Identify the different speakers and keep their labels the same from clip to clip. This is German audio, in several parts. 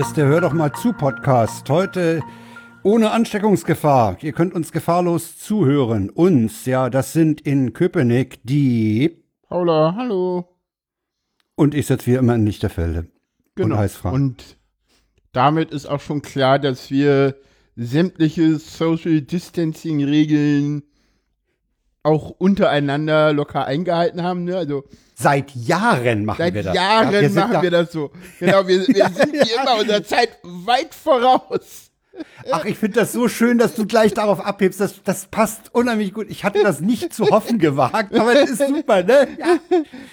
Speaker 1: Ist der Hör doch mal zu Podcast. Heute ohne Ansteckungsgefahr. Ihr könnt uns gefahrlos zuhören. Uns, ja, das sind in Köpenick die.
Speaker 2: Paula, hallo.
Speaker 1: Und ich sitze wie immer in Lichterfelde.
Speaker 2: Genau.
Speaker 1: Und heiß Frank.
Speaker 2: Und damit ist auch schon klar, dass wir sämtliche Social Distancing Regeln auch untereinander locker eingehalten haben. Ne? Also
Speaker 1: Seit Jahren machen
Speaker 2: seit
Speaker 1: wir das.
Speaker 2: Jahren
Speaker 1: Ja, wir sind
Speaker 2: machen
Speaker 1: da-
Speaker 2: wir das so. Genau, wir, wir sind wie immer unserer Zeit weit voraus.
Speaker 1: Ach, ich finde das so schön, dass du gleich darauf abhebst. Das, das passt unheimlich gut. Ich hatte das nicht zu hoffen gewagt, aber das ist super, ne?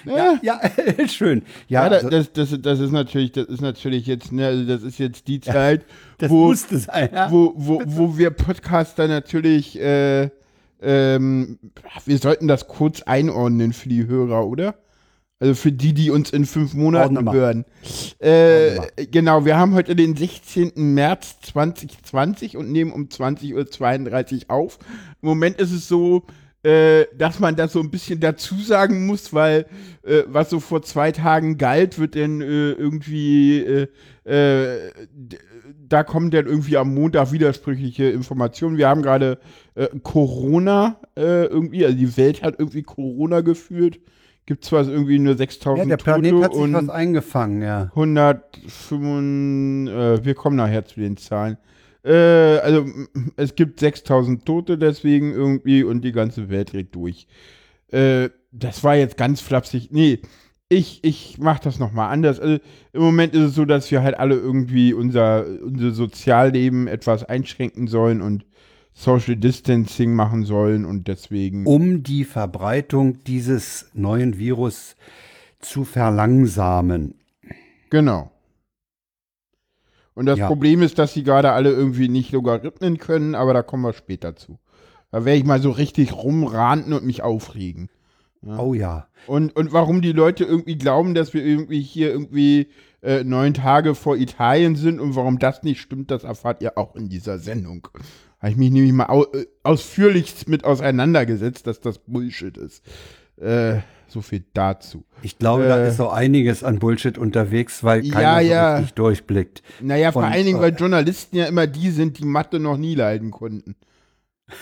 Speaker 1: Ja, ja, ja schön. Ja,
Speaker 2: Ja,
Speaker 1: also,
Speaker 2: das, das, das ist natürlich, das ist natürlich jetzt, ne, also das ist jetzt die Zeit,
Speaker 1: das
Speaker 2: wo,
Speaker 1: sein. Ja?
Speaker 2: wo, wo, wo wir Podcaster natürlich, äh, ähm, wir sollten das kurz einordnen für die Hörer, oder? Also für die, die uns in fünf Monaten hören. Äh, genau, wir haben heute den 16. März 2020 und nehmen um 20.32 Uhr auf. Im Moment ist es so, äh, dass man das so ein bisschen dazu sagen muss, weil äh, was so vor zwei Tagen galt, wird dann äh, irgendwie, äh, äh, da kommen dann irgendwie am Montag widersprüchliche Informationen. Wir haben gerade äh, Corona äh, irgendwie, also die Welt hat irgendwie Corona gefühlt. Gibt zwar irgendwie nur 6000
Speaker 1: ja, der Planet
Speaker 2: Tote
Speaker 1: hat sich
Speaker 2: und
Speaker 1: was eingefangen, ja.
Speaker 2: 105, äh, wir kommen nachher zu den Zahlen. Äh, also es gibt 6000 Tote deswegen irgendwie und die ganze Welt dreht durch. Äh, das war jetzt ganz flapsig. Nee, ich, ich mach das nochmal anders. Also, Im Moment ist es so, dass wir halt alle irgendwie unser, unser Sozialleben etwas einschränken sollen und Social Distancing machen sollen und deswegen.
Speaker 1: Um die Verbreitung dieses neuen Virus zu verlangsamen.
Speaker 2: Genau. Und das
Speaker 1: Ja.
Speaker 2: Problem ist, dass sie gerade alle irgendwie nicht Logarithmen können, aber da kommen wir später zu. Da werde ich mal so richtig rumranten und mich aufregen.
Speaker 1: Oh ja.
Speaker 2: Und, und warum die Leute irgendwie glauben, dass wir irgendwie hier irgendwie äh, neun Tage vor Italien sind und warum das nicht stimmt, das erfahrt ihr auch in dieser Sendung. Habe ich mich nämlich mal au äh, ausführlichst mit auseinandergesetzt, dass das Bullshit ist. Äh, so viel dazu.
Speaker 1: Ich glaube, da
Speaker 2: Äh.
Speaker 1: ist so einiges an Bullshit unterwegs, weil
Speaker 2: Ja,
Speaker 1: keiner so
Speaker 2: ja.
Speaker 1: richtig durchblickt.
Speaker 2: Naja, vor
Speaker 1: Und,
Speaker 2: allen Dingen,
Speaker 1: äh,
Speaker 2: weil Journalisten ja immer die sind, die Mathe noch nie leiden konnten.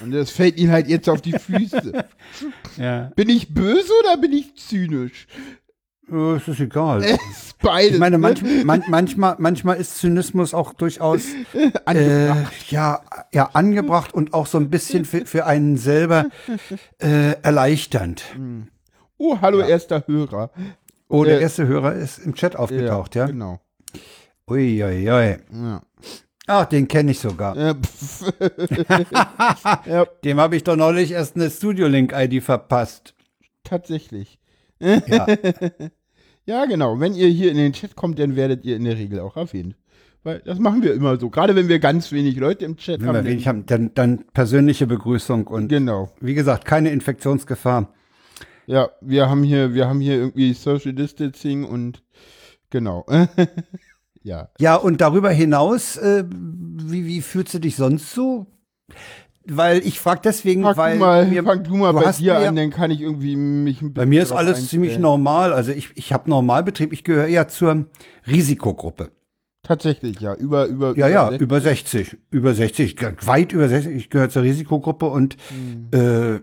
Speaker 2: Und das fällt ihnen halt jetzt auf die Füße.
Speaker 1: Ja.
Speaker 2: bin ich böse oder bin ich zynisch?
Speaker 1: Äh, Es ist egal.
Speaker 2: Es ist beides.
Speaker 1: Ich meine,
Speaker 2: ne?
Speaker 1: manch, man, manchmal, manchmal ist Zynismus auch durchaus äh, ja, ja, angebracht und auch so ein bisschen für, für einen selber äh, erleichternd.
Speaker 2: Oh, hallo, erster Hörer.
Speaker 1: Oh, der
Speaker 2: Äh,
Speaker 1: erste Hörer ist im Chat aufgetaucht, ja?
Speaker 2: Genau.
Speaker 1: Ui, ui, ui.
Speaker 2: Ja.
Speaker 1: Ach, den kenne ich sogar.
Speaker 2: Ja,
Speaker 1: Dem habe ich doch neulich erst eine Studio-Link-ID verpasst.
Speaker 2: tatsächlich.
Speaker 1: Ja.
Speaker 2: Ja, genau. Wenn ihr hier in den Chat kommt, dann werdet ihr in der Regel auch erwähnt. Weil das machen wir immer so. Gerade wenn wir ganz wenig Leute im Chat
Speaker 1: Wenn
Speaker 2: haben.
Speaker 1: wir
Speaker 2: dann-
Speaker 1: wenig haben, dann, dann persönliche Begrüßung und
Speaker 2: Genau.
Speaker 1: wie gesagt, keine Infektionsgefahr.
Speaker 2: Ja, wir haben hier, wir haben hier irgendwie Social Distancing und genau. ja.
Speaker 1: Ja, und darüber hinaus, äh, wie, wie fühlst du dich sonst so? Weil ich frage deswegen,
Speaker 2: Fang
Speaker 1: weil
Speaker 2: du mal,
Speaker 1: mir,
Speaker 2: fang du mal
Speaker 1: du
Speaker 2: bei dir
Speaker 1: mir-
Speaker 2: an, dann kann ich irgendwie mich ein bisschen
Speaker 1: bei mir ist alles
Speaker 2: einstellen.
Speaker 1: ziemlich normal. Also ich, ich habe Normalbetrieb, ich gehöre ja zur Risikogruppe.
Speaker 2: Tatsächlich, ja. Über, über,
Speaker 1: Ja, ja,
Speaker 2: über-
Speaker 1: über 60. Über 60, g- weit über 60. Ich gehöre zur Risikogruppe und
Speaker 2: Hm.
Speaker 1: äh,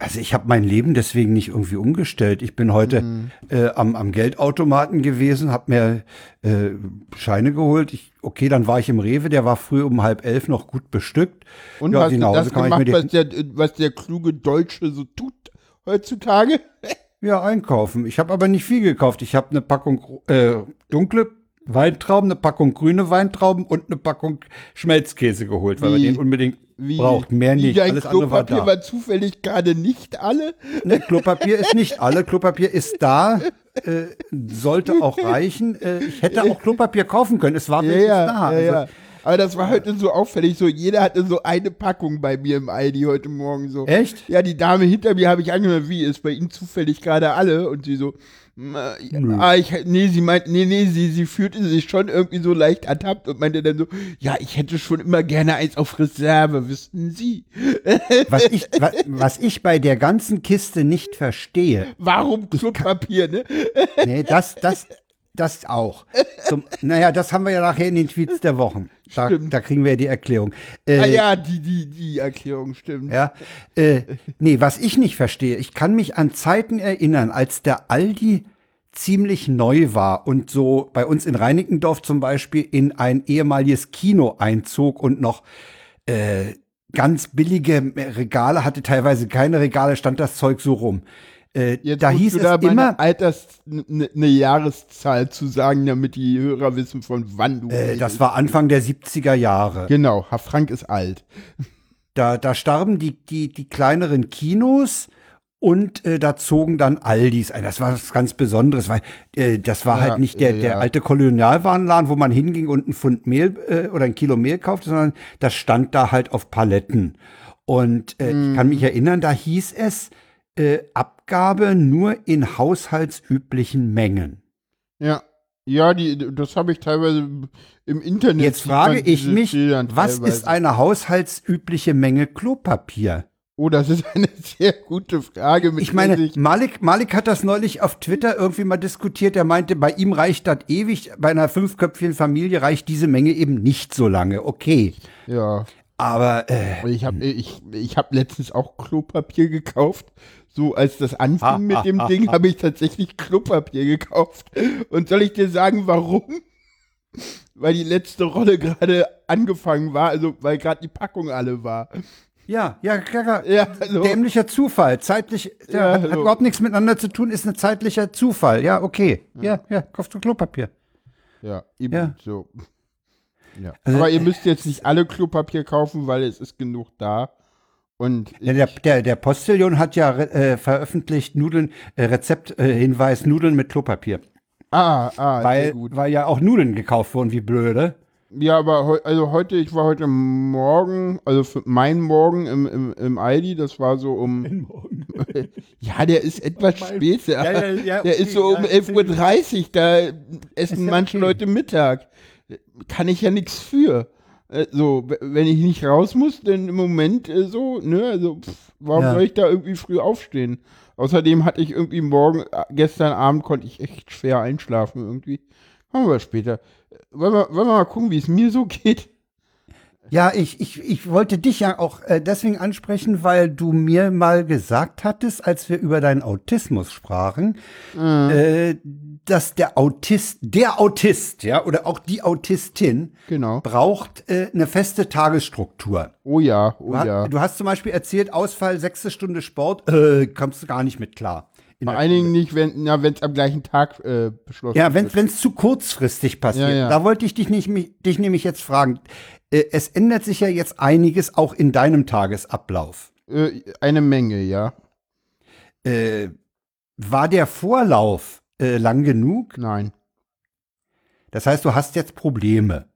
Speaker 1: also ich habe mein Leben deswegen nicht irgendwie umgestellt. Ich bin heute
Speaker 2: Hm.
Speaker 1: äh, am, am Geldautomaten gewesen, habe mir äh, Scheine geholt. Ich, okay, dann war ich im Rewe, der war früh um halb elf noch gut bestückt.
Speaker 2: Und
Speaker 1: ja,
Speaker 2: hast
Speaker 1: die
Speaker 2: du
Speaker 1: Hause
Speaker 2: das gemacht, was der, was der kluge Deutsche so tut heutzutage?
Speaker 1: ja, einkaufen. Ich habe aber nicht viel gekauft. Ich habe eine Packung äh, dunkle Weintrauben, eine Packung grüne Weintrauben und eine Packung Schmelzkäse geholt, weil
Speaker 2: Wie-
Speaker 1: wir den unbedingt
Speaker 2: Wie,
Speaker 1: braucht. Mehr
Speaker 2: wie
Speaker 1: nicht.
Speaker 2: dein
Speaker 1: Alles andere war
Speaker 2: Klopapier
Speaker 1: da.
Speaker 2: war zufällig gerade nicht alle.
Speaker 1: Ne, Klopapier ist nicht alle. Klopapier ist da. Äh, sollte auch reichen. Äh, ich hätte auch Klopapier kaufen können. Es war
Speaker 2: Ja, ja,
Speaker 1: da.
Speaker 2: ja,
Speaker 1: Also.
Speaker 2: Aber das war heute so auffällig. So, jeder hatte so eine Packung bei mir im Aldi heute Morgen so.
Speaker 1: Echt?
Speaker 2: Ja, die Dame hinter mir habe ich angehört, wie ist bei Ihnen zufällig gerade alle? Und sie so, "Mm, äh, ah, ich, nee, sie meint, nee, nee, sie, sie fühlte sich schon irgendwie so leicht ertappt und meinte dann so, ja, ich hätte schon immer gerne eins auf Reserve, wissen Sie.
Speaker 1: Was ich, wa, was ich bei der ganzen Kiste nicht verstehe,
Speaker 2: Warum Klopapier, ne?
Speaker 1: nee, das, das, Das auch. Zum, naja, das haben wir ja nachher in den Tweets der Wochen. Da, da kriegen wir ja die Erklärung. Äh,
Speaker 2: ah ja, die, die, die Erklärung stimmt.
Speaker 1: Ja, äh, nee, was ich nicht verstehe, ich kann mich an Zeiten erinnern, als der Aldi ziemlich neu war und so bei uns in Reinickendorf zum Beispiel in ein ehemaliges Kino einzog und noch äh, ganz billige Regale hatte, teilweise keine Regale, stand das Zeug so rum. Äh,
Speaker 2: Jetzt
Speaker 1: da hieß es immer,
Speaker 2: Alters, eine ne Jahreszahl zu sagen, damit die Hörer wissen, von wann du
Speaker 1: äh, das war Anfang der 70er Jahre.
Speaker 2: Genau, Herr Frank ist alt.
Speaker 1: Da, da starben die, die, die kleineren Kinos und äh, da zogen dann Aldis ein. Das war was ganz Besonderes, weil äh, das war
Speaker 2: Ja,
Speaker 1: halt nicht der,
Speaker 2: ja,
Speaker 1: der alte Kolonialwarenladen, wo man hinging und einen Pfund Mehl äh, oder ein Kilo Mehl kaufte, sondern das stand da halt auf Paletten. Und äh, ich kann
Speaker 2: Mhm.
Speaker 1: mich erinnern, da hieß es äh, Abgabe nur in haushaltsüblichen Mengen.
Speaker 2: Ja. Ja, die, das habe ich teilweise im Internet.
Speaker 1: Jetzt frage ich mich,
Speaker 2: Schildern
Speaker 1: was
Speaker 2: teilweise.
Speaker 1: ist eine haushaltsübliche Menge Klopapier?
Speaker 2: Oh, das ist eine sehr gute Frage.
Speaker 1: Ich meine, Malik, Malik hat das neulich auf Twitter irgendwie mal diskutiert. Er meinte, bei ihm reicht das ewig. Bei einer fünfköpfigen Familie reicht diese Menge eben nicht so lange. Okay.
Speaker 2: ja.
Speaker 1: Aber äh,
Speaker 2: Ich habe ich, ich hab letztens auch Klopapier gekauft. So als das anfing mit dem Ding, habe ich tatsächlich Klopapier gekauft. Und soll ich dir sagen, warum? Weil die letzte Rolle gerade angefangen war, also weil gerade die Packung alle war.
Speaker 1: ja, ja, klar,
Speaker 2: Ja, also,
Speaker 1: dämlicher Zufall. Zeitlich, ja,
Speaker 2: Ja,
Speaker 1: hat, hat
Speaker 2: so.
Speaker 1: überhaupt nichts miteinander zu tun, ist ein zeitlicher Zufall. Ja, okay. Ja, ja, kaufst du Klopapier.
Speaker 2: ja, eben
Speaker 1: Ja.
Speaker 2: so. Ja.
Speaker 1: Also,
Speaker 2: Aber ihr müsst jetzt nicht alle Klopapier kaufen, weil es ist genug da. Und
Speaker 1: Ja, der, der, der Postillon hat ja äh, veröffentlicht Nudeln, äh, Rezepthinweis Nudeln mit Klopapier.
Speaker 2: ah, ah,
Speaker 1: Weil,
Speaker 2: gut.
Speaker 1: weil ja auch Nudeln gekauft wurden, wie blöde.
Speaker 2: Ja, aber heu, also heute, ich war heute Morgen, also für mein Morgen im, im, im Aldi, das war so um. ja, der ist etwas später.
Speaker 1: Ja, ja, ja,
Speaker 2: der
Speaker 1: okay,
Speaker 2: ist so um
Speaker 1: ja,
Speaker 2: 11.30 Uhr, da essen manche
Speaker 1: okay.
Speaker 2: Leute Mittag. Kann ich ja nichts für. Äh, So, wenn ich nicht raus muss, dann im Moment äh, so, ne, also pff, warum
Speaker 1: Ja.
Speaker 2: soll ich da irgendwie früh aufstehen? Außerdem hatte ich irgendwie morgen, äh, gestern Abend konnte ich echt schwer einschlafen irgendwie. Machen wir später. Äh, Wollen wir, wollen wir mal gucken, wie es mir so geht?
Speaker 1: Ja, ich, ich, ich wollte dich ja auch äh, deswegen ansprechen, weil du mir mal gesagt hattest, als wir über deinen Autismus sprachen, äh, dass der Autist, der Autist, ja, oder auch die Autistin
Speaker 2: Genau.
Speaker 1: braucht äh, eine feste Tagesstruktur.
Speaker 2: Oh ja, oh
Speaker 1: Du,
Speaker 2: ja.
Speaker 1: du hast zum Beispiel erzählt, Ausfall sechste Stunde Sport, äh, kommst du gar nicht mit klar. In
Speaker 2: Vor
Speaker 1: der
Speaker 2: allen Dingen nicht, wenn na, es am gleichen Tag äh, beschlossen
Speaker 1: Ja,
Speaker 2: wird.
Speaker 1: wenn es zu kurzfristig passiert.
Speaker 2: Ja, ja.
Speaker 1: Da wollte ich dich, nicht, mi- dich nämlich jetzt fragen. Äh, es ändert sich ja jetzt einiges auch in deinem Tagesablauf.
Speaker 2: Äh, eine Menge, ja.
Speaker 1: Äh, war der Vorlauf äh, lang genug?
Speaker 2: Nein.
Speaker 1: Das heißt, du hast jetzt Probleme,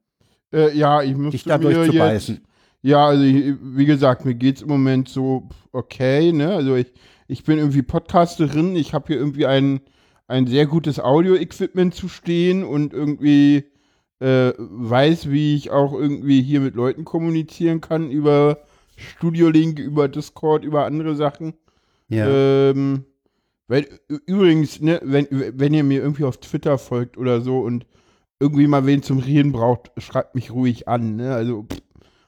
Speaker 2: Äh, ja, ich müsste
Speaker 1: dich da
Speaker 2: mir jetzt,
Speaker 1: durchzubeißen.
Speaker 2: Ja, also ich, wie gesagt, mir geht's im Moment so okay, ne? Also ich, ich bin irgendwie Podcasterin, ich habe hier irgendwie ein, ein sehr gutes Audio-Equipment zu stehen und irgendwie äh, weiß, wie ich auch irgendwie hier mit Leuten kommunizieren kann über Studio Link, über Discord, über andere Sachen.
Speaker 1: Ja.
Speaker 2: Ähm, weil, übrigens, ne, wenn, wenn ihr mir irgendwie auf Twitter folgt oder so und irgendwie mal wen zum Reden braucht, schreibt mich ruhig an. Ne? Also, pff.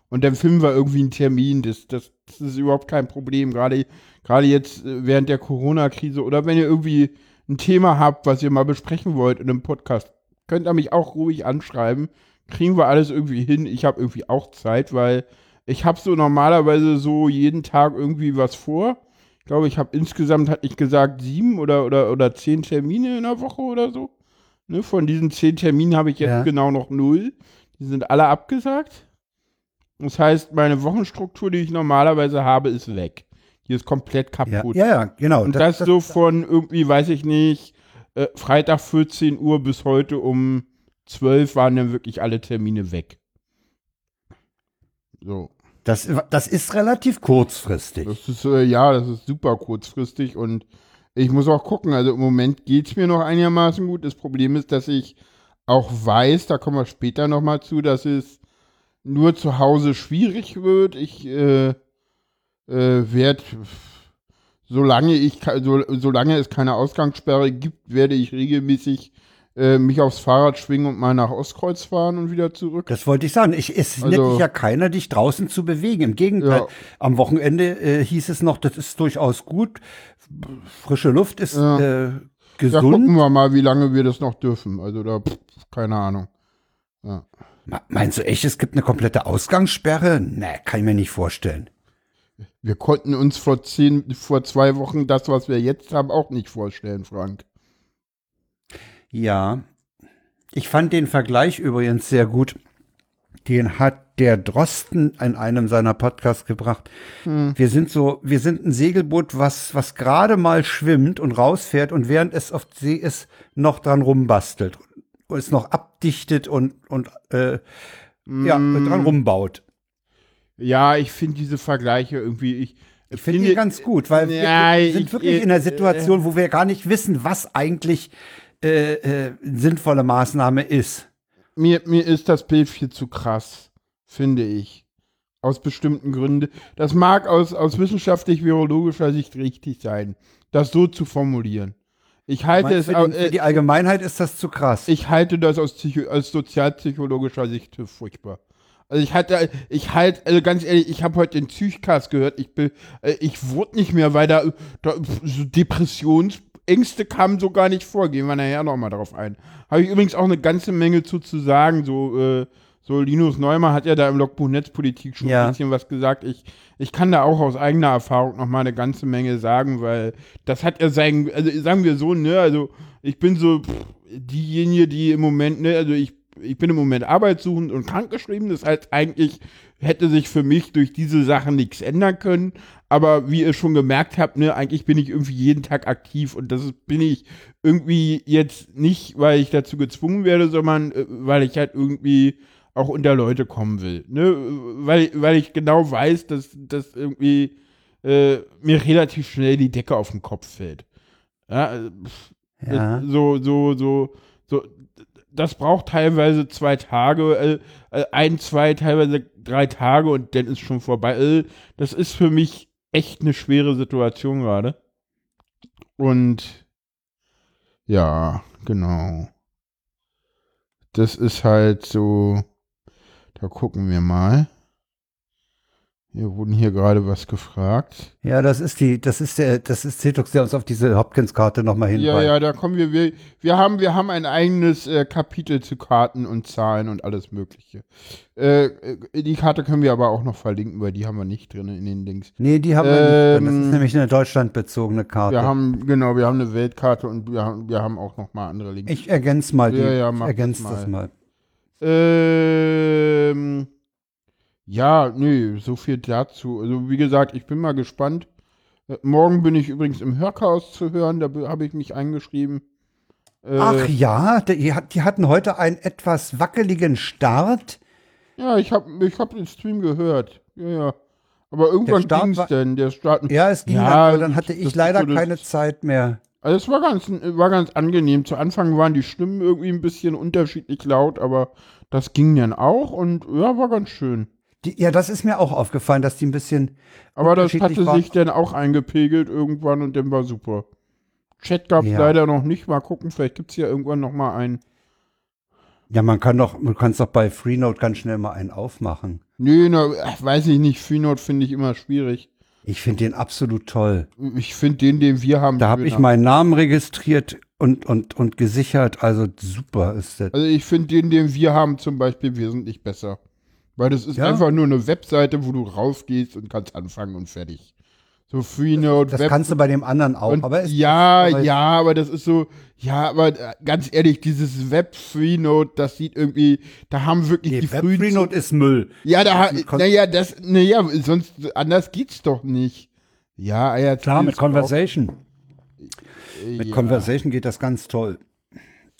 Speaker 2: und dann filmen wir irgendwie einen Termin. Das, das, das ist überhaupt kein Problem. Gerade gerade jetzt äh, während der Corona-Krise oder wenn ihr irgendwie ein Thema habt, was ihr mal besprechen wollt in einem Podcast, könnt ihr mich auch ruhig anschreiben. Kriegen wir alles irgendwie hin. Ich habe irgendwie auch Zeit, weil ich habe so normalerweise so jeden Tag irgendwie was vor. Ich glaube, ich habe insgesamt, hatte ich gesagt, sieben oder, oder, oder zehn Termine in der Woche oder so. Ne, von diesen zehn Terminen habe ich jetzt
Speaker 1: Ja.
Speaker 2: genau noch null. Die sind alle abgesagt. Das heißt, meine Wochenstruktur, die ich normalerweise habe, ist weg. Die ist komplett
Speaker 1: ja,
Speaker 2: kaputt.
Speaker 1: ja, ja, genau.
Speaker 2: Und das, so von irgendwie, weiß ich nicht, äh, Freitag 14 Uhr bis heute um 12 waren dann wirklich alle Termine weg. So.
Speaker 1: das, das ist relativ kurzfristig.
Speaker 2: Das ist, äh, ja, das ist super kurzfristig und ich muss auch gucken, also im Moment geht es mir noch einigermaßen gut. Das Problem ist, dass ich auch weiß, da kommen wir später nochmal zu, dass es nur zu Hause schwierig wird. Ich äh, werde, solange ich, so, solange es keine Ausgangssperre gibt, werde ich regelmäßig äh, mich aufs Fahrrad schwingen und mal nach Ostkreuz fahren und wieder zurück.
Speaker 1: Das wollte ich sagen. Ich, es
Speaker 2: Also-
Speaker 1: nennt dich ja keiner, dich draußen zu bewegen. Im Gegenteil,
Speaker 2: Ja.
Speaker 1: am Wochenende äh, hieß es noch, das ist durchaus gut. Frische Luft ist
Speaker 2: Ja.
Speaker 1: äh,
Speaker 2: Ja,
Speaker 1: gesund.
Speaker 2: gucken wir mal, wie lange wir das noch dürfen. Also da, pff, keine Ahnung. Ja.
Speaker 1: Me- Meinst du echt, es gibt eine komplette Ausgangssperre? Nee, kann ich mir nicht vorstellen.
Speaker 2: Wir konnten uns vor zehn, vor zwei Wochen das, was wir jetzt haben, auch nicht vorstellen, Frank.
Speaker 1: Ja. Ich fand den Vergleich übrigens sehr gut. Den hat der Drosten in einem seiner Podcasts gebracht. Wir sind so, wir sind ein Segelboot, was, was gerade mal schwimmt und rausfährt und während es auf See ist, noch dran rumbastelt. Und es noch abdichtet und, und äh, ja, dran rumbaut.
Speaker 2: Ja, ich finde diese Vergleiche irgendwie, ich,
Speaker 1: Ich finde die ganz gut, weil wir,
Speaker 2: Ja,
Speaker 1: wir sind
Speaker 2: ich-
Speaker 1: wirklich
Speaker 2: ich-
Speaker 1: in einer Situation, wo wir gar nicht wissen, was eigentlich äh, äh, sinnvolle Maßnahme ist.
Speaker 2: mir, mir ist das Bild viel zu krass, finde ich. Aus bestimmten Gründen. Das mag aus, aus wissenschaftlich-virologischer Sicht richtig sein, das so zu formulieren. Ich halte
Speaker 1: Meinst,
Speaker 2: es
Speaker 1: für, die, für
Speaker 2: äh,
Speaker 1: die Allgemeinheit ist das zu krass.
Speaker 2: ich halte das aus, aus sozialpsychologischer Sicht für furchtbar. Also ich hatte, ich halt, also ganz ehrlich, ich habe heute den Psychcast gehört. Ich bin, äh, ich wurde nicht mehr, weil da, so Depressionsängste kamen so gar nicht vor. Gehen wir nachher nochmal drauf ein. Habe ich übrigens auch eine ganze Menge zu, zu sagen. So, äh, so Linus Neumann hat ja da im Logbuch Netzpolitik schon
Speaker 1: Ja.
Speaker 2: ein bisschen was gesagt. Ich, ich kann da auch aus eigener Erfahrung nochmal eine ganze Menge sagen, weil das hat ja sein, also sagen wir so, ne, also ich bin so pff, diejenige, die im Moment, ne, also ich, ich bin im Moment arbeitssuchend und krankgeschrieben, das heißt eigentlich hätte sich für mich durch diese Sachen nichts ändern können, aber wie ihr schon gemerkt habt, ne, eigentlich bin ich irgendwie jeden Tag aktiv und das bin ich irgendwie jetzt nicht, weil ich dazu gezwungen werde, sondern äh, weil ich halt irgendwie auch unter Leute kommen will, ne, weil, weil ich genau weiß, dass, dass irgendwie äh, mir relativ schnell die Decke auf den Kopf fällt. Ja, äh,
Speaker 1: ja.
Speaker 2: so, so, so, das braucht teilweise zwei Tage, äh, äh, ein, zwei, teilweise drei Tage und dann ist schon vorbei. Äh, das ist für mich echt eine schwere Situation gerade. Und ja, genau. Das ist halt so, da gucken wir mal. Wir wurden hier gerade was gefragt.
Speaker 1: ja, das ist die, das ist der, das ist Cetux, der uns auf diese Hopkins-Karte nochmal
Speaker 2: Ja,
Speaker 1: hinweist.
Speaker 2: ja, da kommen wir. Wir, wir, haben, wir haben ein eigenes äh, Kapitel zu Karten und Zahlen und alles Mögliche. Äh, äh, die Karte können wir aber auch noch verlinken, weil die haben wir nicht drin in den Links.
Speaker 1: Nee, die haben wir nicht. drin. Das
Speaker 2: Ähm,
Speaker 1: ist nämlich eine deutschlandbezogene Karte.
Speaker 2: Wir haben, genau, wir haben eine Weltkarte und wir haben, wir haben auch noch mal andere Links.
Speaker 1: ich ergänze mal die.
Speaker 2: Ja, ja,
Speaker 1: ich
Speaker 2: mach
Speaker 1: ergänze
Speaker 2: das
Speaker 1: das mal.
Speaker 2: Ähm, ja, nee, so viel dazu. Also, wie gesagt, ich bin mal gespannt. Äh, morgen bin ich übrigens im Hörchaos zu hören, da habe ich mich eingeschrieben. Äh,
Speaker 1: Ach ja, die, hat- die hatten heute einen etwas wackeligen Start.
Speaker 2: Ja, ich habe ich hab den Stream gehört. Ja, ja. Aber irgendwann ging's
Speaker 1: war-
Speaker 2: denn, der Start.
Speaker 1: Ja, es ging
Speaker 2: Ja,
Speaker 1: dann, aber dann hatte ich leider
Speaker 2: das-
Speaker 1: keine Zeit mehr.
Speaker 2: Also es war ganz, war ganz angenehm. Zu Anfang waren die Stimmen irgendwie ein bisschen unterschiedlich laut, aber das ging dann auch und ja, war ganz schön.
Speaker 1: Die, ja, das ist mir auch aufgefallen, dass die ein bisschen.
Speaker 2: Aber das hatte
Speaker 1: waren.
Speaker 2: sich dann auch eingepegelt irgendwann und dann war super. Chat gab's
Speaker 1: Ja.
Speaker 2: leider noch nicht. Mal gucken, vielleicht gibt's ja irgendwann noch mal einen.
Speaker 1: Ja, man kann doch, du kannst doch bei Freenode ganz schnell mal einen aufmachen.
Speaker 2: Nö, ach, weiß ich nicht. Freenode finde ich immer schwierig.
Speaker 1: Ich finde den absolut toll.
Speaker 2: Ich finde den, den wir haben.
Speaker 1: Da habe ich meinen Namen registriert und, und, und gesichert. Also super ist das.
Speaker 2: Also ich finde den, den wir haben zum Beispiel wesentlich besser. Weil das ist
Speaker 1: Ja?
Speaker 2: einfach nur eine Webseite, wo du rausgehst und kannst anfangen und fertig. So Freenode,
Speaker 1: Das
Speaker 2: Web
Speaker 1: kannst du bei dem anderen auch.
Speaker 2: und
Speaker 1: aber es,
Speaker 2: ja,
Speaker 1: aber es-
Speaker 2: ja, aber das ist so, ja, aber äh, ganz ehrlich, dieses Web Freenode, das sieht irgendwie, da haben wirklich
Speaker 1: nee,
Speaker 2: die
Speaker 1: Web
Speaker 2: frühen
Speaker 1: Freenode ist Müll.
Speaker 2: Ja, da, naja, das, naja, sonst, anders geht's doch nicht. Ja, ja,
Speaker 1: Klar, mit
Speaker 2: ist auch-
Speaker 1: Conversation. Mit
Speaker 2: ja.
Speaker 1: Conversation geht das ganz toll.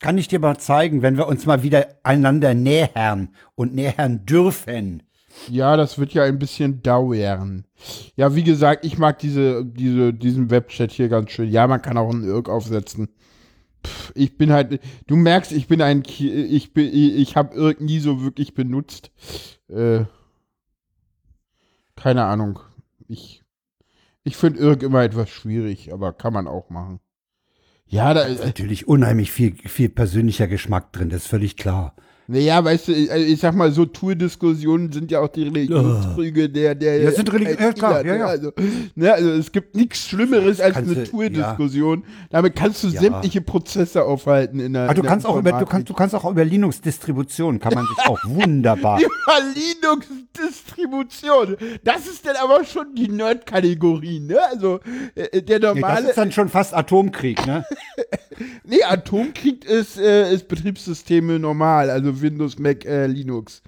Speaker 1: Kann ich dir mal zeigen, wenn wir uns mal wieder einander nähern und nähern dürfen.
Speaker 2: Ja, das wird ja ein bisschen dauern. Ja, wie gesagt, ich mag diese, diese, diesen Webchat hier ganz schön. Ja, man kann auch einen Irk aufsetzen. Pff, ich bin halt, du merkst, ich bin ein, ich bin, ich habe Irk nie so wirklich benutzt. Äh, keine Ahnung. Ich, ich finde Irk immer etwas schwierig, aber kann man auch machen. Ja, da
Speaker 1: ist natürlich unheimlich viel, viel persönlicher Geschmack drin, das ist völlig klar.
Speaker 2: Naja, weißt du, ich, ich sag mal, so Tour-Diskussionen sind ja auch die Religionsfrüge der, der.
Speaker 1: Ja, sind Religi ja, klar, ja, ja.
Speaker 2: Also, ne, also es gibt nichts Schlimmeres als eine Tour-Diskussion. Ja. Damit kannst du ja. sämtliche Prozesse aufhalten in der.
Speaker 1: Aber du kannst auch über, du kannst, du kannst auch über Linux-Distribution kann man sich auch wunderbar.
Speaker 2: über Linux-Distribution. Das ist dann aber schon die Nerd-Kategorie, ne? Also äh, der normale. Nee, das
Speaker 1: ist dann schon fast Atomkrieg, ne?
Speaker 2: nee, Atomkrieg ist, äh, ist Betriebssysteme normal. Also Windows, Mac, äh, Linux.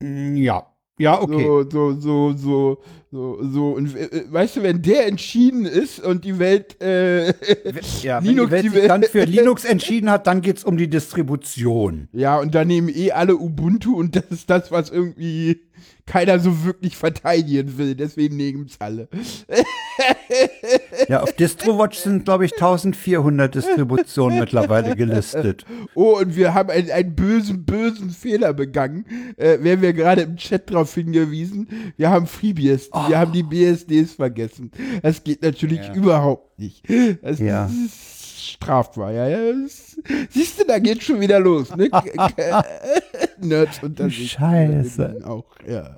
Speaker 1: Mm, ja. Ja, okay.
Speaker 2: So, so, so, so, so, so. Und äh, weißt du, wenn der entschieden ist und die Welt, äh,
Speaker 1: ja, Linux, wenn die Welt, die Welt dann für Linux entschieden hat, dann geht es um die Distribution.
Speaker 2: Ja, und dann nehmen eh alle Ubuntu und das ist das, was irgendwie keiner so wirklich verteidigen will. Deswegen nehmen es alle.
Speaker 1: Ja, auf DistroWatch sind, glaube ich, 1400 Distributionen mittlerweile gelistet.
Speaker 2: Oh, und wir haben einen, einen bösen, bösen Fehler begangen. Äh, werden wir gerade im Chat darauf hingewiesen. Wir haben FreeBSD, oh. wir haben die BSDs vergessen. Das geht natürlich ja. überhaupt nicht. Das,
Speaker 1: ja.
Speaker 2: das ist strafbar, ja. ja. siehst du, da geht schon wieder los, ne?
Speaker 1: Nerds unter sich. Scheiße.
Speaker 2: Auch, ja.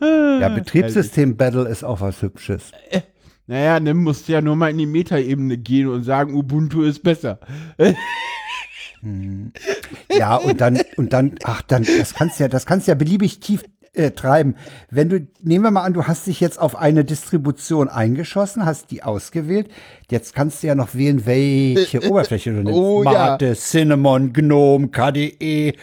Speaker 1: Ja, Betriebssystem-Battle ist auch was Hübsches.
Speaker 2: Naja, dann musst du ja nur mal in die Metaebene gehen und sagen, Ubuntu ist besser.
Speaker 1: Hm. Ja, und dann, und dann, ach, dann, das kannst ja, das kannst ja beliebig tief äh, treiben. Wenn du, nehmen wir mal an, du hast dich jetzt auf eine Distribution eingeschossen, hast die ausgewählt. Jetzt kannst du ja noch wählen, welche Oberfläche du nimmst.
Speaker 2: Oh,
Speaker 1: Mate,
Speaker 2: ja.
Speaker 1: Cinnamon, Gnome, KDE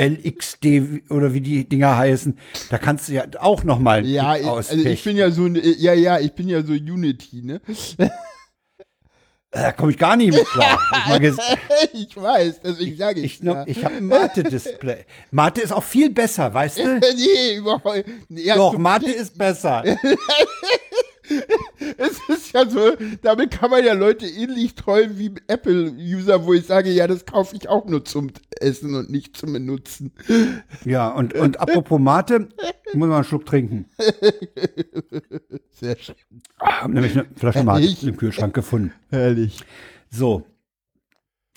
Speaker 1: LXD oder wie die Dinger heißen, da kannst du ja auch noch mal
Speaker 2: ja, also ich bin ja so ja ja, ich bin ja so Unity, ne?
Speaker 1: Da komme ich gar nicht mit klar.
Speaker 2: ich weiß, deswegen sage ich.
Speaker 1: Ich, ja. ich habe ein Mate-Display. Mate ist auch viel besser, weißt du?
Speaker 2: nee, überhaupt.
Speaker 1: Ja, Doch, Mate ist besser.
Speaker 2: es ist ja so, damit kann man ja Leute ähnlich trollen wie Apple-User, wo ich sage, ja, das kaufe ich auch nur zum Essen und nicht zum Benutzen.
Speaker 1: Ja, und, und apropos Mate, muss mal einen Schluck trinken.
Speaker 2: Sehr schön.
Speaker 1: Ich habe nämlich eine Flasche Mate im Kühlschrank gefunden.
Speaker 2: Herrlich.
Speaker 1: So.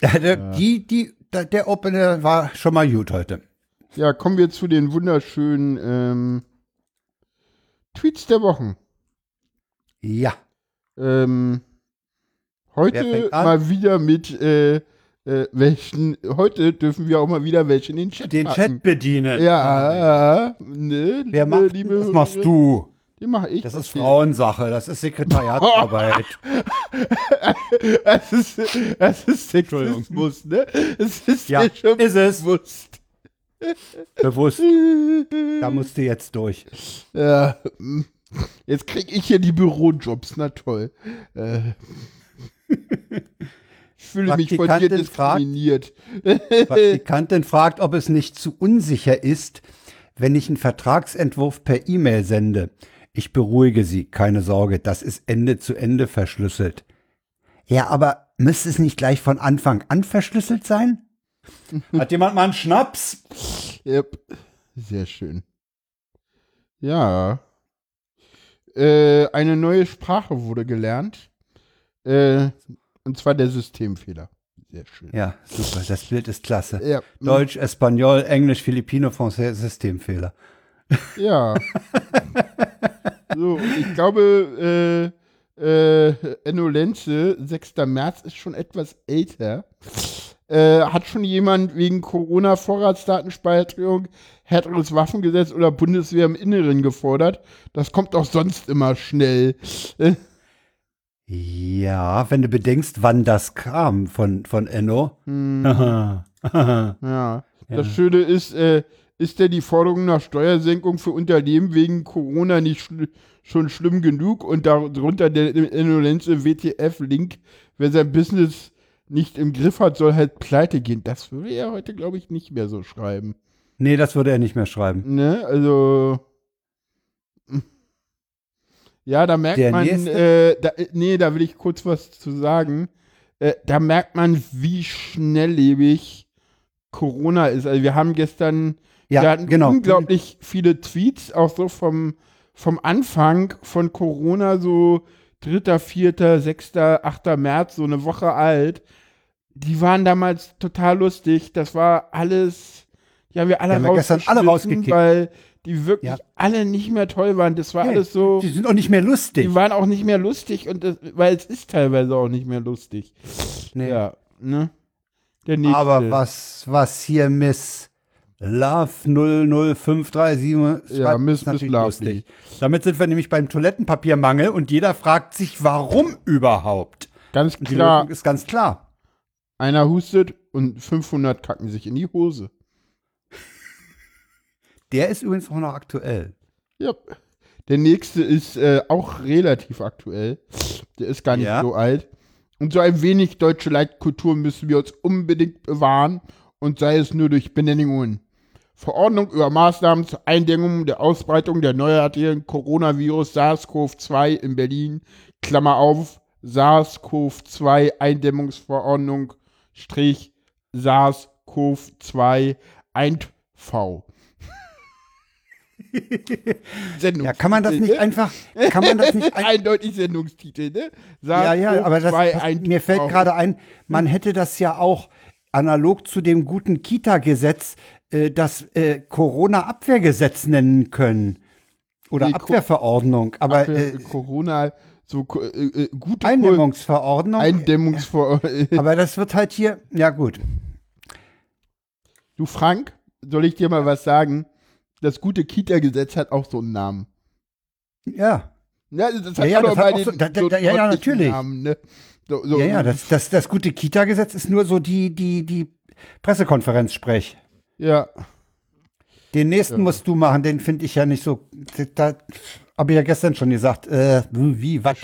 Speaker 1: Der, ja. die, die, der Opener war schon mal gut heute.
Speaker 2: Ja, kommen wir zu den wunderschönen ähm, Tweets der Wochen.
Speaker 1: Ja.
Speaker 2: Ähm, heute mal wieder mit äh, äh, welchen, heute dürfen wir auch mal wieder welche in den Chat
Speaker 1: Den packen. Chat bedienen.
Speaker 2: Ja, ne,
Speaker 1: Wer macht, liebe das machst du.
Speaker 2: Den mache ich.
Speaker 1: Das ist Frauensache, das ist Sekretariatsarbeit.
Speaker 2: das ist, das ist Sexismus, ne?
Speaker 1: Es ist ja, schon ist es. bewusst. Bewusst. Da musst du jetzt durch.
Speaker 2: Ja. Jetzt kriege ich hier die Bürojobs, na toll. Äh, ich fühle mich von dir diskriminiert.
Speaker 1: Praktikantin fragt, ob es nicht zu unsicher ist, wenn ich einen Vertragsentwurf per E-Mail sende. Ich beruhige Sie, keine Sorge, das ist Ende zu Ende verschlüsselt. Ja, aber müsste es nicht gleich von Anfang an verschlüsselt sein? Hat jemand mal einen Schnaps?
Speaker 2: Yep. Sehr schön. Ja. Äh, eine neue Sprache wurde gelernt. Äh, und zwar der Systemfehler. Sehr schön.
Speaker 1: Ja, super. Das Bild ist klasse.
Speaker 2: Ja.
Speaker 1: Deutsch, Espanol, Englisch, Filipino, Français, Systemfehler.
Speaker 2: Ja. so, ich glaube, äh, äh, Enno Lenze, 6. März, ist schon etwas älter. Äh, hat schon jemand wegen Corona-Vorratsdatenspeicherung härteres Waffengesetz oder Bundeswehr im Inneren gefordert? Das kommt auch sonst immer schnell.
Speaker 1: ja, wenn du bedenkst, wann das kam von, von Enno.
Speaker 2: Hm. ja. ja. Das Schöne ist, äh, ist denn die Forderung nach Steuersenkung für Unternehmen wegen Corona nicht schl schon schlimm genug? Und darunter der Innolenz im WTF-Link, wer sein Business nicht im Griff hat, soll halt pleite gehen. Das würde er heute, glaube ich, nicht mehr so schreiben.
Speaker 1: Nee, das würde er nicht mehr schreiben.
Speaker 2: Ne, also. Ja, da merkt Der man, äh, da, nee, da will ich kurz was zu sagen. Äh, da merkt man, wie schnelllebig Corona ist. Also wir haben gestern,
Speaker 1: ja,
Speaker 2: wir hatten
Speaker 1: genau.
Speaker 2: unglaublich viele Tweets, auch so vom, vom Anfang von Corona, so 3., 4., 6., 8. März, so eine Woche alt. Die waren damals total lustig. Das war alles, die haben wir alle
Speaker 1: haben wir gestern alle rausgekickt.
Speaker 2: weil die wirklich
Speaker 1: Ja.
Speaker 2: alle nicht mehr toll waren. Das war
Speaker 1: Nee,
Speaker 2: alles so,
Speaker 1: Die sind auch nicht mehr lustig.
Speaker 2: die waren auch nicht mehr lustig und das, weil es ist teilweise auch nicht mehr lustig.
Speaker 1: Nee.
Speaker 2: Ja, ne? Der nächste.
Speaker 1: Aber was, was hier Miss Love 00537
Speaker 2: Ja, Miss-
Speaker 1: ist natürlich
Speaker 2: Miss
Speaker 1: lustig. Damit sind wir nämlich beim Toilettenpapiermangel und jeder fragt sich, warum überhaupt?
Speaker 2: Ganz klar,
Speaker 1: ist ganz klar.
Speaker 2: einer hustet und 500 kacken sich in die Hose.
Speaker 1: Der ist übrigens auch noch aktuell.
Speaker 2: Ja. Der nächste ist äh, auch relativ aktuell. Der ist gar nicht
Speaker 1: Ja.
Speaker 2: so alt. Und so ein wenig deutsche Leitkultur müssen wir uns unbedingt bewahren und sei es nur durch Benennungen. Verordnung über Maßnahmen zur Eindämmung der Ausbreitung der neuartigen Coronavirus SARS-CoV-2 in Berlin, Klammer auf, SARS-CoV-2 Eindämmungsverordnung, Strich, SARS-CoV-2 1V. Sendung.
Speaker 1: Ja, kann man das nicht einfach, kann man das nicht ein,
Speaker 2: Eindeutig Sendungstitel, ne?
Speaker 1: Ja, ja, aber das,
Speaker 2: SARS-CoV-2
Speaker 1: das, mir fällt
Speaker 2: 1V.
Speaker 1: gerade ein, man hätte das ja auch analog zu dem guten Kita-Gesetz äh, das äh, Corona-Abwehrgesetz nennen können. Oder
Speaker 2: Nee,
Speaker 1: Abwehrverordnung. Aber
Speaker 2: Für
Speaker 1: äh,
Speaker 2: Corona, so äh, äh, gute
Speaker 1: Eindämmungsverordnung.
Speaker 2: Eindämmungsverordnung.
Speaker 1: aber das wird halt hier, ja gut.
Speaker 2: Du Frank, soll ich dir mal was sagen? Das gute Kita-Gesetz hat auch so einen Namen.
Speaker 1: Ja,
Speaker 2: Ja, das
Speaker 1: Ja, ja,
Speaker 2: aber
Speaker 1: das hat so- da- da- da- ja, ja, natürlich.
Speaker 2: Namen, ne? so, so,
Speaker 1: ja, ja, das, das, das gute Kita-Gesetz ist nur so die, die, die Pressekonferenz-Sprech.
Speaker 2: ja.
Speaker 1: Den nächsten
Speaker 2: Ja.
Speaker 1: musst du machen, den finde ich ja nicht so. Da habe ich ja gestern schon gesagt. Äh, wie, was?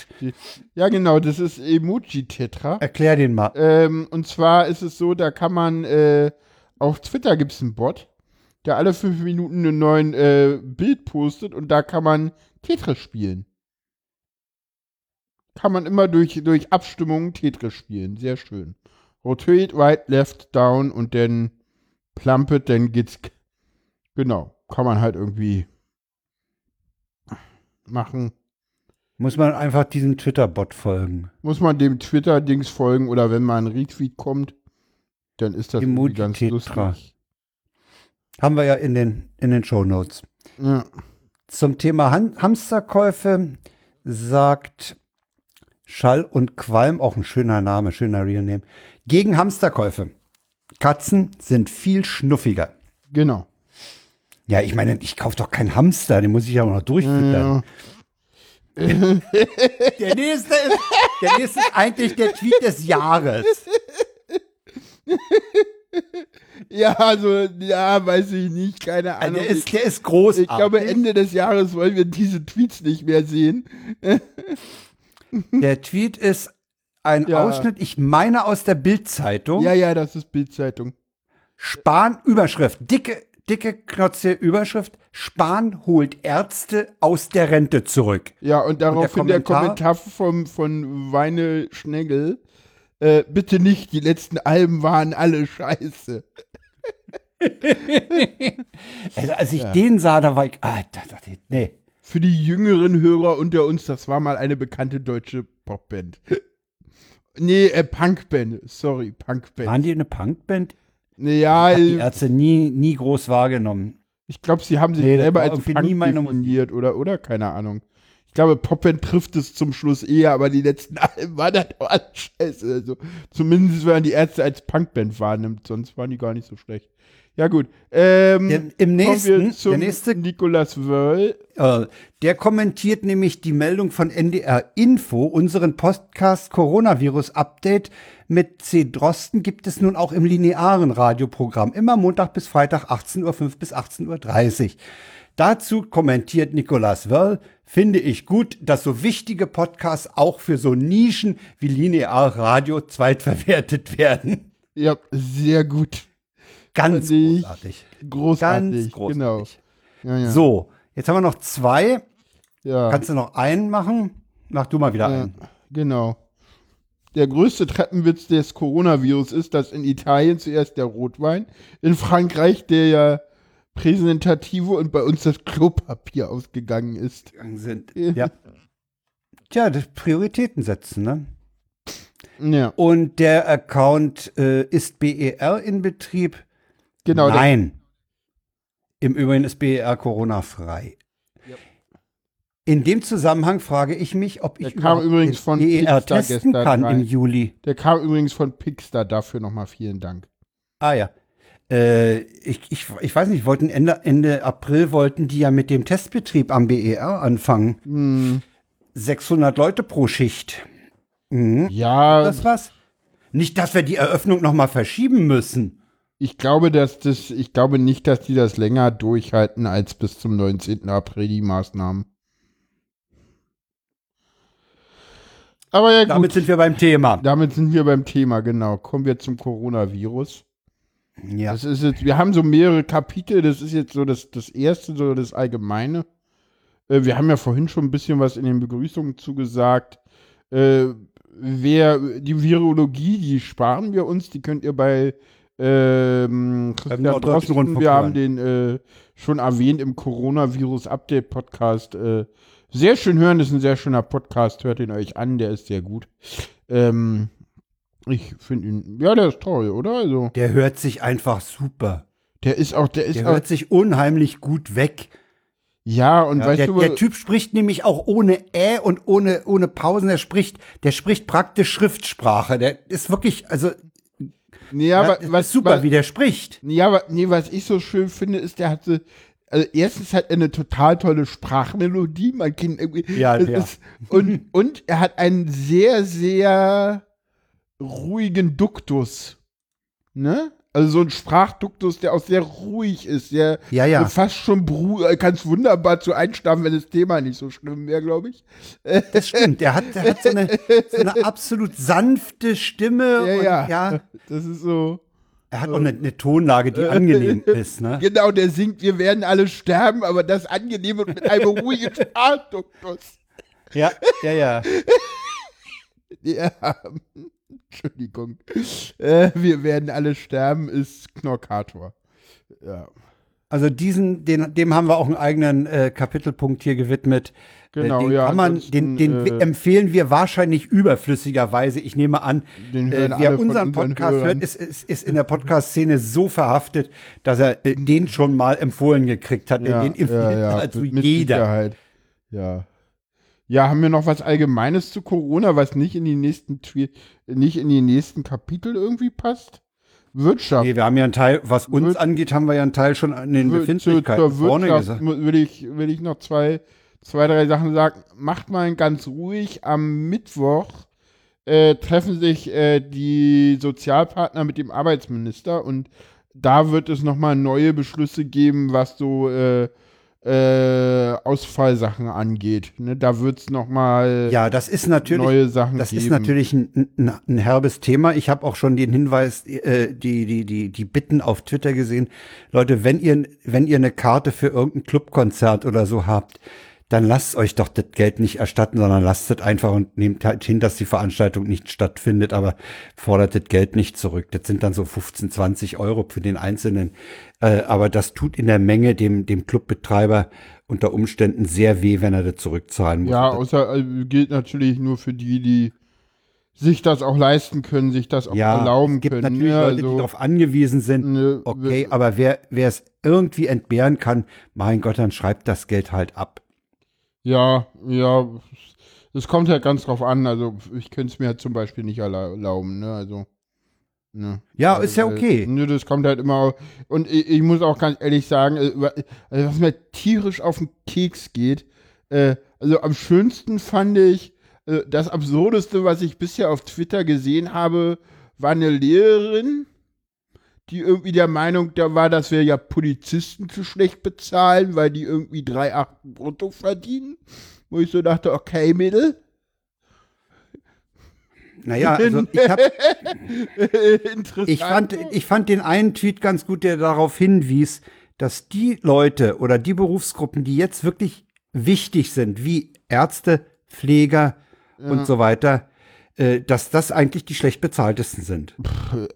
Speaker 2: ja, genau, das ist Emoji-Tetra.
Speaker 1: Erklär den mal.
Speaker 2: Ähm, und zwar ist es so, da kann man, äh, auf Twitter gibt es einen Bot, der alle fünf Minuten einen neuen äh, Bild postet und da kann man Tetris spielen. Kann man immer durch, durch Abstimmungen Tetris spielen. Sehr schön. Rotate, right, left, down und dann plump it, dann geht's. Genau. Kann man halt irgendwie machen.
Speaker 1: Muss man einfach diesem Twitter-Bot folgen.
Speaker 2: Muss man dem Twitter-Dings folgen oder wenn mal ein Retweet kommt, dann ist das ganz lustig.
Speaker 1: Haben wir ja in den, in den Shownotes.
Speaker 2: Ja.
Speaker 1: Zum Thema Han Hamsterkäufe sagt Schall und Qualm, auch ein schöner Name, schöner Real Name. Gegen Hamsterkäufe. Katzen sind viel schnuffiger.
Speaker 2: Genau.
Speaker 1: Ja, ich meine, ich kaufe doch keinen Hamster, den muss ich ja auch noch durchfüttern.
Speaker 2: Ja.
Speaker 1: Der nächste ist, der nächste ist eigentlich der Tweet des Jahres.
Speaker 2: ja, also, ja, weiß ich nicht, keine
Speaker 1: Also
Speaker 2: Ahnung.
Speaker 1: der ist, der ist großartig.
Speaker 2: ich glaube, Ende des Jahres wollen wir diese Tweets nicht mehr sehen.
Speaker 1: Der Tweet ist ein
Speaker 2: Ja.
Speaker 1: Ausschnitt, ich meine aus der Bildzeitung.
Speaker 2: Ja, ja, das ist Bildzeitung.
Speaker 1: Spahn, Überschrift, dicke, dicke Knotze Überschrift, Spahn holt Ärzte aus der Rente zurück.
Speaker 2: Ja, und daraufhin der
Speaker 1: Kommentar?
Speaker 2: Kommentar, vom, von Weine Schnegel. Äh, bitte nicht, die letzten Alben waren alle scheiße.
Speaker 1: Also, als ich
Speaker 2: Ja.
Speaker 1: den sah, da war ich, ah, da dachte ich, nee.
Speaker 2: Für die jüngeren Hörer unter uns, das war mal eine bekannte deutsche Popband. nee, äh, Punkband. Sorry, Punkband.
Speaker 1: Waren die eine Punkband?
Speaker 2: Ja,
Speaker 1: Hab die
Speaker 2: äh,
Speaker 1: Ärzte nie, nie groß wahrgenommen.
Speaker 2: ich glaube, sie haben sich
Speaker 1: Nee,
Speaker 2: selber als Punk definiert oder, oder? Keine Ahnung. Ich glaube, Popband trifft es zum Schluss eher, aber die letzten Alben waren halt auch alles scheiße. Also, zumindest, wenn man die Ärzte als Punkband wahrnimmt, sonst waren die gar nicht so schlecht. Ja, gut. Ähm,
Speaker 1: Der, Im nächsten, der nächste
Speaker 2: Nicolas Wörl.
Speaker 1: Äh, der kommentiert nämlich die Meldung von NDR Info, unseren Podcast Coronavirus Update. Mit C. Drosten gibt es nun auch im linearen Radioprogramm, immer Montag bis Freitag 18.05 Uhr bis 18.30 Uhr. Dazu kommentiert Nicolas Wörl, finde ich gut, dass so wichtige Podcasts auch für so Nischen wie linear Radio zweitverwertet werden.
Speaker 2: Ja, sehr gut.
Speaker 1: Ganz großartig.
Speaker 2: Großartig.
Speaker 1: Ganz großartig.
Speaker 2: Genau. Ja, ja.
Speaker 1: So, jetzt haben wir noch zwei.
Speaker 2: ja.
Speaker 1: Kannst du noch einen machen? Mach du mal wieder
Speaker 2: Ja,
Speaker 1: einen.
Speaker 2: genau. Der größte Treppenwitz des Coronavirus ist, dass in Italien zuerst der Rotwein, in Frankreich der Präsentative und bei uns das Klopapier ausgegangen ist.
Speaker 1: sind. Ja. Tja, das Prioritäten setzen, ne?
Speaker 2: Ja,
Speaker 1: Und der Account äh, ist BER in Betrieb?
Speaker 2: genau.
Speaker 1: Nein. Im Übrigen ist BER Corona-frei. In dem Zusammenhang frage ich mich, ob
Speaker 2: Der
Speaker 1: ich
Speaker 2: kam
Speaker 1: überhaupt
Speaker 2: übrigens von
Speaker 1: BER testen kann
Speaker 2: rein.
Speaker 1: im Juli.
Speaker 2: Der kam übrigens von Pixar, dafür nochmal vielen Dank.
Speaker 1: Ah ja. Äh, ich, ich, ich weiß nicht, wollten Ende, Ende April wollten die ja mit dem Testbetrieb am BER anfangen.
Speaker 2: Hm,
Speaker 1: 600 Leute pro Schicht. Mhm.
Speaker 2: ja,
Speaker 1: Das was? Nicht, dass wir die Eröffnung noch mal verschieben müssen.
Speaker 2: ich glaube, dass das, ich glaube nicht, dass die das länger durchhalten als bis zum 19. April die Maßnahmen. Aber ja, gut.
Speaker 1: Damit sind wir beim Thema.
Speaker 2: Damit sind wir beim Thema, genau. Kommen wir zum Coronavirus.
Speaker 1: Ja.
Speaker 2: Das ist jetzt, wir haben so mehrere Kapitel, das ist jetzt so das, das erste, so das Allgemeine. Äh, wir haben ja vorhin schon ein bisschen was in den Begrüßungen zugesagt. Äh, wer, die Virologie, die sparen wir uns, die könnt ihr bei ähm, Christian
Speaker 1: Norddeutschen
Speaker 2: Drosten, wir haben den äh, schon erwähnt im Coronavirus-Update-Podcast. Äh, sehr schön hören, das ist ein sehr schöner Podcast, hört ihn euch an, der ist sehr gut. Ähm, ich finde ihn, ja, der ist toll, oder? Also,
Speaker 1: Der hört sich einfach super.
Speaker 2: der ist auch, der ist
Speaker 1: Der
Speaker 2: auch,
Speaker 1: hört sich unheimlich gut weg.
Speaker 2: ja, und
Speaker 1: Ja,
Speaker 2: weißt
Speaker 1: der,
Speaker 2: du,
Speaker 1: der Typ spricht nämlich auch ohne Ä und ohne, ohne Pausen. Der spricht, der spricht praktisch Schriftsprache. Der ist wirklich, also,
Speaker 2: nee,
Speaker 1: ja,
Speaker 2: aber,
Speaker 1: das
Speaker 2: was,
Speaker 1: ist super,
Speaker 2: was,
Speaker 1: wie der spricht.
Speaker 2: Ja, aber nee, was ich so schön finde, ist, der hatte. Also erstens hat er eine total tolle Sprachmelodie, man kann irgendwie.
Speaker 1: Ja,
Speaker 2: das
Speaker 1: ja.
Speaker 2: Ist, und, und er hat einen sehr, sehr ruhigen Duktus. Ne? Also so ein Sprachduktus, der auch sehr ruhig ist, der
Speaker 1: Ja, ja.
Speaker 2: fast schon bru äh, kannst wunderbar zu einschlafen, wenn das Thema nicht so schlimm wäre, glaube ich.
Speaker 1: Das stimmt. Der hat, der hat so, eine, so eine absolut sanfte Stimme.
Speaker 2: Ja,
Speaker 1: und,
Speaker 2: ja.
Speaker 1: ja.
Speaker 2: Das ist so.
Speaker 1: Er hat auch eine, eine Tonlage, die angenehm ist, ne?
Speaker 2: Genau, der singt, wir werden alle sterben, aber das angenehm und mit einem ruhigen Sprachduktus.
Speaker 1: Ja, ja, ja.
Speaker 2: Ja, Entschuldigung. Äh, wir werden alle sterben, ist Knorkator. Ja,
Speaker 1: Also diesen, den, dem haben wir auch einen eigenen äh, Kapitelpunkt hier gewidmet.
Speaker 2: Genau,
Speaker 1: äh, den
Speaker 2: ja,
Speaker 1: man, den, den
Speaker 2: äh,
Speaker 1: empfehlen wir wahrscheinlich überflüssigerweise. Ich nehme an, äh, wer unseren
Speaker 2: unseren
Speaker 1: Podcast
Speaker 2: Hörern.
Speaker 1: hört, ist, ist, ist in der Podcast-Szene so verhaftet, dass er äh, den schon mal empfohlen gekriegt hat.
Speaker 2: ja,
Speaker 1: den empfiehlt
Speaker 2: ja, ja,
Speaker 1: also jeder.
Speaker 2: Sicherheit. Ja. Ja, haben wir noch was Allgemeines zu Corona, was nicht in die nächsten nicht in die nächsten Kapitel irgendwie passt? Wirtschaft.
Speaker 1: Nee, wir haben ja einen Teil, was uns
Speaker 2: Wir-
Speaker 1: angeht, haben wir ja einen Teil schon an den Befindlichkeiten
Speaker 2: zur
Speaker 1: vorne
Speaker 2: Wirtschaft
Speaker 1: gesagt.
Speaker 2: will ich, will ich noch zwei, zwei, drei Sachen sagen. Macht mal ganz ruhig. Am Mittwoch äh, treffen sich äh, die Sozialpartner mit dem Arbeitsminister und da wird es nochmal neue Beschlüsse geben, was so äh, äh, Ausfallsachen angeht. Ne? Da wird es nochmal
Speaker 1: Ja, das ist natürlich
Speaker 2: neue Sachen
Speaker 1: Das
Speaker 2: geben.
Speaker 1: ist natürlich ein, ein, ein herbes Thema. Ich habe auch schon den Hinweis, äh, die, die, die, die Bitten auf Twitter gesehen. Leute, wenn ihr, wenn ihr eine Karte für irgendein Clubkonzert oder so habt, dann lasst euch doch das Geld nicht erstatten, sondern lasst es einfach und nehmt halt hin, dass die Veranstaltung nicht stattfindet, aber fordert das Geld nicht zurück. Das sind dann so 15, 20 Euro für den Einzelnen. Äh, aber das tut in der Menge dem, dem Clubbetreiber unter Umständen sehr weh, wenn er das zurückzahlen muss.
Speaker 2: Ja, außer äh, gilt natürlich nur für die, die sich das auch leisten können, sich das auch
Speaker 1: Ja,
Speaker 2: erlauben
Speaker 1: es gibt
Speaker 2: können.
Speaker 1: natürlich
Speaker 2: ne?
Speaker 1: Leute, die
Speaker 2: Also,
Speaker 1: darauf angewiesen sind.
Speaker 2: ne,
Speaker 1: Okay, aber wer wer es irgendwie entbehren kann, mein Gott, dann schreibt das Geld halt ab.
Speaker 2: Ja, ja. Es kommt halt ganz drauf an. Also ich könnte es mir halt zum Beispiel nicht erla- erlauben, ne? Also. Ne.
Speaker 1: Ja,
Speaker 2: Also,
Speaker 1: ist ja
Speaker 2: äh,
Speaker 1: okay.
Speaker 2: Ne, das kommt halt immer. au- Und ich, ich muss auch ganz ehrlich sagen, äh, also was mir tierisch auf den Keks geht, äh, also am schönsten fand ich, äh, das Absurdeste, was ich bisher auf Twitter gesehen habe, war eine Lehrerin, die irgendwie der Meinung da war, dass wir ja Polizisten zu schlecht bezahlen, weil die irgendwie 3,8 brutto verdienen. Wo ich so dachte, okay, Mädel.
Speaker 1: Naja, also ich, hab,
Speaker 2: Interessant.
Speaker 1: ich, fand, ich fand den einen Tweet ganz gut, der darauf hinwies, dass die Leute oder die Berufsgruppen, die jetzt wirklich wichtig sind, wie Ärzte, Pfleger und so weiter, äh, dass das eigentlich die schlecht bezahltesten sind.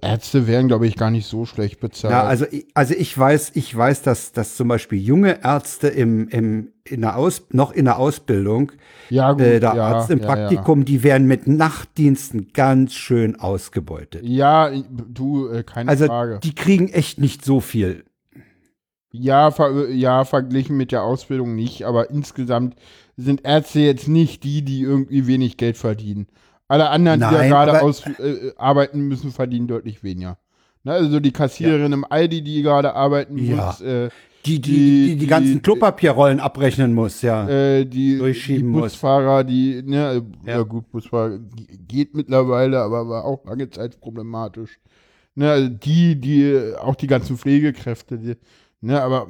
Speaker 2: Ärzte wären, glaube ich, gar nicht so schlecht bezahlt.
Speaker 1: Ja, also, ich- also ich weiß, ich weiß, dass, dass zum Beispiel junge Ärzte im, im, in der Aus, noch in der Ausbildung,
Speaker 2: ja, gut,
Speaker 1: äh, der
Speaker 2: ja,
Speaker 1: Arzt im
Speaker 2: ja,
Speaker 1: Praktikum, die werden mit Nachtdiensten ganz schön ausgebeutet.
Speaker 2: Ja, ja du, äh, keine
Speaker 1: Also
Speaker 2: Frage.
Speaker 1: die kriegen echt nicht so viel.
Speaker 2: Ja, ver ja, verglichen mit der Ausbildung nicht, aber insgesamt sind Ärzte jetzt nicht die, die irgendwie wenig Geld verdienen. Alle anderen, die da
Speaker 1: Nein,
Speaker 2: gerade
Speaker 1: aber-
Speaker 2: aus, äh, arbeiten müssen, verdienen deutlich weniger. Ne, also die Kassiererin im Aldi, die gerade arbeiten
Speaker 1: Ja.
Speaker 2: muss, äh,
Speaker 1: Die, die,
Speaker 2: Die-
Speaker 1: die, die,
Speaker 2: die-
Speaker 1: ganzen Klopapierrollen abrechnen muss, ja.
Speaker 2: äh, die,
Speaker 1: Durchschieben
Speaker 2: die
Speaker 1: muss.
Speaker 2: Busfahrer, die, ne, ja.
Speaker 1: Ja.
Speaker 2: gut, Busfahrer geht mittlerweile, aber war auch lange Zeit problematisch. Ne, also die, die, auch die ganzen Pflegekräfte, die, ne, aber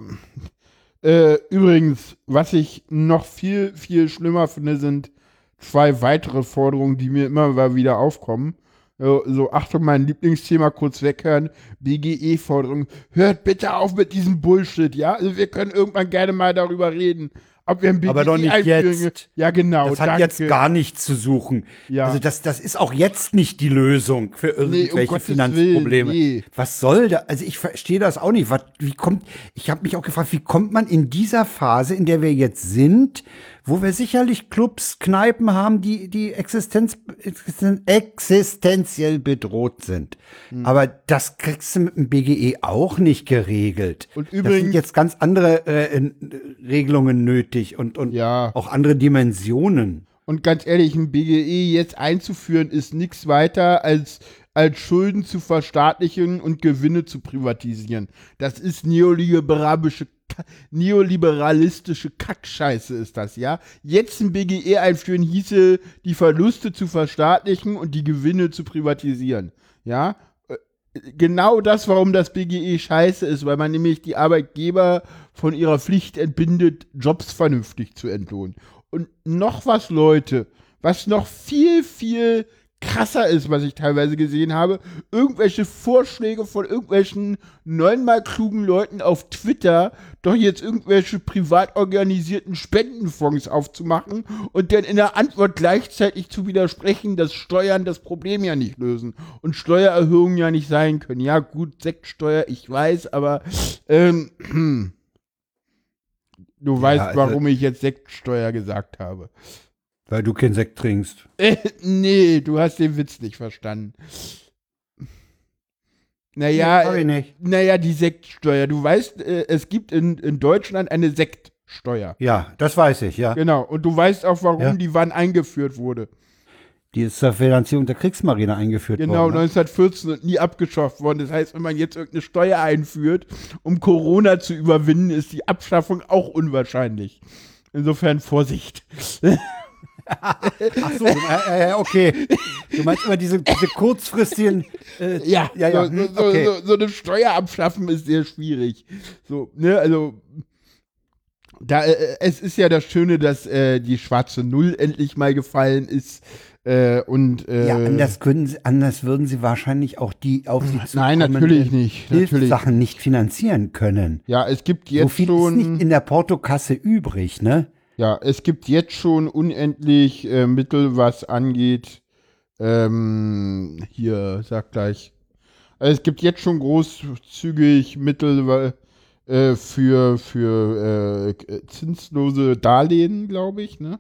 Speaker 2: äh, übrigens, was ich noch viel, viel schlimmer finde, sind zwei weitere Forderungen, die mir immer mal wieder aufkommen. So, so, Achtung, mein Lieblingsthema kurz weghören. BGE-Forderung. Hört bitte auf mit diesem Bullshit, ja? Also wir können irgendwann gerne mal darüber reden. Ob wir ein BGE
Speaker 1: Aber doch nicht
Speaker 2: einführen.
Speaker 1: jetzt.
Speaker 2: Ja, genau.
Speaker 1: das hat
Speaker 2: danke.
Speaker 1: jetzt gar nichts zu suchen.
Speaker 2: Ja.
Speaker 1: Also das, das ist auch jetzt nicht die Lösung für irgendwelche
Speaker 2: Gottes
Speaker 1: Finanzprobleme.
Speaker 2: Willen, nee.
Speaker 1: Was soll da? Also ich verstehe das auch nicht. Was, wie kommt? Ich habe mich auch gefragt, wie kommt man in dieser Phase, in der wir jetzt sind, wo wir sicherlich Clubs, Kneipen haben, die die Existenz, existen, existenziell bedroht sind.
Speaker 2: Hm.
Speaker 1: Aber das kriegst du mit dem BGE auch nicht geregelt.
Speaker 2: Und
Speaker 1: das sind
Speaker 2: übrigens-
Speaker 1: jetzt ganz andere äh, Regelungen nötig und und
Speaker 2: Ja.
Speaker 1: auch andere Dimensionen.
Speaker 2: Und ganz ehrlich, ein BGE jetzt einzuführen, ist nichts weiter als, als Schulden zu verstaatlichen und Gewinne zu privatisieren. Das ist neoliberalische, neoliberalistische Kackscheiße ist das, ja? Jetzt ein BGE einführen hieße, die Verluste zu verstaatlichen und die Gewinne zu privatisieren, ja? Äh, Genau das, warum das BGE scheiße ist, weil man nämlich die Arbeitgeber von ihrer Pflicht entbindet, Jobs vernünftig zu entlohnen. Und noch was, Leute, was noch viel, viel krasser ist, was ich teilweise gesehen habe, irgendwelche Vorschläge von irgendwelchen neunmal klugen Leuten auf Twitter, doch jetzt irgendwelche privat organisierten Spendenfonds aufzumachen und dann in der Antwort gleichzeitig zu widersprechen, dass Steuern das Problem ja nicht lösen und Steuererhöhungen ja nicht sein können. Ja, gut, Sektsteuer, ich weiß, aber ähm, du weißt,
Speaker 1: also-
Speaker 2: warum ich jetzt Sektsteuer gesagt habe.
Speaker 1: Weil du keinen Sekt trinkst.
Speaker 2: Äh, nee, du hast den Witz nicht verstanden. Naja,
Speaker 1: Nee, ich nicht.
Speaker 2: naja, die Sektsteuer. Du weißt, äh, es gibt in, in Deutschland eine Sektsteuer.
Speaker 1: Ja, das weiß ich, ja.
Speaker 2: Genau. Und du weißt auch, warum
Speaker 1: Ja.
Speaker 2: die wann eingeführt wurde.
Speaker 1: Die ist zur Finanzierung der Kriegsmarine eingeführt
Speaker 2: Genau,
Speaker 1: worden. ne?
Speaker 2: 1914 und nie abgeschafft worden. Das heißt, wenn man jetzt irgendeine Steuer einführt, um Corona zu überwinden, ist die Abschaffung auch unwahrscheinlich. Insofern Vorsicht.
Speaker 1: Ach so, äh, äh, okay. Du meinst immer diese, diese kurzfristigen. Äh,
Speaker 2: Ja,
Speaker 1: ja, ja.
Speaker 2: So,
Speaker 1: hm,
Speaker 2: so,
Speaker 1: okay.
Speaker 2: so, so eine Steuer abschaffen ist sehr schwierig. So, ne, also da, äh, es ist ja das Schöne, dass äh, die schwarze Null endlich mal gefallen ist. Äh, und äh,
Speaker 1: ja, anders, können sie, anders würden sie wahrscheinlich auch die auf sie
Speaker 2: Nein, natürlich nicht. Natürlich.
Speaker 1: Hilfssachen nicht finanzieren können.
Speaker 2: Ja, es gibt
Speaker 1: So
Speaker 2: jetzt
Speaker 1: viel
Speaker 2: schon.
Speaker 1: ist nicht in der Portokasse übrig, ne?
Speaker 2: Ja, es gibt jetzt schon unendlich äh, Mittel, was angeht. Ähm, hier, sag gleich. Also es gibt jetzt schon großzügig Mittel äh, für, für äh, zinslose Darlehen, glaube ich. Ne?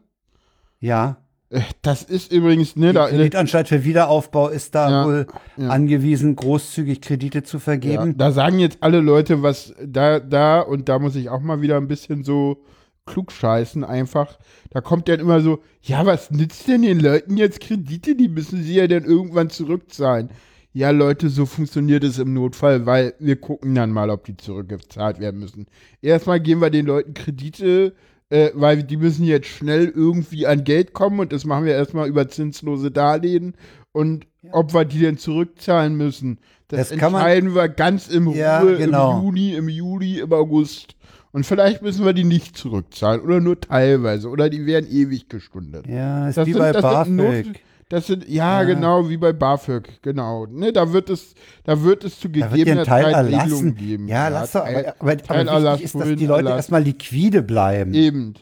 Speaker 1: Ja.
Speaker 2: Äh, Das ist übrigens, ne,
Speaker 1: Die
Speaker 2: da,
Speaker 1: Kreditanstalt für Wiederaufbau ist da
Speaker 2: Ja,
Speaker 1: wohl
Speaker 2: ja.
Speaker 1: angewiesen, großzügig Kredite zu
Speaker 2: ja,
Speaker 1: vergeben.
Speaker 2: da sagen jetzt alle Leute, was da, da, und da muss ich auch mal wieder ein bisschen so klugscheißen einfach. Da kommt dann immer so, ja, was nützt denn den Leuten jetzt Kredite? Die müssen sie ja dann irgendwann zurückzahlen. Ja, Leute, so funktioniert es im Notfall, weil wir gucken dann mal, ob die zurückgezahlt werden müssen. Erstmal geben wir den Leuten Kredite, äh, weil die müssen jetzt schnell irgendwie an Geld kommen und das machen wir erstmal über zinslose Darlehen. Und ob wir die denn zurückzahlen müssen, das,
Speaker 1: Das kann man-
Speaker 2: entscheiden wir ganz im
Speaker 1: Ja,
Speaker 2: Ruhe
Speaker 1: genau.
Speaker 2: im Juni, im Juli, im August. Und vielleicht müssen wir die nicht zurückzahlen oder nur teilweise oder die werden ewig gestundet.
Speaker 1: Ja, ist
Speaker 2: Das
Speaker 1: wie
Speaker 2: sind-
Speaker 1: bei
Speaker 2: das sind
Speaker 1: BAföG.
Speaker 2: Das sind, ja,
Speaker 1: Ja.
Speaker 2: genau, wie bei BAföG, genau. Ne, da wird es, da wird es zu gegebener
Speaker 1: Teil
Speaker 2: Zeit. Regelungen geben.
Speaker 1: Ja, lass doch.
Speaker 2: Teil-
Speaker 1: Aber, aber,
Speaker 2: Teilerlass,
Speaker 1: aber wichtig ist, dass die Leute erstmal liquide bleiben.
Speaker 2: Eben.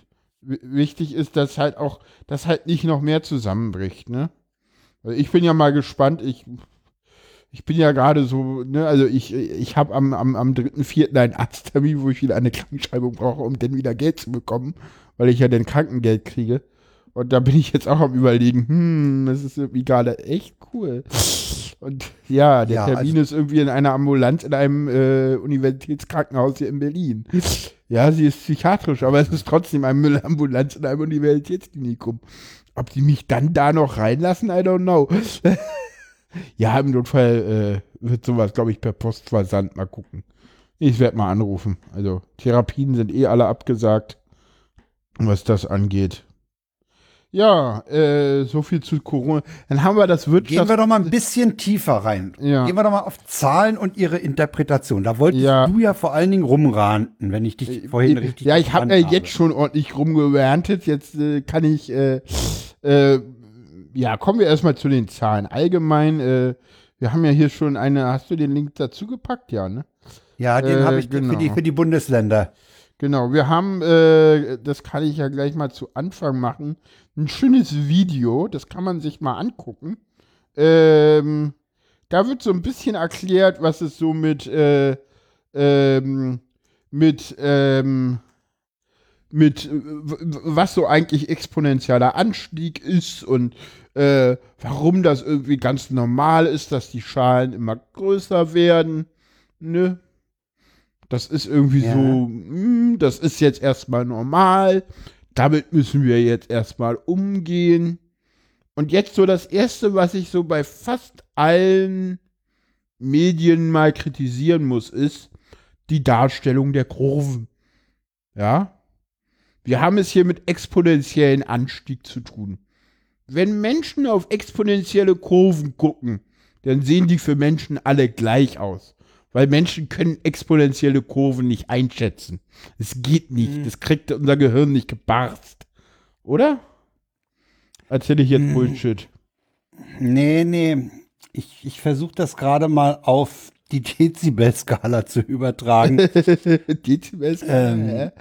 Speaker 2: W- Wichtig ist, dass halt auch, dass halt nicht noch mehr zusammenbricht, ne? Also ich bin ja mal gespannt, ich, ich bin ja gerade so, ne, also ich, ich habe am, am, am 3.4. einen Arzttermin, wo ich wieder eine Krankenschreibung brauche, um dann wieder Geld zu bekommen, weil ich ja dann Krankengeld kriege. Und da bin ich jetzt auch am überlegen, hm, das ist irgendwie gerade echt cool. Und ja, der
Speaker 1: Ja,
Speaker 2: Termin
Speaker 1: also-
Speaker 2: ist irgendwie in einer Ambulanz in einem äh, Universitätskrankenhaus hier in Berlin. Ja, sie ist psychiatrisch, aber es ist trotzdem eine Müllambulanz in einem Universitätsklinikum. Ob die mich dann da noch reinlassen, I don't know. Ja, im Notfall äh, wird sowas, glaube ich, per Postversand mal gucken. Ich werde mal anrufen. Also, Therapien sind eh alle abgesagt, was das angeht. Ja, äh, so viel zu Corona. Dann haben wir das
Speaker 1: Gehen
Speaker 2: Wirtschaft.
Speaker 1: wir doch mal ein bisschen tiefer rein.
Speaker 2: Ja.
Speaker 1: Gehen wir doch mal auf Zahlen und ihre Interpretation. Da wolltest
Speaker 2: Ja.
Speaker 1: du ja vor allen Dingen rumranten, wenn ich dich vorhin richtig
Speaker 2: Ja, ich habe ja
Speaker 1: verstanden
Speaker 2: jetzt schon ordentlich rumgerantet. Jetzt äh, kann ich, äh, äh, ja, kommen wir erstmal zu den Zahlen. Allgemein, äh, wir haben ja hier schon eine, hast du den Link dazu gepackt? Ja, ne?
Speaker 1: Ja, den
Speaker 2: Äh,
Speaker 1: habe ich für, die,
Speaker 2: genau.
Speaker 1: für die Bundesländer.
Speaker 2: Genau, wir haben, äh, das kann ich ja gleich mal zu Anfang machen, ein schönes Video, das kann man sich mal angucken. Ähm, da wird so ein bisschen erklärt, was es so mit, äh, ähm, mit, ähm, mit, äh, was so eigentlich exponentieller Anstieg ist und äh, warum das irgendwie ganz normal ist, dass die Schalen immer größer werden. Ne? Das ist irgendwie
Speaker 1: Ja.
Speaker 2: so, hm, das ist jetzt erstmal normal. Damit müssen wir jetzt erstmal umgehen. Und jetzt so das Erste, was ich so bei fast allen Medien mal kritisieren muss, ist die Darstellung der Kurven. Ja? Wir haben es hier mit exponentiellen Anstieg zu tun. Wenn Menschen auf exponentielle Kurven gucken, dann sehen die für Menschen alle gleich aus. Weil Menschen können exponentielle Kurven nicht einschätzen. Es geht nicht. Das kriegt unser Gehirn nicht gebarst. Oder? Erzähle ich jetzt Bullshit.
Speaker 1: Nee, nee. Ich, ich versuche das gerade mal auf die Dezibel-Skala zu übertragen.
Speaker 2: Dezibel
Speaker 1: Ähm,
Speaker 2: ja.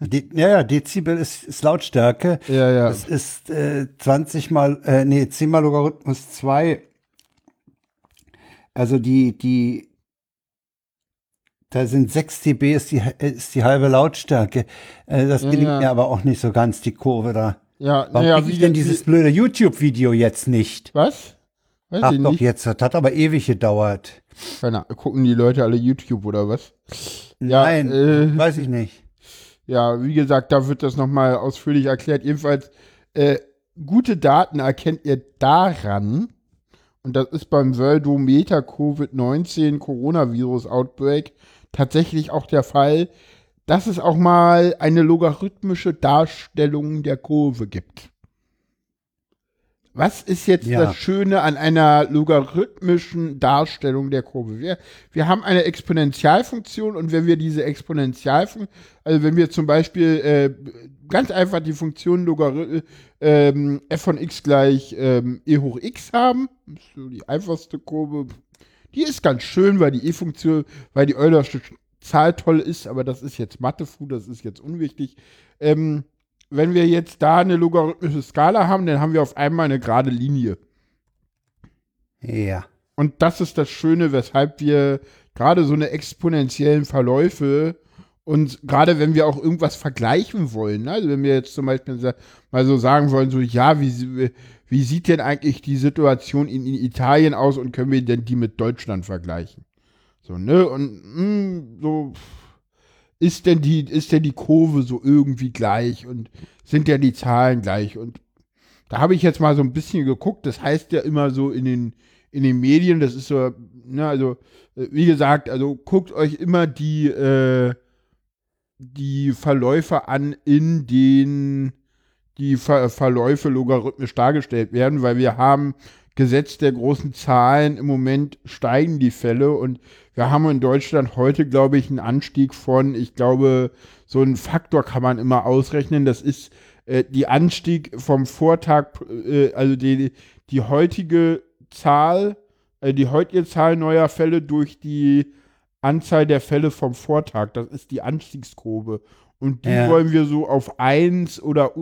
Speaker 1: De ja, ja, Dezibel ist, ist Lautstärke.
Speaker 2: ja, ja.
Speaker 1: Das ist äh, 20 mal, äh, nee, 10 mal Logarithmus 2. Also die, die, da sind 6 dB ist die, ist die halbe Lautstärke. Äh, das
Speaker 2: Ja,
Speaker 1: gelingt
Speaker 2: ja.
Speaker 1: mir aber auch nicht so ganz, die Kurve da.
Speaker 2: Ja,
Speaker 1: Warum ich
Speaker 2: wie
Speaker 1: denn dieses blöde YouTube-Video jetzt nicht?
Speaker 2: Was? Weiß
Speaker 1: Ach doch,
Speaker 2: nicht.
Speaker 1: jetzt, das hat aber ewig gedauert.
Speaker 2: Keine Ahnung, gucken die Leute alle YouTube oder was? Ja,
Speaker 1: Nein,
Speaker 2: äh,
Speaker 1: weiß ich nicht.
Speaker 2: Ja, wie gesagt, da wird das nochmal ausführlich erklärt. Jedenfalls, äh, gute Daten erkennt ihr daran, und das ist beim Worldometer Covid-19 Coronavirus Outbreak tatsächlich auch der Fall, dass es auch mal eine logarithmische Darstellung der Kurve gibt. Was ist jetzt
Speaker 1: Ja.
Speaker 2: das Schöne an einer logarithmischen Darstellung der Kurve? Wir, wir haben eine Exponentialfunktion und wenn wir diese Exponentialfunktion, also wenn wir zum Beispiel äh, ganz einfach die Funktion Logarith ähm, f von x gleich ähm, e hoch x haben, so die einfachste Kurve, die ist ganz schön, weil die e-Funktion, weil die Eulersche Zahl toll ist, aber das ist jetzt Mathe-Fu, das ist jetzt unwichtig. Ähm, wenn wir jetzt da eine logarithmische Skala haben, dann haben wir auf einmal eine gerade Linie.
Speaker 1: Ja.
Speaker 2: Und das ist das Schöne, weshalb wir gerade so eine exponentiellen Verläufe und gerade wenn wir auch irgendwas vergleichen wollen, ne? also wenn wir jetzt zum Beispiel mal so sagen wollen, so ja, wie, wie sieht denn eigentlich die Situation in, in Italien aus und können wir denn die mit Deutschland vergleichen? So, ne? Und mh, so ist denn die, ist denn die Kurve so irgendwie gleich und sind denn die Zahlen gleich? Und da habe ich jetzt mal so ein bisschen geguckt, das heißt ja immer so in den, in den Medien, das ist so, ne, also, äh, wie gesagt, also guckt euch immer die, äh, die Verläufe an, in denen die Ver Verläufe logarithmisch dargestellt werden, weil wir haben Gesetz der großen Zahlen, im Moment steigen die Fälle und wir haben in Deutschland heute, glaube ich, einen Anstieg von, ich glaube, so einen Faktor kann man immer ausrechnen, das ist äh, die Anstieg vom Vortag, äh, also die, die heutige Zahl, äh, die heutige Zahl neuer Fälle durch die Anzahl der Fälle vom Vortag, das ist die Anstiegskurve. Und die
Speaker 1: Ja.
Speaker 2: wollen wir so auf 1 oder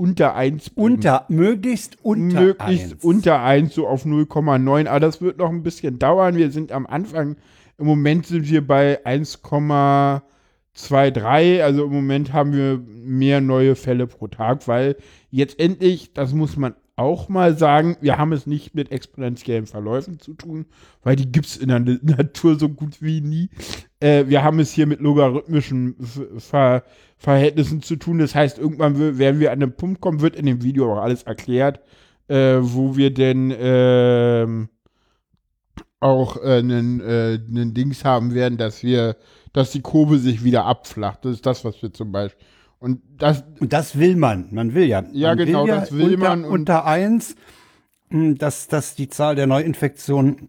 Speaker 2: unter 1
Speaker 1: Unter, möglichst unter
Speaker 2: möglichst
Speaker 1: 1.
Speaker 2: unter 1, so auf 0,9. Aber das wird noch ein bisschen dauern. Wir sind am Anfang, im Moment sind wir bei 1,23. Also im Moment haben wir mehr neue Fälle pro Tag, weil jetzt endlich, das muss man auch mal sagen, wir haben es nicht mit exponentiellen Verläufen zu tun, weil die gibt es in der Natur so gut wie nie. Äh, wir haben es hier mit logarithmischen Ver Verhältnissen zu tun. Das heißt, irgendwann werden wir an den Punkt kommen, wird in dem Video auch alles erklärt, äh, wo wir denn äh, auch einen, äh, einen Dings haben werden, dass wir, dass die Kurve sich wieder abflacht. Das ist das, was wir zum Beispiel und das,
Speaker 1: und das will man. Man will ja.
Speaker 2: Ja, genau,
Speaker 1: will ja
Speaker 2: das will
Speaker 1: unter,
Speaker 2: man.
Speaker 1: Unter eins, mh, dass, dass die Zahl der Neuinfektionen,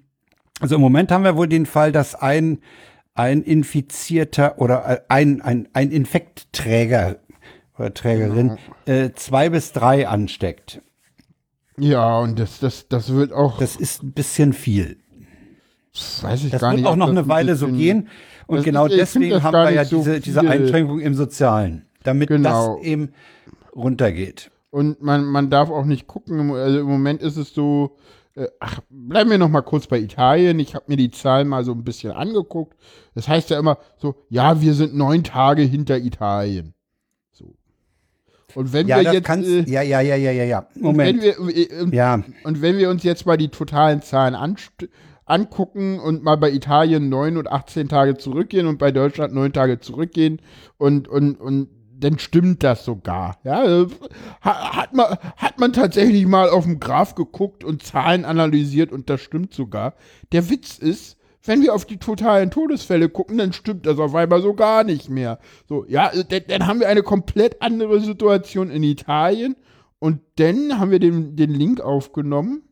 Speaker 1: also im Moment haben wir wohl den Fall, dass ein, ein Infizierter oder ein, ein, ein Infektträger oder Trägerin
Speaker 2: Genau.
Speaker 1: äh, zwei bis drei ansteckt.
Speaker 2: Ja, und das, das, das wird auch,
Speaker 1: Das ist ein bisschen viel.
Speaker 2: weiß ich
Speaker 1: Das
Speaker 2: gar
Speaker 1: wird
Speaker 2: nicht.
Speaker 1: auch noch
Speaker 2: das
Speaker 1: eine
Speaker 2: ein
Speaker 1: Weile so gehen. Und
Speaker 2: Das
Speaker 1: genau
Speaker 2: ist-
Speaker 1: deswegen
Speaker 2: das
Speaker 1: haben wir ja
Speaker 2: so
Speaker 1: diese, diese. Einschränkung im Sozialen, damit
Speaker 2: Genau.
Speaker 1: das eben runtergeht.
Speaker 2: Und man, man darf auch nicht gucken, im- also im Moment ist es so, äh, ach, bleiben wir noch mal kurz bei Italien. Ich habe mir die Zahlen mal so ein bisschen angeguckt. Das heißt ja immer so, ja, wir sind neun Tage hinter Italien. So. Und wenn
Speaker 1: Ja,
Speaker 2: wir jetzt,
Speaker 1: kannst,
Speaker 2: äh,
Speaker 1: ja, ja, ja, ja, ja, ja.
Speaker 2: und wenn
Speaker 1: Moment.
Speaker 2: wir, äh, und,
Speaker 1: Ja,
Speaker 2: und wenn wir uns jetzt mal die totalen Zahlen angucken und mal bei Italien neun und 18 Tage zurückgehen und bei Deutschland neun Tage zurückgehen und, und, und dann stimmt das sogar. Ja, ha- hat man, hat man tatsächlich mal auf dem Graph geguckt und Zahlen analysiert und das stimmt sogar. Der Witz ist, wenn wir auf die totalen Todesfälle gucken, dann stimmt das auf einmal so gar nicht mehr. So, ja, äh, dann, dann haben wir eine komplett andere Situation in Italien und dann haben wir den, den Link aufgenommen.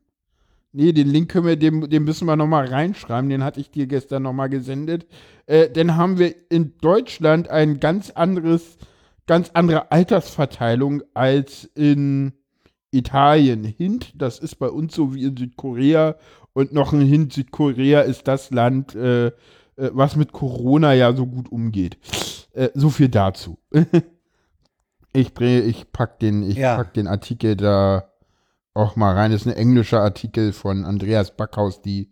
Speaker 2: Nee, den Link können wir, den, den müssen wir nochmal reinschreiben. Den hatte ich dir gestern nochmal gesendet. Äh, dann haben wir in Deutschland ein ganz anderes, ganz andere Altersverteilung als in Italien. Hint, das ist bei uns so wie in Südkorea. Und noch ein Hint, Südkorea ist das Land, äh, äh, was mit Corona ja so gut umgeht. Äh, so viel dazu. ich, ich pack den, ich
Speaker 1: Ja.
Speaker 2: pack den Artikel da auch mal rein. Das ist ein englischer Artikel von Andreas Backhaus. Die,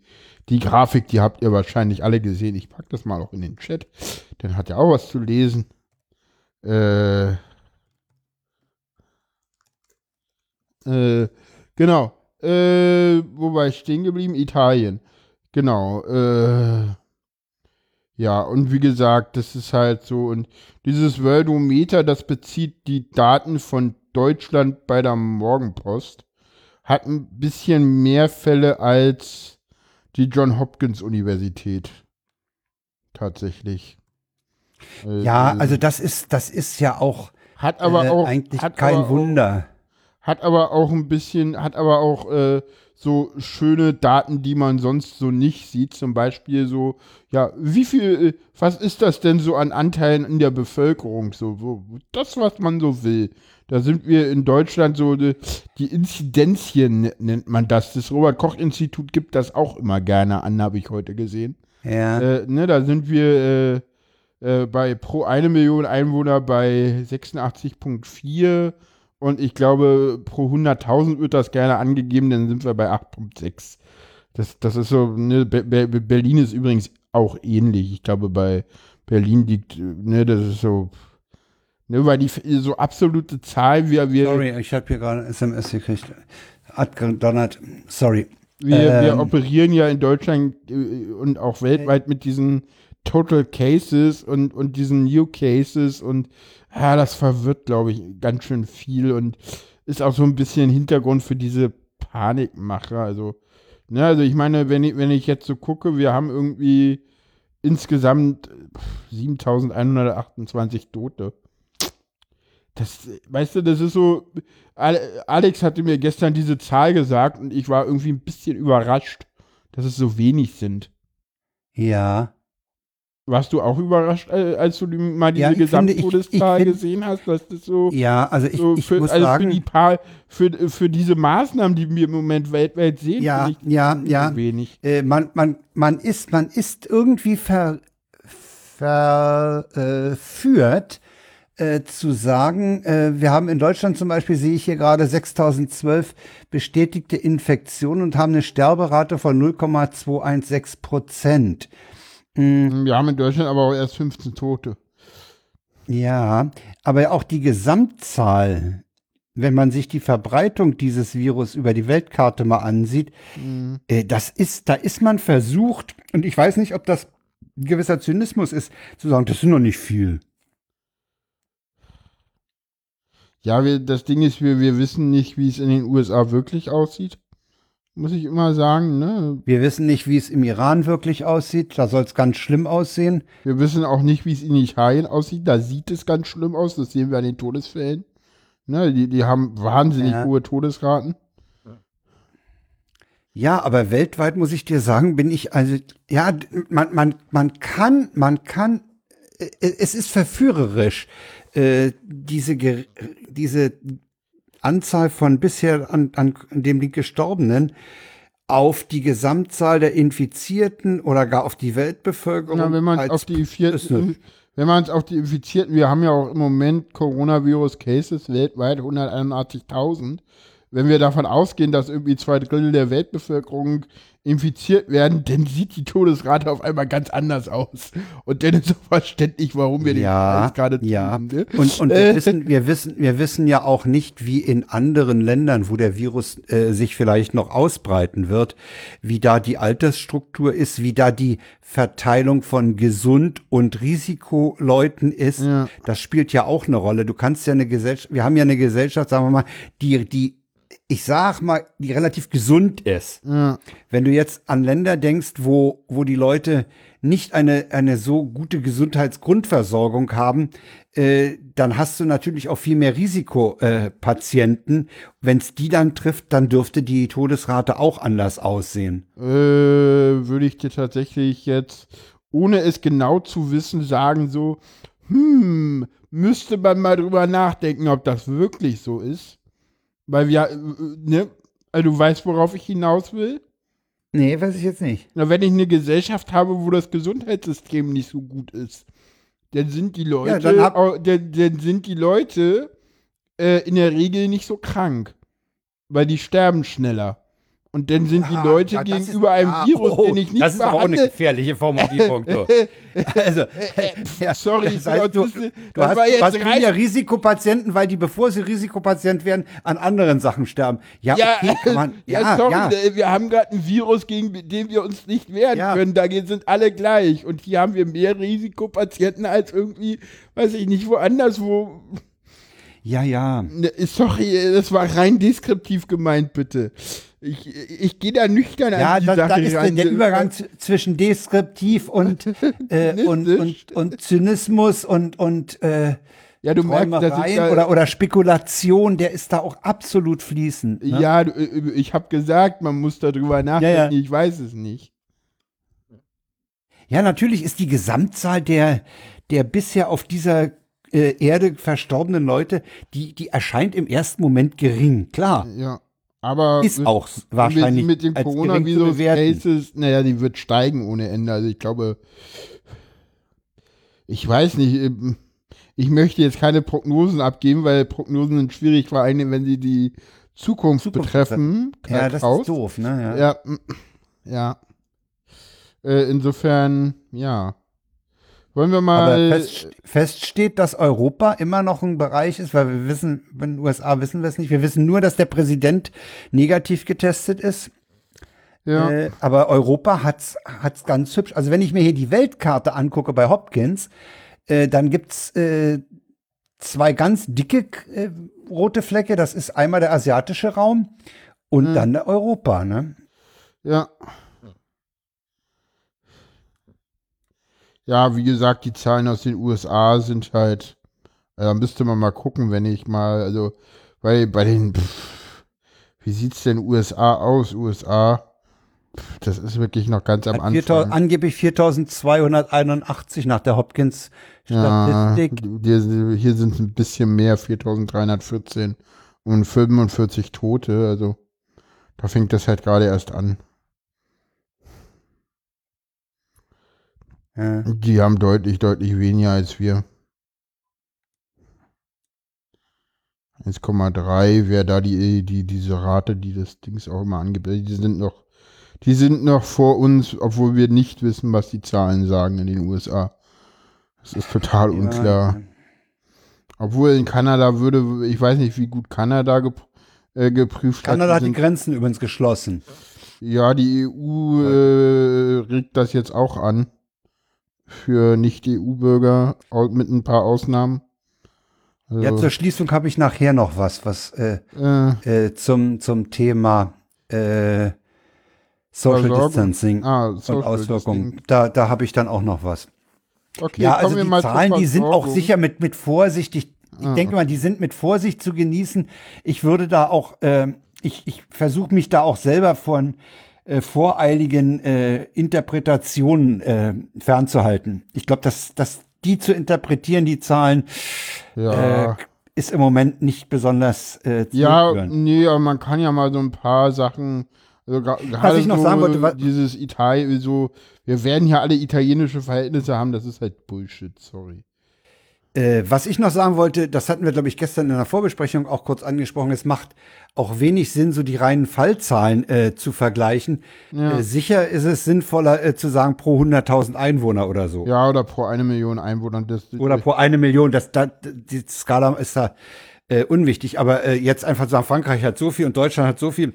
Speaker 2: die Grafik, die habt ihr wahrscheinlich alle gesehen. Ich pack das mal auch in den Chat. Dann hat er auch was zu lesen. Äh, äh, genau. Äh, wo war ich stehen geblieben? Italien. Genau. Äh, ja, und wie gesagt, das ist halt so. Und dieses Worldometer, das bezieht die Daten von Deutschland bei der Morgenpost, hat ein bisschen mehr Fälle als die John Hopkins Universität. Tatsächlich. Äh,
Speaker 1: ja,
Speaker 2: äh,
Speaker 1: also das ist, das ist ja auch,
Speaker 2: hat aber
Speaker 1: äh,
Speaker 2: auch
Speaker 1: eigentlich kein
Speaker 2: aber auch-
Speaker 1: Wunder.
Speaker 2: hat aber auch ein bisschen, hat aber auch äh, so schöne Daten, die man sonst so nicht sieht. Zum Beispiel so, ja, wie viel, äh, was ist das denn so an Anteilen in der Bevölkerung? So, wo, das, was man so will. Da sind wir in Deutschland so, die, die Inzidenzien nennt man das. Das Robert-Koch-Institut gibt das auch immer gerne an, habe ich heute gesehen.
Speaker 1: Ja.
Speaker 2: Äh, ne, da sind wir äh, äh, bei pro eine Million Einwohner bei 86,4 und ich glaube pro 100.000 wird das gerne angegeben, dann sind wir bei 8,6. Das, das ist so, ne, Be Be Berlin ist übrigens auch ähnlich. Ich glaube bei Berlin liegt, ne, das ist so, ne, weil die so absolute Zahl, wir, wir,
Speaker 1: Sorry, ich habe hier gerade ein SMS gekriegt. Hat gedonnert. Sorry.
Speaker 2: Wir, wir
Speaker 1: Ähm.
Speaker 2: operieren ja in Deutschland äh, und auch weltweit mit diesen Total Cases und, und diesen New Cases und ja, das verwirrt, glaube ich, ganz schön viel und ist auch so ein bisschen Hintergrund für diese Panikmache. Also, ne, also ich meine, wenn ich, wenn ich jetzt so gucke, wir haben irgendwie insgesamt äh, 7128 Tote. Das, weißt du, das ist so, Ale- Alex hatte mir gestern diese Zahl gesagt und ich war irgendwie ein bisschen überrascht, dass es so wenig sind.
Speaker 1: Ja.
Speaker 2: Warst du auch überrascht, äh, als du mal diese
Speaker 1: Ja, ich ich-
Speaker 2: Gesamttodeszahl
Speaker 1: ich
Speaker 2: gesehen hast, dass das so,
Speaker 1: Ja, also ich,
Speaker 2: so
Speaker 1: ich
Speaker 2: für,
Speaker 1: muss
Speaker 2: also
Speaker 1: sagen.
Speaker 2: für die paar, für, für diese Maßnahmen, die wir im Moment weltweit sehen,
Speaker 1: Ja,
Speaker 2: ich
Speaker 1: ja, ja.
Speaker 2: wenig.
Speaker 1: äh, man, man, man ist, man ist irgendwie ver, verführt, äh, zu sagen, äh, wir haben in Deutschland zum Beispiel, sehe ich hier gerade 6012 bestätigte Infektionen und haben eine Sterberate von 0,216 Prozent.
Speaker 2: Wir haben in Deutschland aber auch erst 15 Tote.
Speaker 1: Ja, aber auch die Gesamtzahl, wenn man sich die Verbreitung dieses Virus über die Weltkarte mal ansieht,
Speaker 2: Mhm.
Speaker 1: äh, das ist, da ist man versucht, und ich weiß nicht, ob das ein gewisser Zynismus ist, zu sagen, das sind noch nicht viel.
Speaker 2: Ja, wir, das Ding ist, wir, wir wissen nicht, wie es in den USA wirklich aussieht. Muss ich immer sagen, ne?
Speaker 1: Wir wissen nicht, wie es im Iran wirklich aussieht. Da soll es ganz schlimm aussehen.
Speaker 2: Wir wissen auch nicht, wie es in Italien aussieht. Da sieht es ganz schlimm aus. Das sehen wir an den Todesfällen. Ne, die, die haben wahnsinnig
Speaker 1: Ja.
Speaker 2: hohe Todesraten.
Speaker 1: Ja, aber weltweit muss ich dir sagen, bin ich also ja, man man man kann man kann äh, es ist verführerisch äh, diese diese Anzahl von bisher an, an dem die Gestorbenen auf die Gesamtzahl der Infizierten oder gar auf die Weltbevölkerung
Speaker 2: Ja, wenn man auf die
Speaker 1: eine-
Speaker 2: wenn man es auf die Infizierten, wir haben ja auch im Moment Coronavirus-Cases weltweit 181.000. Wenn wir davon ausgehen, dass irgendwie zwei Drittel der Weltbevölkerung infiziert werden, dann sieht die Todesrate auf einmal ganz anders aus. Und dann ist auch verständlich, warum wir den
Speaker 1: ja,
Speaker 2: Preis gerade
Speaker 1: ja.
Speaker 2: tun, ne?
Speaker 1: Und, und wir,
Speaker 2: Äh,
Speaker 1: wissen, wir, wissen, wir wissen ja auch nicht, wie in anderen Ländern, wo der Virus äh, sich vielleicht noch ausbreiten wird, wie da die Altersstruktur ist, wie da die Verteilung von gesund und Risikoleuten ist.
Speaker 2: Ja.
Speaker 1: Das spielt ja auch eine Rolle. Du kannst ja eine Gesellschaft, wir haben ja eine Gesellschaft, sagen wir mal, die, die, ich sag mal, die relativ gesund ist.
Speaker 2: ja.
Speaker 1: Wenn du jetzt an Länder denkst, wo, wo die Leute nicht eine, eine so gute Gesundheitsgrundversorgung haben, äh, dann hast du natürlich auch viel mehr Risikopatienten. Äh. Wenn es die dann trifft, dann dürfte die Todesrate auch anders aussehen.
Speaker 2: äh, würde ich dir tatsächlich jetzt, ohne es genau zu wissen, sagen so, hm, müsste man mal drüber nachdenken, ob das wirklich so ist. Weil wir, äh, ne, also du weißt, worauf ich hinaus will?
Speaker 1: Nee, weiß ich jetzt nicht.
Speaker 2: Na, wenn ich eine Gesellschaft habe, wo das Gesundheitssystem nicht so gut ist, dann sind die Leute,
Speaker 1: dann hab-
Speaker 2: au- dann, dann sind die Leute äh, in der Regel nicht so krank, weil die sterben schneller. Und dann sind die Leute
Speaker 1: ja,
Speaker 2: gegenüber
Speaker 1: ist-
Speaker 2: einem
Speaker 1: ah,
Speaker 2: Virus,
Speaker 1: oh,
Speaker 2: den ich nicht
Speaker 1: Das ist aber auch eine
Speaker 2: behandle.
Speaker 1: gefährliche Formulierung. Du. Also, ja,
Speaker 2: sorry,
Speaker 1: das heißt, du,
Speaker 2: das ist-
Speaker 1: du hast,
Speaker 2: jetzt
Speaker 1: du hast
Speaker 2: rein-
Speaker 1: weniger Risikopatienten, weil die, bevor sie Risikopatient werden, an anderen Sachen sterben. Ja,
Speaker 2: Ja,
Speaker 1: okay, kann man,
Speaker 2: ja,
Speaker 1: ja,
Speaker 2: sorry,
Speaker 1: ja.
Speaker 2: äh, wir haben gerade ein Virus, gegen den wir uns nicht wehren
Speaker 1: Ja.
Speaker 2: können. Da ge- sind alle gleich. Und hier haben wir mehr Risikopatienten als irgendwie, weiß ich nicht, woanders, wo.
Speaker 1: Ja, ja.
Speaker 2: Ne, Sorry, äh, das war rein deskriptiv gemeint, bitte. Ich, ich gehe da nüchtern
Speaker 1: Ja,
Speaker 2: an die
Speaker 1: da,
Speaker 2: Sache
Speaker 1: da ist der,
Speaker 2: ran.
Speaker 1: der Übergang zwischen deskriptiv und, äh, und, und, und Zynismus und, und äh,
Speaker 2: Ja, du merkst, dass da,
Speaker 1: oder, oder Spekulation, der ist da auch absolut fließend. Ne?
Speaker 2: Ja, äh, ich habe gesagt, man muss darüber nachdenken.
Speaker 1: ja.
Speaker 2: Ich weiß es nicht.
Speaker 1: Ja, natürlich ist die Gesamtzahl der, der bisher auf dieser äh, Erde verstorbenen Leute, die, die erscheint im ersten Moment gering. Klar,
Speaker 2: Ja. Aber
Speaker 1: ist
Speaker 2: mit-
Speaker 1: auch wahrscheinlich
Speaker 2: mit, mit dem
Speaker 1: bewerten.
Speaker 2: Coronavirus-Cases, naja, die wird steigen ohne Ende. Also ich glaube, ich weiß nicht, ähm, ich möchte jetzt keine Prognosen abgeben, weil Prognosen sind schwierig, vor allem wenn sie die Zukunft,
Speaker 1: Zukunft
Speaker 2: betreffen.
Speaker 1: Ja, das
Speaker 2: Aus.
Speaker 1: ist doof, ne? Ja.
Speaker 2: Ja, mm, ja. Äh, insofern, ja. Wollen wir mal.
Speaker 1: fest, fest steht, dass Europa immer noch ein Bereich ist, weil wir wissen, in den USA wissen wir es nicht. Wir wissen nur, dass der Präsident negativ getestet ist.
Speaker 2: ja.
Speaker 1: Äh, aber Europa hat's hat's ganz hübsch. Also wenn ich mir hier die Weltkarte angucke bei Hopkins, äh, dann gibt's äh, zwei ganz dicke äh, rote Flecke. Das ist einmal der asiatische Raum und dann der Europa. Ne?
Speaker 2: Ja. Ja, wie gesagt, die Zahlen aus den USA sind halt, äh, da müsste man mal gucken, wenn ich mal, also, weil bei den, pff, wie sieht's denn USA aus, USA? Pff, das ist wirklich noch ganz am
Speaker 1: Hat 4000
Speaker 2: Anfang.
Speaker 1: angeblich 4281 nach der Hopkins
Speaker 2: Ja,
Speaker 1: Statistik.
Speaker 2: hier, hier sind es ein bisschen mehr, 4314 und 45 Tote, also da fängt das halt gerade erst an.
Speaker 1: Ja.
Speaker 2: Die haben deutlich, deutlich weniger als wir. 1,3 wäre da die, die, diese Rate, die das Dings auch immer angibt. Die sind noch, die sind noch vor uns, obwohl wir nicht wissen, was die Zahlen sagen in den USA. Das ist total ja, unklar. Ja. Obwohl in Kanada würde, ich weiß nicht, wie gut Kanada gep äh, geprüft
Speaker 1: Kanada hat. Kanada hat die Grenzen übrigens geschlossen.
Speaker 2: Ja, die EU äh, regt das jetzt auch an. Für Nicht-EU-Bürger mit ein paar Ausnahmen.
Speaker 1: Also, ja, zur Schließung habe ich nachher noch was, was äh, äh. äh zum, zum Thema äh, Social Versorgung. Distancing ah, Social und Auswirkungen. Da, da habe ich dann auch noch was. Okay, ja, also die Zahlen, die sind auch sicher mit, mit vorsichtig. Ich ah, denke okay. mal, die sind mit Vorsicht zu genießen. Ich würde da auch, äh, ich, ich versuche mich da auch selber von äh, voreiligen äh, Interpretationen äh, fernzuhalten. Ich glaube, dass, dass die zu interpretieren, die Zahlen, ja. äh, ist im Moment nicht besonders
Speaker 2: äh, Ja, nee, aber man kann ja mal so ein paar Sachen, also
Speaker 1: was ich noch so sagen wollte,
Speaker 2: dieses Italien, so, wir werden hier alle italienische Verhältnisse haben, das ist halt Bullshit, sorry.
Speaker 1: Äh, was ich noch sagen wollte, das hatten wir, glaube ich, gestern in der Vorbesprechung auch kurz angesprochen, es macht auch wenig Sinn, so die reinen Fallzahlen äh, zu vergleichen. Ja. Äh, sicher ist es sinnvoller äh, zu sagen, pro 100.000 Einwohner oder so.
Speaker 2: Ja, oder pro eine Million Einwohner.
Speaker 1: Das, oder pro eine Million, das, das, die Skala ist da äh, unwichtig. Aber äh, jetzt einfach zu sagen, Frankreich hat so viel und Deutschland hat so viel.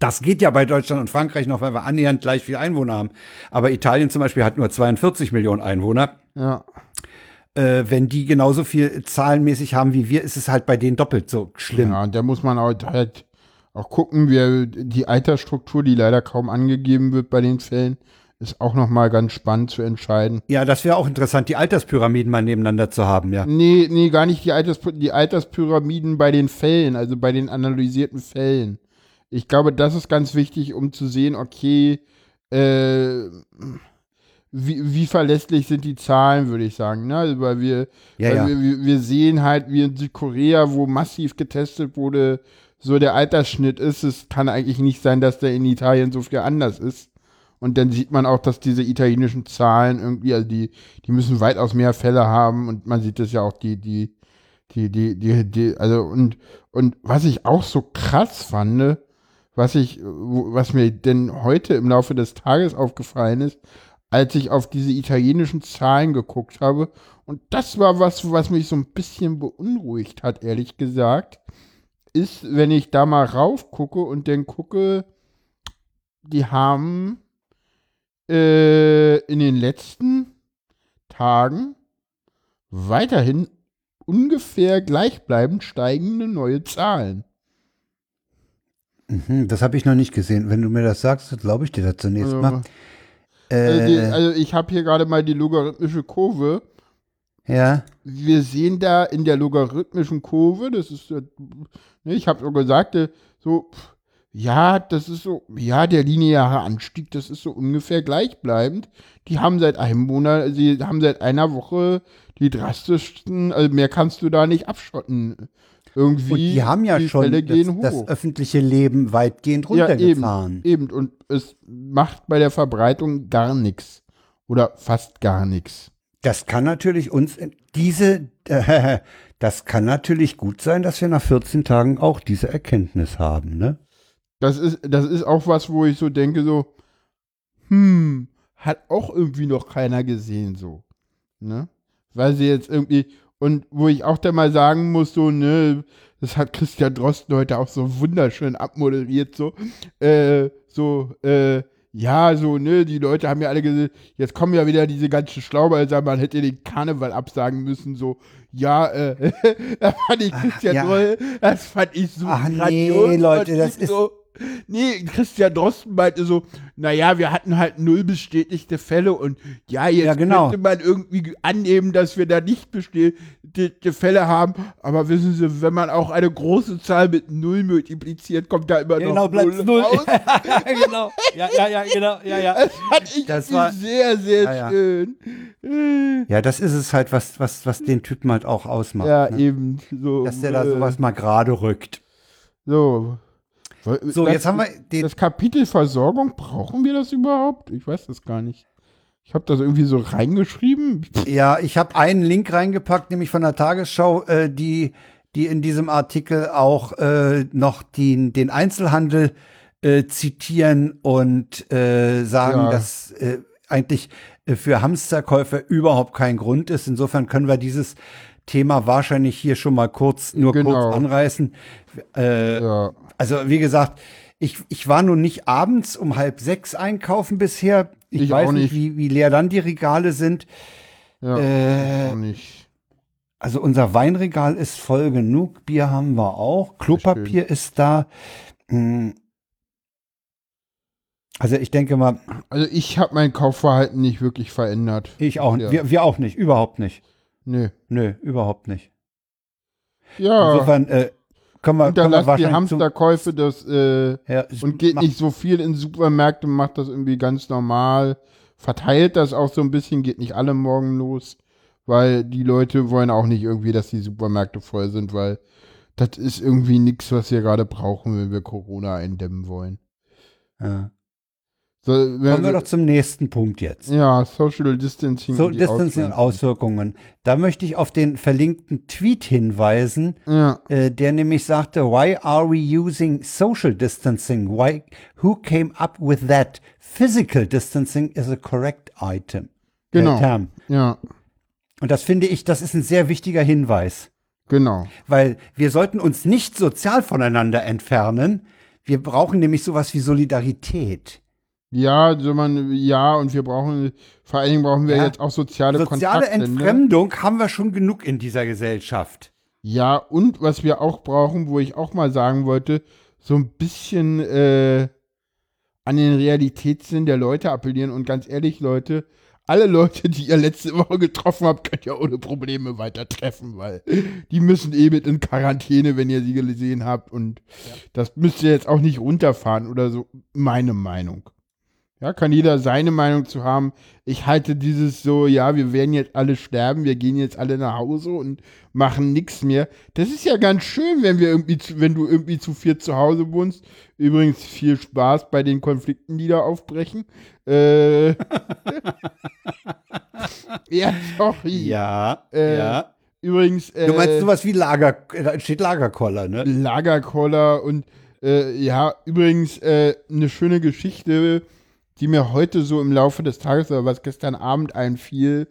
Speaker 1: Das geht ja bei Deutschland und Frankreich noch, weil wir annähernd gleich viel Einwohner haben. Aber Italien zum Beispiel hat nur 42 Millionen Einwohner.
Speaker 2: Ja
Speaker 1: äh, wenn die genauso viel zahlenmäßig haben wie wir, ist es halt bei denen doppelt so schlimm. Ja,
Speaker 2: und da muss man halt, halt auch gucken, wie die Altersstruktur, die leider kaum angegeben wird bei den Fällen, ist auch noch mal ganz spannend zu entscheiden.
Speaker 1: Ja, das wäre auch interessant, die Alterspyramiden mal nebeneinander zu haben, ja.
Speaker 2: Nee, nee, gar nicht die, Alters, die Alterspyramiden bei den Fällen, also bei den analysierten Fällen. Ich glaube, das ist ganz wichtig, um zu sehen, okay, äh, wie, wie verlässlich sind die Zahlen, würde ich sagen. Ne? Also, weil wir, ja, weil ja. Wir, wir sehen halt, wie in Südkorea, wo massiv getestet wurde, so der Altersschnitt ist. Es kann eigentlich nicht sein, dass der in Italien so viel anders ist. Und dann sieht man auch, dass diese italienischen Zahlen irgendwie, also die, die müssen weitaus mehr Fälle haben und man sieht das ja auch, die, die, die, die, die, die, also und, und was ich auch so krass fand, was ich, was mir denn heute im Laufe des Tages aufgefallen ist, als ich auf diese italienischen Zahlen geguckt habe. Und das war was, was mich so ein bisschen beunruhigt hat, ehrlich gesagt. Ist, wenn ich da mal rauf gucke und dann gucke, die haben äh, in den letzten Tagen weiterhin ungefähr gleichbleibend steigende neue Zahlen.
Speaker 1: Mhm, das habe ich noch nicht gesehen. Wenn du mir das sagst, glaube ich dir das zunächst also, mal.
Speaker 2: Also, die, also ich habe hier gerade mal die logarithmische Kurve.
Speaker 1: Ja.
Speaker 2: Wir sehen da in der logarithmischen Kurve, das ist, ne, ich habe so gesagt, äh, so, ja, das ist so, ja, der lineare Anstieg, das ist so ungefähr gleichbleibend. Die haben seit einem Monat, sie haben seit einer Woche die drastischsten, also mehr kannst du da nicht abschotten irgendwie. Und
Speaker 1: die haben ja die schon das, das, öffentliche Leben weitgehend runtergefahren.
Speaker 2: Ja, eben, eben. Und es macht bei der Verbreitung gar nichts. Oder fast gar nichts.
Speaker 1: Das kann natürlich uns, diese, äh, das kann natürlich gut sein, dass wir nach 14 Tagen auch diese Erkenntnis haben, ne?
Speaker 2: Das ist, das ist auch was, wo ich so denke, so, hm, hat auch irgendwie noch keiner gesehen, so. Ne? Weil sie jetzt irgendwie, und wo ich auch da mal sagen muss, so, ne, das hat Christian Drosten heute auch so wunderschön abmoderiert, so, äh, so, äh, ja, so, ne, die Leute haben ja alle gesagt, jetzt kommen ja wieder diese ganzen Schlauber, man hätte den Karneval absagen müssen, so, ja, äh, das fand ich Christian Ach, ja. das fand ich so
Speaker 1: Ach nee, Leute, das ist
Speaker 2: so, Nee, Christian Drosten meinte so, naja, wir hatten halt null bestätigte Fälle und ja, jetzt ja, genau. könnte man irgendwie annehmen, dass wir da nicht bestätigte Fälle haben. Aber wissen Sie, wenn man auch eine große Zahl mit null multipliziert, kommt da immer ja, noch genau, null, null. raus.
Speaker 1: genau, ja, ja, ja, genau, ja, ja.
Speaker 2: Das fand ich das war, sehr, sehr ja, schön.
Speaker 1: Ja, das ist es halt, was, was, was den Typen halt auch ausmacht.
Speaker 2: Ja, ne? eben.
Speaker 1: So, Dass der da sowas mal gerade rückt.
Speaker 2: So,
Speaker 1: so, das, jetzt haben wir
Speaker 2: den das Kapitel Versorgung, brauchen wir das überhaupt? Ich weiß das gar nicht. Ich habe das irgendwie so reingeschrieben.
Speaker 1: Ja, ich habe einen Link reingepackt, nämlich von der Tagesschau, äh, die die in diesem Artikel auch äh, noch den, den Einzelhandel äh, zitieren und äh, sagen,
Speaker 2: Ja.
Speaker 1: dass äh, eigentlich äh, für Hamsterkäufe überhaupt kein Grund ist. Insofern können wir dieses Thema wahrscheinlich hier schon mal kurz, nur
Speaker 2: Genau.
Speaker 1: kurz anreißen. Äh,
Speaker 2: Ja.
Speaker 1: also wie gesagt, ich, ich war nun nicht abends um halb sechs einkaufen bisher. Ich,
Speaker 2: Ich
Speaker 1: weiß
Speaker 2: auch
Speaker 1: nicht,
Speaker 2: nicht.
Speaker 1: wie, wie leer dann die Regale sind.
Speaker 2: Ja.
Speaker 1: Äh,
Speaker 2: auch nicht.
Speaker 1: also unser Weinregal ist voll genug, Bier haben wir auch, Klopapier ist da. Hm. Also ich denke mal,
Speaker 2: Also ich habe mein Kaufverhalten nicht wirklich verändert.
Speaker 1: ich auch,
Speaker 2: Ja.
Speaker 1: wir, wir auch nicht, überhaupt nicht.
Speaker 2: Nö.
Speaker 1: Nö, überhaupt nicht.
Speaker 2: Ja.
Speaker 1: Insofern äh, können wir, können wir
Speaker 2: Unterlasst die Hamsterkäufe das, äh,
Speaker 1: ja,
Speaker 2: und geht nicht so viel in Supermärkte, macht das irgendwie ganz normal. Verteilt das auch so ein bisschen, geht nicht alle morgen los, weil die Leute wollen auch nicht irgendwie, dass die Supermärkte voll sind, weil das ist irgendwie nichts, was wir gerade brauchen, wenn wir Corona eindämmen wollen.
Speaker 1: Ja.
Speaker 2: So,
Speaker 1: Kommen wir doch zum nächsten Punkt jetzt.
Speaker 2: ja, Social Distancing.
Speaker 1: So,
Speaker 2: und die
Speaker 1: Distancing und Auswirkungen. Da möchte ich auf den verlinkten Tweet hinweisen,
Speaker 2: Ja,
Speaker 1: äh, der nämlich sagte, why are we using social distancing? Why, who came up with that? Physical distancing is a correct item.
Speaker 2: Genau.
Speaker 1: Term.
Speaker 2: ja,
Speaker 1: Und das finde ich, das ist ein sehr wichtiger Hinweis.
Speaker 2: genau.
Speaker 1: Weil wir sollten uns nicht sozial voneinander entfernen. Wir brauchen nämlich sowas wie Solidarität.
Speaker 2: Ja, so man, ja, und wir brauchen, vor allen Dingen brauchen wir
Speaker 1: Ja.
Speaker 2: jetzt auch soziale,
Speaker 1: Soziale
Speaker 2: Kontakte. Ne?
Speaker 1: Entfremdung haben wir schon genug in dieser Gesellschaft.
Speaker 2: Ja, und was wir auch brauchen, wo ich auch mal sagen wollte, so ein bisschen äh, an den Realitätssinn der Leute appellieren. Und ganz ehrlich, Leute, alle Leute, die ihr letzte Woche getroffen habt, könnt ihr ohne Probleme weiter treffen, weil die müssen eh mit in Quarantäne, wenn ihr sie gesehen habt. Und das müsst ihr jetzt auch nicht runterfahren oder so, meine Meinung. Ja, kann jeder seine Meinung zu haben. Ich halte dieses so, ja, wir werden jetzt alle sterben, wir gehen jetzt alle nach Hause und machen nichts mehr. Das ist ja ganz schön, wenn wir irgendwie, zu, wenn du irgendwie zu viert zu Hause wohnst. Übrigens viel Spaß bei den Konflikten, die da aufbrechen. Äh, ja, sorry.
Speaker 1: Ja,
Speaker 2: Äh,
Speaker 1: ja.
Speaker 2: Übrigens, äh,
Speaker 1: Du meinst sowas wie Lager, da entsteht Lagerkoller, ne?
Speaker 2: Lagerkoller und äh, ja, übrigens äh, eine schöne Geschichte, die mir heute so im Laufe des Tages oder was gestern Abend einfiel.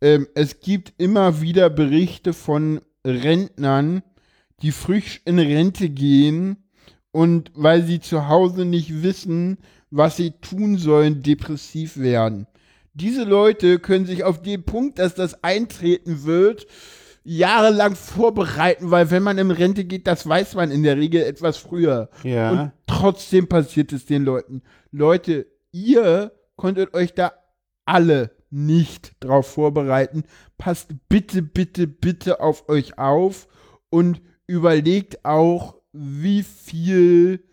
Speaker 2: Ähm, es gibt immer wieder Berichte von Rentnern, die frisch in Rente gehen und weil sie zu Hause nicht wissen, was sie tun sollen, depressiv werden. Diese Leute können sich auf den Punkt, dass das eintreten wird, jahrelang vorbereiten, weil wenn man in Rente geht, das weiß man in der Regel etwas früher.
Speaker 1: Ja.
Speaker 2: Und trotzdem passiert es den Leuten. Leute, ihr konntet euch da alle nicht drauf vorbereiten. Passt bitte, bitte, bitte auf euch auf und überlegt auch, wie viel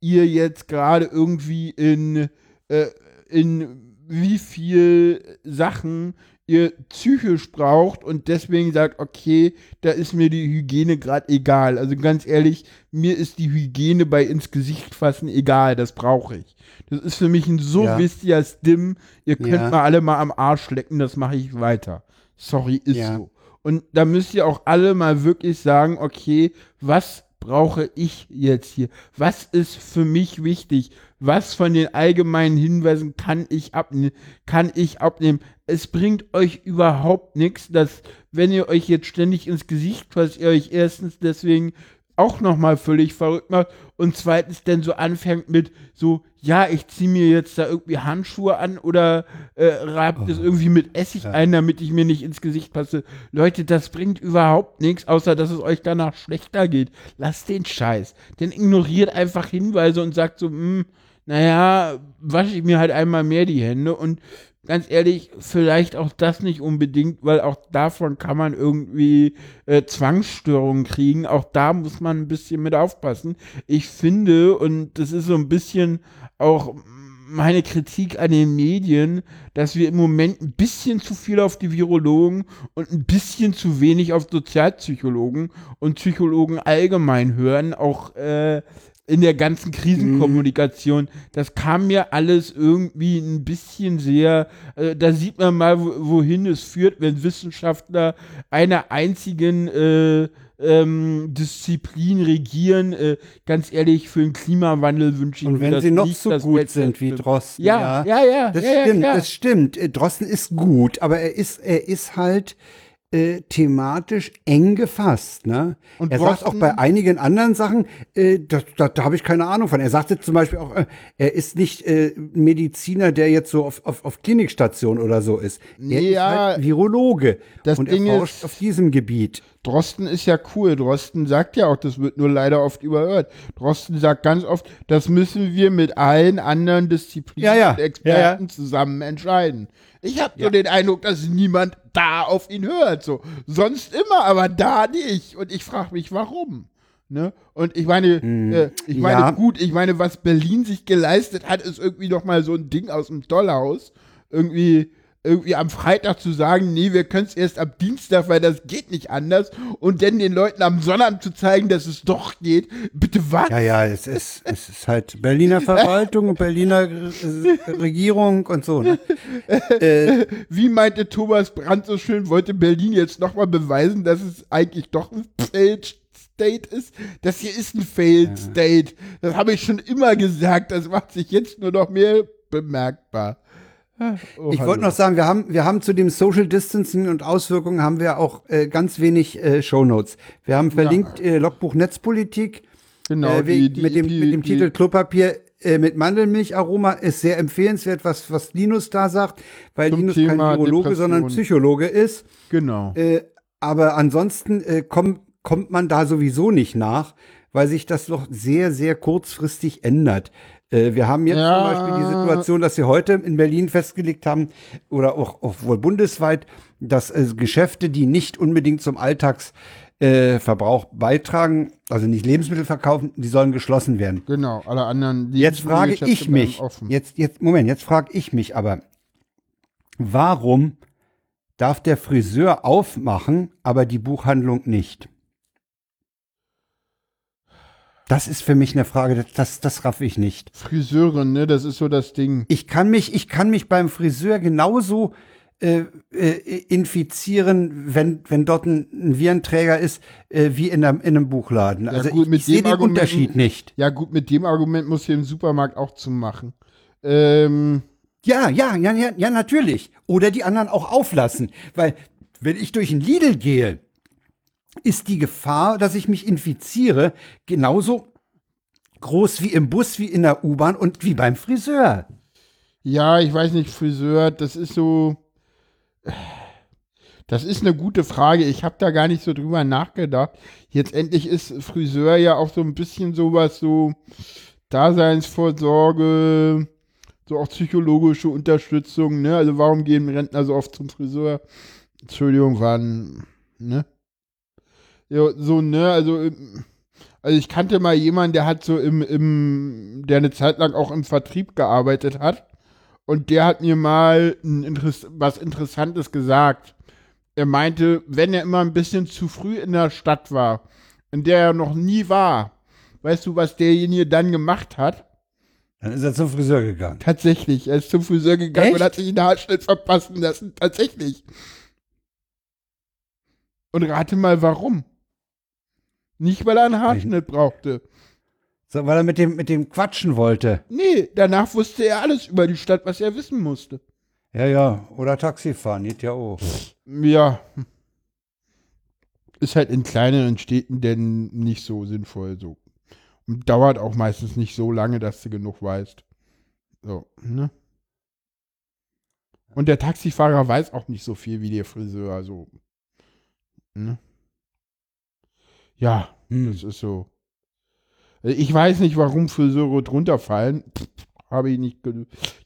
Speaker 2: ihr jetzt gerade irgendwie in, äh, in wie viel Sachen ihr psychisch braucht und deswegen sagt, okay, da ist mir die Hygiene gerade egal. Also ganz ehrlich, mir ist die Hygiene bei ins Gesicht fassen egal, das brauche ich. Das ist für mich ein so
Speaker 1: Ja.
Speaker 2: wichtiger Stim, ihr könnt
Speaker 1: Ja.
Speaker 2: mal alle mal am Arsch lecken, das mache ich weiter. Sorry, ist
Speaker 1: Ja.
Speaker 2: so. Und da müsst ihr auch alle mal wirklich sagen, okay, was brauche ich jetzt hier? Was ist für mich wichtig? Was von den allgemeinen Hinweisen kann ich abnehmen? Kann ich abnehmen? Es bringt euch überhaupt nichts, dass, wenn ihr euch jetzt ständig ins Gesicht fasst, ihr euch erstens deswegen auch nochmal völlig verrückt macht und zweitens dann so anfängt mit so, ja, ich ziehe mir jetzt da irgendwie Handschuhe an oder äh, reibt es irgendwie mit Essig ein, damit ich mir nicht ins Gesicht passe. Leute, das bringt überhaupt nichts, außer dass es euch danach schlechter geht. Lasst den Scheiß. Denn ignoriert einfach Hinweise und sagt so, hm, naja, wasche ich mir halt einmal mehr die Hände und ganz ehrlich, vielleicht auch das nicht unbedingt, weil auch davon kann man irgendwie äh, Zwangsstörungen kriegen. Auch da muss man ein bisschen mit aufpassen. Ich finde, und das ist so ein bisschen auch meine Kritik an den Medien, dass wir im Moment ein bisschen zu viel auf die Virologen und ein bisschen zu wenig auf Sozialpsychologen und Psychologen allgemein hören, auch äh, in der ganzen Krisenkommunikation. Das kam mir alles irgendwie ein bisschen sehr, äh, da sieht man mal, wo- wohin es führt, wenn Wissenschaftler einer einzigen äh, ähm, Disziplin regieren. Äh, ganz ehrlich, für den Klimawandel wünsche ich
Speaker 1: Und
Speaker 2: mir
Speaker 1: wenn
Speaker 2: das
Speaker 1: sie noch
Speaker 2: nicht,
Speaker 1: so gut
Speaker 2: Geld
Speaker 1: sind wie. Drosten.
Speaker 2: Ja, ja, ja.
Speaker 1: Das
Speaker 2: ja, ja,
Speaker 1: stimmt,
Speaker 2: klar.
Speaker 1: das stimmt. Äh, Drosten ist gut, aber er ist, er ist halt äh, thematisch eng gefasst. Ne?
Speaker 2: Und
Speaker 1: er sagt auch bei einigen anderen Sachen, äh, da, da, da habe ich keine Ahnung von. Er sagte zum Beispiel auch, äh, er ist nicht äh, Mediziner, der jetzt so auf, auf, auf Klinikstation oder so ist. Er ist
Speaker 2: Ja,
Speaker 1: halt Virologe
Speaker 2: das
Speaker 1: und
Speaker 2: Ding
Speaker 1: er forscht
Speaker 2: ist-
Speaker 1: auf diesem Gebiet.
Speaker 2: Drosten ist ja cool. Drosten sagt ja auch, das wird nur leider oft überhört. Drosten sagt ganz oft, das müssen wir mit allen anderen Disziplinen
Speaker 1: Ja, ja.
Speaker 2: und Experten
Speaker 1: Ja,
Speaker 2: zusammen entscheiden. Ich habe so den Eindruck, dass niemand da auf ihn hört. So. Sonst immer, aber da nicht. Und ich frage mich, warum. Ne? Und ich meine, äh, ich meine,
Speaker 1: Hm.
Speaker 2: gut, ich meine, was Berlin sich geleistet hat, ist irgendwie noch mal so ein Ding aus dem Dollhaus. Irgendwie, irgendwie am Freitag zu sagen, nee, wir können es erst ab Dienstag, weil das geht nicht anders. Und dann den Leuten am Sonnabend zu zeigen, dass es doch geht. Bitte was?
Speaker 1: Ja, ja, es ist, es ist halt Berliner Verwaltung und Berliner äh, Regierung und so. Ne? Äh,
Speaker 2: Wie meinte Thomas Brandt so schön, wollte Berlin jetzt nochmal beweisen, dass es eigentlich doch ein Failed State ist? Das hier ist ein Failed State. Das habe ich schon immer gesagt. Das macht sich jetzt nur noch mehr bemerkbar. Oh,
Speaker 1: Ich wollte noch sagen, wir haben, wir haben zu dem Social Distancing und Auswirkungen haben wir auch äh, ganz wenig äh, Shownotes. Wir haben verlinkt äh, Logbuch Netzpolitik
Speaker 2: genau,
Speaker 1: äh, wie,
Speaker 2: die- die-
Speaker 1: mit dem,
Speaker 2: die-
Speaker 1: mit dem Titel Klopapier äh, mit Mandelmilcharoma ist sehr empfehlenswert, was, was Linus da sagt, weil Linus
Speaker 2: Thema
Speaker 1: kein Virologe, sondern. Psychologe ist.
Speaker 2: Genau.
Speaker 1: Äh, aber ansonsten äh, komm, kommt man da sowieso nicht nach, weil sich das doch sehr, sehr kurzfristig ändert. Äh, wir haben jetzt
Speaker 2: Ja.
Speaker 1: zum Beispiel die Situation, dass sie heute in Berlin festgelegt haben, oder auch, auch wohl bundesweit, dass äh, Geschäfte, die nicht unbedingt zum Alltagsverbrauch äh, beitragen, also nicht Lebensmittel verkaufen, die sollen geschlossen werden.
Speaker 2: Genau, alle anderen. die-
Speaker 1: Jetzt frage ich mich, jetzt, jetzt, Moment, jetzt frage ich mich aber, warum darf der Friseur aufmachen, aber die Buchhandlung nicht? Das ist für mich eine Frage, das, das, raff ich nicht.
Speaker 2: Friseurin, ne, das ist so das Ding.
Speaker 1: Ich kann mich, ich kann mich beim Friseur genauso äh, äh, infizieren, wenn, wenn dort ein, ein Virenträger ist, äh, wie in einem, in einem Buchladen.
Speaker 2: Ja,
Speaker 1: also
Speaker 2: gut,
Speaker 1: ich,
Speaker 2: mit
Speaker 1: ich sehe
Speaker 2: dem
Speaker 1: den
Speaker 2: Argument-
Speaker 1: Unterschied nicht.
Speaker 2: Ja, gut, mit dem Argument muss hier im Supermarkt auch zumachen. Ähm,
Speaker 1: Ja, ja, ja, ja, ja, natürlich. Oder die anderen auch auflassen. Weil, wenn ich durch ein Lidl gehe, ist die Gefahr, dass ich mich infiziere, genauso groß wie im Bus, wie in der U-Bahn und wie beim Friseur.
Speaker 2: Ja, ich weiß nicht, Friseur, das ist so. Das ist eine gute Frage. Ich habe da gar nicht so drüber nachgedacht. Jetzt endlich ist Friseur ja auch so ein bisschen sowas, so Daseinsvorsorge, so auch psychologische Unterstützung, ne? Also warum gehen Rentner so oft zum Friseur? Entschuldigung, waren, ne? Ja, so, ne, also, ähm, also ich kannte mal jemanden, der hat so im, im, der eine Zeit lang auch im Vertrieb gearbeitet hat. Und der hat mir mal ein Interess was Interessantes gesagt. Er meinte, wenn er immer ein bisschen zu früh in der Stadt war, in der er noch nie war, weißt du, was derjenige dann gemacht hat?
Speaker 1: Dann ist er zum Friseur gegangen.
Speaker 2: Tatsächlich, er ist zum Friseur gegangen
Speaker 1: Echt?
Speaker 2: und hat sich einen Haarschnitt verpassen lassen. Tatsächlich. Und rate mal, warum. Nicht, weil er einen Haarschnitt brauchte.
Speaker 1: So, weil er mit dem, mit dem quatschen wollte.
Speaker 2: Nee, danach wusste er alles über die Stadt, was er wissen musste.
Speaker 1: Ja, ja. Oder Taxi fahren, geht ja auch.
Speaker 2: Ja. Ist halt in kleineren Städten denn nicht so sinnvoll so. Und dauert auch meistens nicht so lange, dass du genug weißt. So, ne? Und der Taxifahrer weiß auch nicht so viel wie der Friseur, so. Ne? Ja,
Speaker 1: Hm.
Speaker 2: das ist so. Ich weiß nicht, warum Friseure drunter fallen. Habe ich nicht,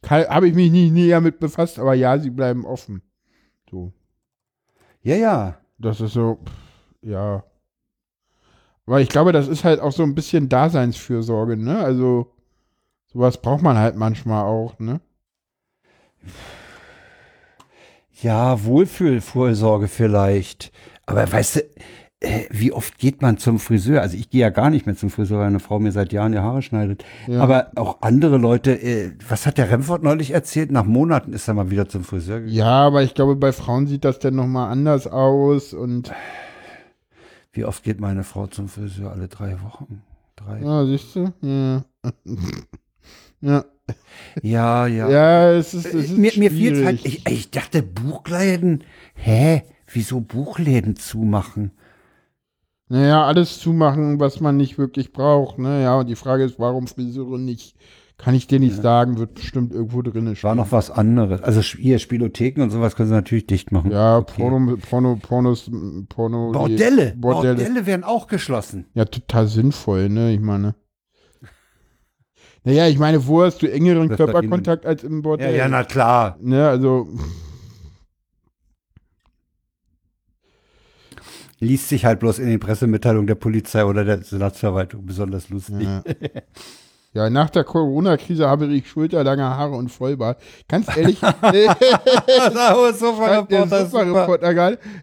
Speaker 2: habe ich mich nicht näher mit befasst, aber ja, sie bleiben offen. So.
Speaker 1: Ja, ja.
Speaker 2: Das ist so, ja. Aber ich glaube, das ist halt auch so ein bisschen Daseinsfürsorge, ne? Also, sowas braucht man halt manchmal auch, ne?
Speaker 1: Ja, Wohlfühlvorsorge vielleicht. Aber weißt du, äh, wie oft geht man zum Friseur? Also ich gehe ja gar nicht mehr zum Friseur, weil eine Frau mir seit Jahren die Haare schneidet.
Speaker 2: Ja.
Speaker 1: Aber auch andere Leute, äh, was hat der Remford neulich erzählt? Nach Monaten ist er mal wieder zum Friseur gegangen.
Speaker 2: Ja, aber ich glaube, bei Frauen sieht das dann nochmal anders aus und
Speaker 1: Wie oft geht meine Frau zum Friseur? Alle drei Wochen. Drei.
Speaker 2: Ja, siehst du? Ja. ja.
Speaker 1: Ja, ja.
Speaker 2: Ja, es ist, es ist
Speaker 1: mir, mir fiel halt, ich, ich dachte, Buchläden, hä? Wieso Buchläden zumachen?
Speaker 2: Naja, alles zumachen, was man nicht wirklich braucht. Ne? Ja, und die Frage ist, warum Friseure nicht? Kann ich dir nicht sagen, wird bestimmt irgendwo drin stehen.
Speaker 1: War noch was anderes. Also hier Spielotheken und sowas können sie natürlich dicht machen.
Speaker 2: Ja,
Speaker 1: Okay.
Speaker 2: Porno, Porno, Pornos, Porno.
Speaker 1: Bordelle.
Speaker 2: Bordelle.
Speaker 1: Bordelle werden auch geschlossen.
Speaker 2: Ja, total sinnvoll, ne? Ich meine. Naja, ich meine, wo hast du engeren Körperkontakt als im
Speaker 1: Ja,
Speaker 2: Bordell?
Speaker 1: ja, na klar.
Speaker 2: Ne, also,
Speaker 1: Liest sich halt bloß in den Pressemitteilungen der Polizei oder der Senatsverwaltung besonders lustig.
Speaker 2: ja. ja, nach der Corona-Krise habe ich schulterlange Haare und Vollbart. Ganz ehrlich.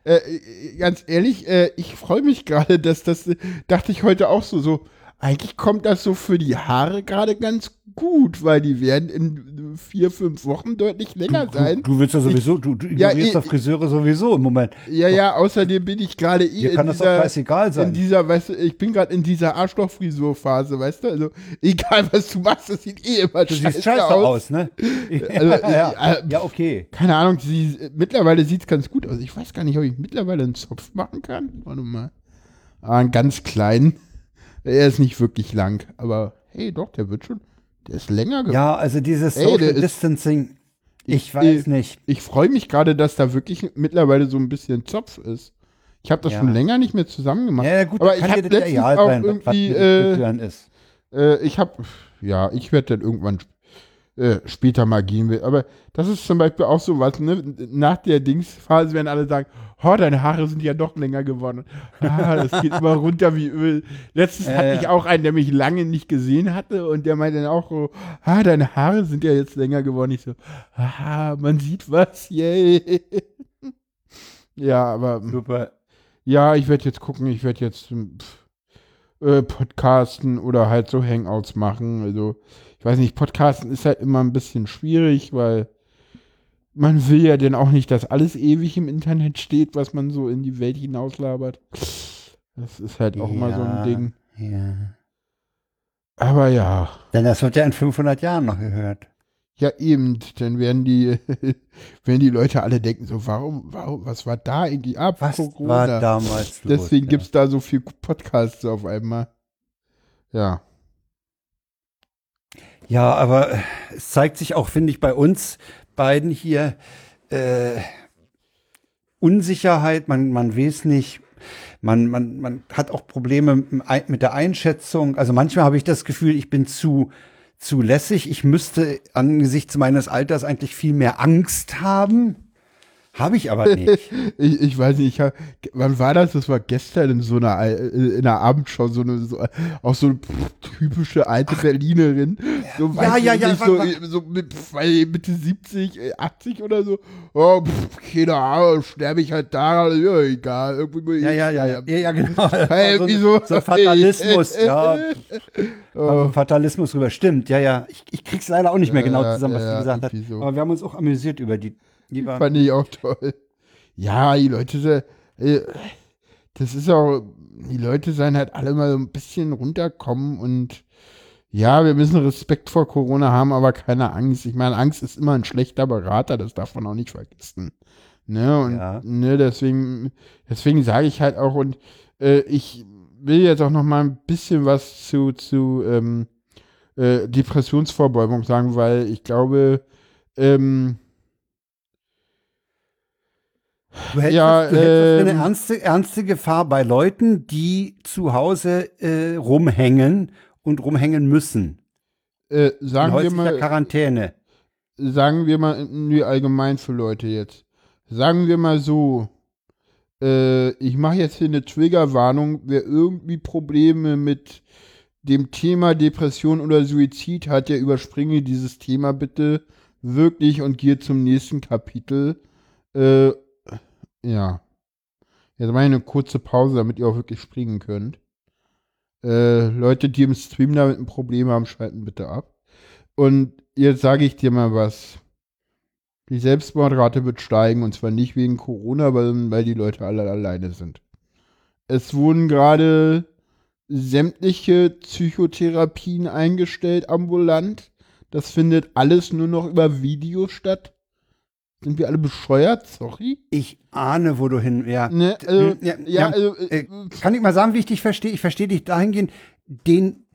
Speaker 2: Äh, ganz ehrlich, äh, ich freue mich gerade, dass das, dachte ich heute auch so, so, eigentlich kommt das so für die Haare gerade ganz gut, weil die werden in vier, fünf Wochen deutlich länger
Speaker 1: Du,
Speaker 2: sein.
Speaker 1: du willst ja sowieso, du, du
Speaker 2: Ja,
Speaker 1: ignorierst
Speaker 2: ich-
Speaker 1: doch Friseure sowieso im Moment.
Speaker 2: Ja, ja, außerdem bin ich gerade eh in
Speaker 1: kann das doch
Speaker 2: dieser,
Speaker 1: scheißegal
Speaker 2: in
Speaker 1: sein.
Speaker 2: dieser, weißt du, ich bin gerade in dieser Arschlochfrisur-Phase, weißt du, also egal was du machst, das sieht eh immer
Speaker 1: Du
Speaker 2: scheiße,
Speaker 1: siehst scheiße aus, ne?
Speaker 2: Also,
Speaker 1: ja,
Speaker 2: äh,
Speaker 1: ja, okay.
Speaker 2: Keine Ahnung, sie, mittlerweile sieht es ganz gut aus. Ich weiß gar nicht, ob ich mittlerweile einen Zopf machen kann. Warte mal. Ah, einen ganz kleinen. Er ist nicht wirklich lang, aber hey, doch, der wird schon. Der ist länger geworden.
Speaker 1: Ja, also dieses Social
Speaker 2: ist-
Speaker 1: Distancing, ich
Speaker 2: Ich-
Speaker 1: weiß
Speaker 2: äh,
Speaker 1: nicht.
Speaker 2: Ich freue mich gerade, dass da wirklich mittlerweile so ein bisschen Zopf ist. Ich habe das
Speaker 1: Ja.
Speaker 2: schon länger nicht mehr zusammen gemacht.
Speaker 1: Ja, ja, gut,
Speaker 2: aber ich
Speaker 1: kann
Speaker 2: hab
Speaker 1: dir das ja
Speaker 2: letztens
Speaker 1: egal
Speaker 2: auch
Speaker 1: sein,
Speaker 2: irgendwie, äh,
Speaker 1: ist.
Speaker 2: Äh, ich habe, ja, ich werde dann irgendwann äh, später mal gehen. Aber das ist zum Beispiel auch so was, ne? Nach der Dingsphase werden alle sagen, oh, deine Haare sind ja doch länger geworden. Ah, das geht immer runter wie Öl. Letztens
Speaker 1: Ja,
Speaker 2: hatte ich auch einen, der mich lange nicht gesehen hatte und der meinte dann auch so, ah, deine Haare sind ja jetzt länger geworden. Ich so, ah, man sieht was, yay. ja, aber
Speaker 1: Super.
Speaker 2: ja, ich werde jetzt gucken, ich werde jetzt hm, pf, äh, podcasten oder halt so Hangouts machen. Also, ich weiß nicht, podcasten ist halt immer ein bisschen schwierig, weil man will ja dann auch nicht, dass alles ewig im Internet steht, was man so in die Welt hinauslabert. Das ist halt auch mal so ein
Speaker 1: Ja.
Speaker 2: Ding.
Speaker 1: Ja.
Speaker 2: Aber ja,
Speaker 1: Denn das wird ja in 500 Jahren noch gehört.
Speaker 2: ja eben, dann werden die, werden die Leute alle denken so, warum, warum, was war da eigentlich ab?
Speaker 1: Was
Speaker 2: Corona?
Speaker 1: war damals los?
Speaker 2: Deswegen
Speaker 1: ja.
Speaker 2: gibt es da so viel Podcasts auf einmal. Ja.
Speaker 1: Ja, aber äh, es zeigt sich auch, finde ich, bei uns beiden hier äh, Unsicherheit. Man, man weiß nicht. Man, man, man hat auch Probleme mit der Einschätzung. Also manchmal habe ich das Gefühl, ich bin zu, zu lässig. Ich müsste angesichts meines Alters eigentlich viel mehr Angst haben. Habe ich aber nicht.
Speaker 2: Ich, ich weiß nicht, ich hab, wann war das? Das war gestern in so einer, äh, in einer Abendschau, so eine, so, auch so eine pff, typische alte Berlinerin. So,
Speaker 1: Ja, ja, ja,
Speaker 2: nicht,
Speaker 1: wa-
Speaker 2: so,
Speaker 1: wa-
Speaker 2: so mit, pff, Mitte 70, äh, 80 oder so. Oh, pff, keine Ahnung, sterbe ich halt da, ja, egal. Irgendwie
Speaker 1: Ja, ja, ja, ja, ja, ja genau.
Speaker 2: Hey,
Speaker 1: so,
Speaker 2: wieso?
Speaker 1: so Fatalismus, ja.
Speaker 2: Oh.
Speaker 1: Fatalismus rüber. Stimmt, ja, ja. Ich, ich krieg's leider auch nicht mehr
Speaker 2: Ja,
Speaker 1: genau
Speaker 2: ja,
Speaker 1: zusammen, was
Speaker 2: ja, ja,
Speaker 1: gesagt
Speaker 2: irgendwie so.
Speaker 1: Aber wir haben uns auch amüsiert über die. Die war,
Speaker 2: Fand ich auch toll. Ja, die Leute, äh, das ist auch, die Leute sollen halt alle mal so ein bisschen runterkommen und ja, wir müssen Respekt vor Corona haben, aber keine Angst. Ich meine, Angst ist immer ein schlechter Berater, das darf man auch nicht vergessen. Ne, und
Speaker 1: Ja.
Speaker 2: ne, deswegen, deswegen sage ich halt auch, und äh, ich will jetzt auch noch mal ein bisschen was zu, zu ähm, äh, Depressionsvorbeugung sagen, weil ich glaube, ähm,
Speaker 1: du hältst,
Speaker 2: ja,
Speaker 1: du das für eine
Speaker 2: ähm,
Speaker 1: ernste, ernste Gefahr bei Leuten, die zu Hause äh, rumhängen und rumhängen müssen.
Speaker 2: äh, sagen wir mal,
Speaker 1: Quarantäne.
Speaker 2: sagen wir mal, nö, allgemein für Leute jetzt. Sagen wir mal so, äh, ich mache jetzt hier eine Triggerwarnung, wer irgendwie Probleme mit dem Thema Depression oder Suizid hat, der überspringe dieses Thema bitte wirklich und gehe zum nächsten Kapitel. Äh, ja. Jetzt ich eine kurze Pause, damit ihr auch wirklich springen könnt. Äh, Leute, die im Stream damit ein Problem haben, schalten bitte ab. Und jetzt sage ich dir mal was. Die Selbstmordrate wird steigen und zwar nicht wegen Corona, sondern weil die Leute alle alleine sind. es wurden gerade sämtliche Psychotherapien eingestellt ambulant. Das findet alles nur noch über Video statt. Sind wir alle bescheuert? Sorry.
Speaker 1: Ich ahne, wo du hin. Ja,
Speaker 2: Ne, also,
Speaker 1: ja,
Speaker 2: ja,
Speaker 1: ja,
Speaker 2: also,
Speaker 1: äh, kann ich mal sagen, wie ich dich verstehe? Ich verstehe dich dahingehend, den,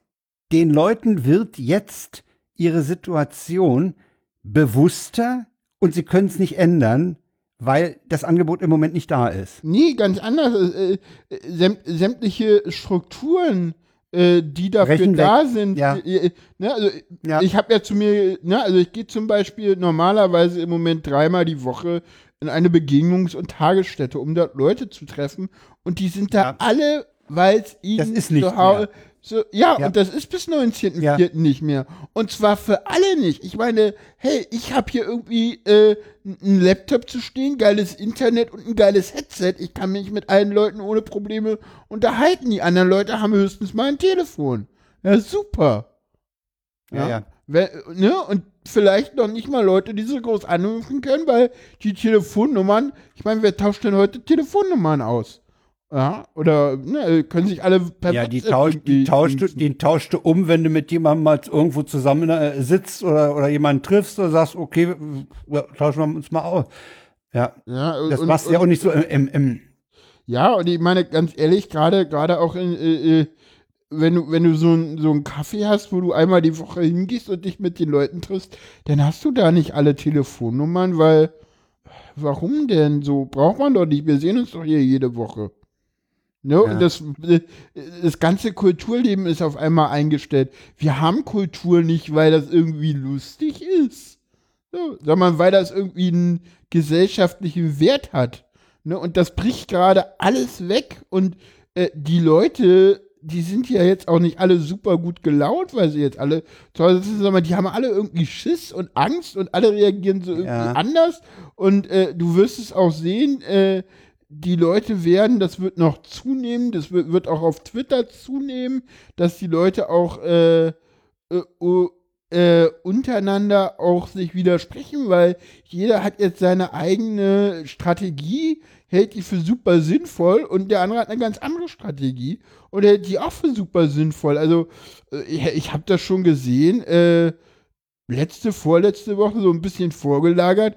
Speaker 1: den Leuten wird jetzt ihre Situation bewusster und sie können es nicht ändern, weil das Angebot im Moment nicht da ist.
Speaker 2: Nee, ganz anders. Äh, äh, säm sämtliche Strukturen, äh, die dafür
Speaker 1: Brechen
Speaker 2: da
Speaker 1: weg.
Speaker 2: sind.
Speaker 1: Ja.
Speaker 2: Äh, ne, also
Speaker 1: Ja.
Speaker 2: ich habe ja zu mir, ne, also ich gehe zum Beispiel normalerweise im Moment dreimal die Woche in eine Begegnungs- und Tagesstätte, um dort Leute zu treffen. Und die sind da
Speaker 1: Ja.
Speaker 2: alle, weil es ihnen zu Hau-
Speaker 1: mehr.
Speaker 2: So, ja,
Speaker 1: Ja.
Speaker 2: und das ist bis 19.04.
Speaker 1: Ja.
Speaker 2: nicht mehr. Und zwar für alle nicht. Ich meine, hey, ich habe hier irgendwie äh, einen Laptop zu stehen, geiles Internet und ein geiles Headset. Ich kann mich mit allen Leuten ohne Probleme unterhalten. Die anderen Leute haben höchstens mal ein Telefon. Ja, super.
Speaker 1: Ja, ja.
Speaker 2: Wer, ne? Und vielleicht noch nicht mal Leute, die so groß anrufen können, weil die Telefonnummern, ich meine, wer tauscht denn heute Telefonnummern aus? Ja, oder ne, können sich alle per
Speaker 1: Ja, die, tausch, die,
Speaker 2: irgendwie-
Speaker 1: tauscht, du- die tauscht du um, wenn du mit jemandem mal irgendwo zusammen äh, sitzt oder, oder jemanden triffst oder sagst, okay, tauschen wir uns mal aus. Ja,
Speaker 2: Ja,
Speaker 1: das
Speaker 2: und-
Speaker 1: machst du ja
Speaker 2: und-
Speaker 1: auch nicht so im, im, im
Speaker 2: Ja, und ich meine, ganz ehrlich, gerade gerade auch in, äh, äh, wenn du, wenn du so ein so einen Kaffee hast, wo du einmal die Woche hingehst und dich mit den Leuten triffst, dann hast du da nicht alle Telefonnummern, weil warum denn so? Braucht man doch nicht. Wir sehen uns doch hier jede Woche. Ne?
Speaker 1: Ja.
Speaker 2: Und das, äh, das ganze Kulturleben ist auf einmal eingestellt. Wir haben Kultur nicht, weil das irgendwie lustig ist, so, sondern weil das irgendwie einen gesellschaftlichen Wert hat. Ne? Und das bricht gerade alles weg. Und äh, die Leute, die sind ja jetzt auch nicht alle super gut gelaunt, weil sie jetzt alle, sondern die haben alle irgendwie Schiss und Angst und alle reagieren so irgendwie
Speaker 1: Ja.
Speaker 2: anders. Und äh, du wirst es auch sehen, äh, die Leute werden, das wird noch zunehmen, das wird, wird auch auf Twitter zunehmen, dass die Leute auch äh, äh, äh, untereinander auch sich widersprechen, weil jeder hat jetzt seine eigene Strategie, hält die für super sinnvoll und der andere hat eine ganz andere Strategie und hält die auch für super sinnvoll. Also äh, ich, ich habe das schon gesehen, äh, letzte, vorletzte Woche so ein bisschen vorgelagert,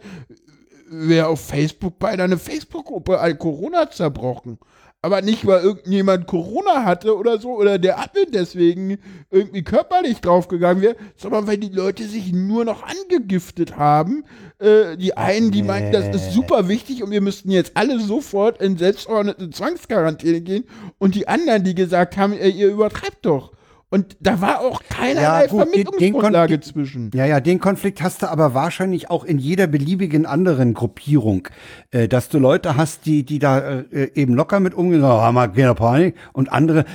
Speaker 2: wer auf Facebook bei einer Facebook-Gruppe all Corona zerbrochen. Aber nicht, weil irgendjemand Corona hatte oder so, oder der Admin deswegen irgendwie körperlich draufgegangen wäre, sondern weil die Leute sich nur noch angegiftet haben. Äh, die einen, die meinten, das ist super wichtig und wir müssten jetzt alle sofort in selbstverordnete Zwangsquarantäne gehen. Und die anderen, die gesagt haben, ey, ihr übertreibt doch. Und da war auch keinerlei
Speaker 1: Ja, gut, den- den
Speaker 2: Vermittlungsgrundlage
Speaker 1: kon-
Speaker 2: zwischen.
Speaker 1: Ja, ja, den Konflikt hast du aber wahrscheinlich auch in jeder beliebigen anderen Gruppierung, äh, dass du Leute hast, die, die da äh, eben locker mit umgehen, oh, wir keine Panik, und andere,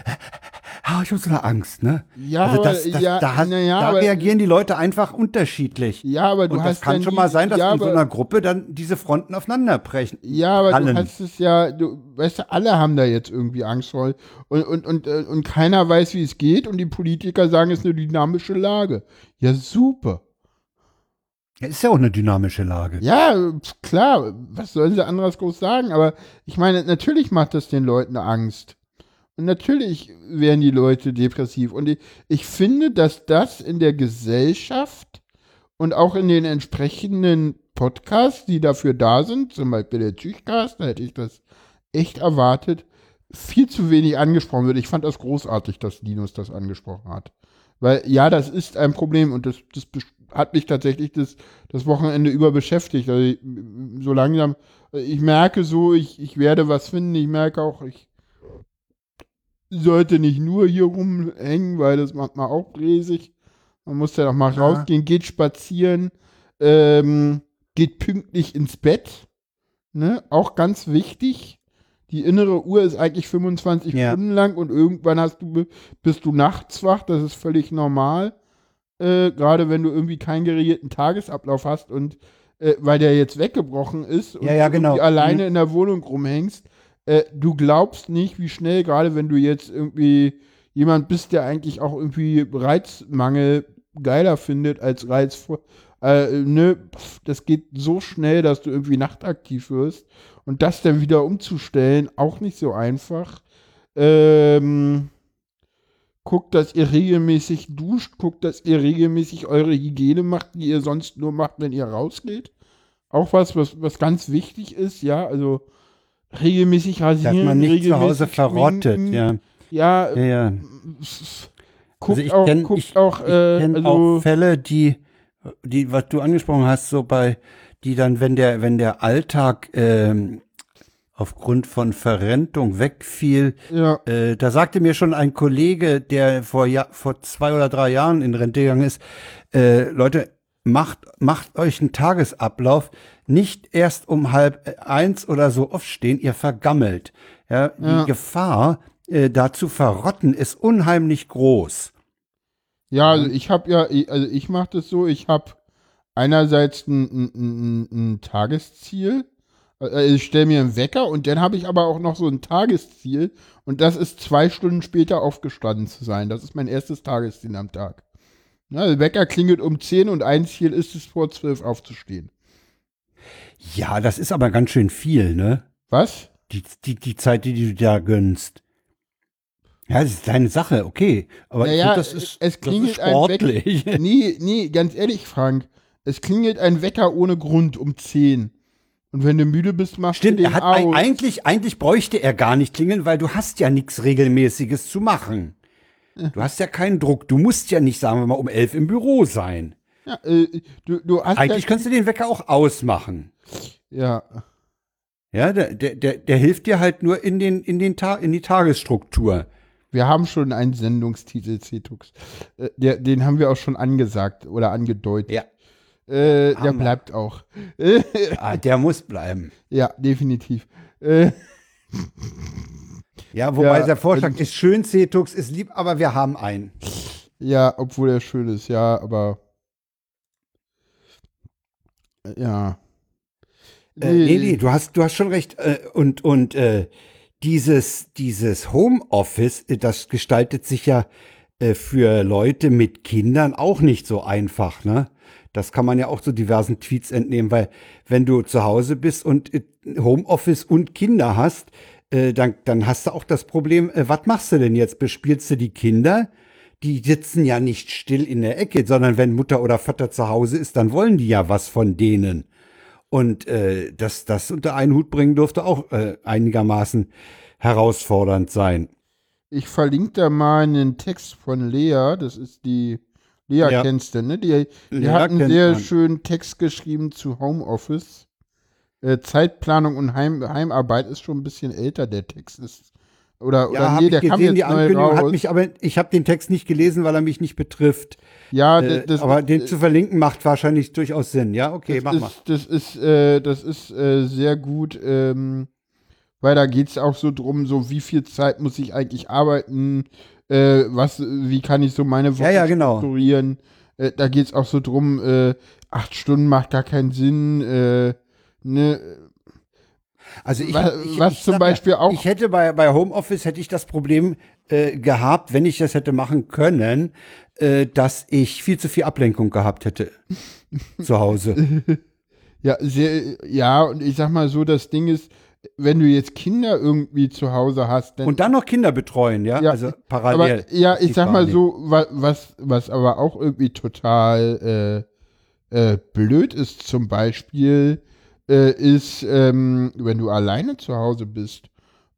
Speaker 1: ah, ich habe so eine Angst, ne?
Speaker 2: Ja,
Speaker 1: also das, das,
Speaker 2: ja,
Speaker 1: da,
Speaker 2: ja,
Speaker 1: da
Speaker 2: aber-
Speaker 1: reagieren die Leute einfach unterschiedlich.
Speaker 2: Ja, aber du
Speaker 1: und das
Speaker 2: hast
Speaker 1: kann schon mal sein, dass
Speaker 2: ja,
Speaker 1: in so einer Gruppe dann diese Fronten aufeinanderbrechen.
Speaker 2: Ja, aber
Speaker 1: Hallen.
Speaker 2: du hast es ja, du, weißt du, alle haben da jetzt irgendwie Angst vor. Und, und, und, äh, und keiner weiß, wie es geht. Und die Politiker sagen, es ist eine dynamische Lage. Ja, super.
Speaker 1: Ja, ist ja auch eine dynamische Lage.
Speaker 2: Ja, klar, was sollen sie anderes groß sagen? Aber ich meine, natürlich macht das den Leuten Angst. Natürlich werden die Leute depressiv. Und ich, ich finde, dass das in der Gesellschaft und auch in den entsprechenden Podcasts, die dafür da sind, zum Beispiel der Tüchcast, da hätte ich das echt erwartet, viel zu wenig angesprochen wird. Ich fand das großartig, dass Linus das angesprochen hat. Weil ja, das ist ein Problem und das, das hat mich tatsächlich das, das Wochenende über beschäftigt. Also ich, so langsam, ich merke so, ich, ich werde was finden. Ich merke auch, ich sollte nicht nur hier rumhängen, weil das macht man auch bräsig. Man muss ja auch mal
Speaker 1: Ja.
Speaker 2: rausgehen, geht spazieren, ähm, geht pünktlich ins Bett. Ne? Auch ganz wichtig. Die innere Uhr ist eigentlich 25
Speaker 1: Ja.
Speaker 2: Stunden lang und irgendwann hast du, bist du nachts wach. Das ist völlig normal. Äh, Gerade wenn du irgendwie keinen geregelten Tagesablauf hast und äh, weil der jetzt weggebrochen ist und
Speaker 1: Ja, ja,
Speaker 2: du
Speaker 1: genau.
Speaker 2: alleine
Speaker 1: Mhm.
Speaker 2: in der Wohnung rumhängst, äh, du glaubst nicht, wie schnell, gerade wenn du jetzt irgendwie jemand bist, der eigentlich auch irgendwie Reizmangel geiler findet als Reiz äh, ne, pf, das geht so schnell, dass du irgendwie nachtaktiv wirst und das dann wieder umzustellen, auch nicht so einfach. Ähm, guckt, dass ihr regelmäßig duscht, guckt, dass ihr regelmäßig eure Hygiene macht, die ihr sonst nur macht, wenn ihr rausgeht. Auch was, was, was ganz wichtig ist, ja, also regelmäßig rasieren,
Speaker 1: Dass man nicht zu Hause verrottet, ja.
Speaker 2: Ja,
Speaker 1: Ja, ja.
Speaker 2: guckt
Speaker 1: Also ich
Speaker 2: auch,
Speaker 1: kenn- ich-
Speaker 2: auch,
Speaker 1: Ich
Speaker 2: äh,
Speaker 1: kenne
Speaker 2: also,
Speaker 1: auch Fälle, die, die, was du angesprochen hast, so bei, die dann, wenn der, wenn der Alltag ähm, aufgrund von Verrentung wegfiel,
Speaker 2: ja,
Speaker 1: äh, da sagte mir schon ein Kollege, der vor, ja, vor zwei oder drei Jahren in Rente gegangen ist, äh, Leute, macht, macht euch einen Tagesablauf, nicht erst um halb eins oder so aufstehen, ihr vergammelt. Ja, die
Speaker 2: Ja.
Speaker 1: Gefahr, äh, da zu verrotten, ist unheimlich groß.
Speaker 2: Ja, also ich habe ja, also ich mache das so, ich habe einerseits ein, ein, ein, ein Tagesziel, äh, ich stelle mir einen Wecker und dann habe ich aber auch noch so ein Tagesziel und das ist zwei Stunden später aufgestanden zu sein. Das ist mein erstes Tagesziel am Tag. Na, der Wecker klingelt um 10 und ein Ziel ist es, vor 12 aufzustehen.
Speaker 1: Ja, das ist aber ganz schön viel, ne?
Speaker 2: Was?
Speaker 1: Die, die, die Zeit, die du da gönnst. Ja, das ist deine Sache, okay. Aber
Speaker 2: Naja,
Speaker 1: das ist,
Speaker 2: es klingelt
Speaker 1: das ist
Speaker 2: ein
Speaker 1: sportlich.
Speaker 2: Nee, nee, ganz ehrlich, Frank. Es klingelt ein Wecker ohne Grund um 10. Und wenn du müde bist, machst
Speaker 1: Stimmt,
Speaker 2: du den
Speaker 1: er hat
Speaker 2: aus.
Speaker 1: eigentlich, eigentlich bräuchte er gar nicht klingeln, weil du hast ja nichts Regelmäßiges zu machen. Du hast ja keinen Druck. Du musst ja nicht, sagen wir mal, um elf im Büro sein.
Speaker 2: Ja, äh, du, du hast
Speaker 1: Eigentlich kannst du den Wecker auch ausmachen.
Speaker 2: Ja,
Speaker 1: Ja, der, der, der, der hilft dir halt nur in, den, in, den Ta in die Tagesstruktur.
Speaker 2: wir haben schon einen Sendungstitel, Cetux. Äh, der, den haben wir auch schon angesagt oder angedeutet.
Speaker 1: Ja.
Speaker 2: Äh, der bleibt auch.
Speaker 1: Ah, der muss bleiben.
Speaker 2: ja, definitiv. Äh,
Speaker 1: Ja, wobei
Speaker 2: Ja,
Speaker 1: der Vorschlag ist schön, Cetux ist lieb, aber wir haben einen.
Speaker 2: ja, obwohl er schön ist, ja, aber. Ja.
Speaker 1: Äh, nee, nee, du hast, du hast schon recht. Äh, und und äh, dieses, dieses Homeoffice, äh, das gestaltet sich ja äh, für Leute mit Kindern auch nicht so einfach, ne? Das kann man ja auch so diversen Tweets entnehmen, weil wenn du zu Hause bist und äh, Homeoffice und Kinder hast, äh, dann, dann hast du auch das Problem, äh, was machst du denn jetzt? Bespielst du die Kinder? Die sitzen ja nicht still in der Ecke, sondern wenn Mutter oder Vater zu Hause ist, dann wollen die ja was von denen. Und äh, das, das unter einen Hut bringen dürfte auch äh, einigermaßen herausfordernd sein.
Speaker 2: Ich verlinke da mal einen Text von Lea, das ist die, Lea
Speaker 1: Ja.
Speaker 2: kennst du, ne? Die, die
Speaker 1: Lea
Speaker 2: hat einen sehr
Speaker 1: man.
Speaker 2: schönen Text geschrieben zu Homeoffice. Äh, Zeitplanung und Heim, Heimarbeit ist schon ein bisschen älter, der Text ist. Oder, oder
Speaker 1: Ja, hab
Speaker 2: nee, der kam
Speaker 1: gesehen,
Speaker 2: jetzt
Speaker 1: die
Speaker 2: neu
Speaker 1: Ankündigung
Speaker 2: raus.
Speaker 1: hat mich aber, ich habe den Text nicht gelesen, weil er mich nicht betrifft.
Speaker 2: ja,
Speaker 1: Äh,
Speaker 2: das, das,
Speaker 1: aber den zu verlinken macht wahrscheinlich durchaus Sinn. Ja, okay, mach mal.
Speaker 2: ist, das ist, äh, das ist äh, sehr gut, ähm, weil da geht es auch so drum, so wie viel Zeit muss ich eigentlich arbeiten, äh, was, wie kann ich so meine Woche
Speaker 1: Ja, ja, genau.
Speaker 2: strukturieren. Äh, da geht es auch so drum, äh, acht Stunden macht gar keinen Sinn, äh, ne,
Speaker 1: Also ich,
Speaker 2: wa-
Speaker 1: ich,
Speaker 2: was
Speaker 1: ich
Speaker 2: zum Beispiel
Speaker 1: ja,
Speaker 2: auch-
Speaker 1: Ich hätte bei, bei Homeoffice hätte ich das Problem äh, gehabt, wenn ich das hätte machen können, äh, dass ich viel zu viel Ablenkung gehabt hätte zu Hause.
Speaker 2: Ja, sehr, ja, und ich sag mal so, das Ding ist, wenn du jetzt Kinder irgendwie zu Hause hast, dann
Speaker 1: Und dann noch Kinder betreuen, ja,
Speaker 2: Ja,
Speaker 1: also parallel.
Speaker 2: Aber ja, ich sag mal so, wa- was, was aber auch irgendwie total äh, äh, blöd ist, zum Beispiel, äh, ist, ähm, wenn du alleine zu Hause bist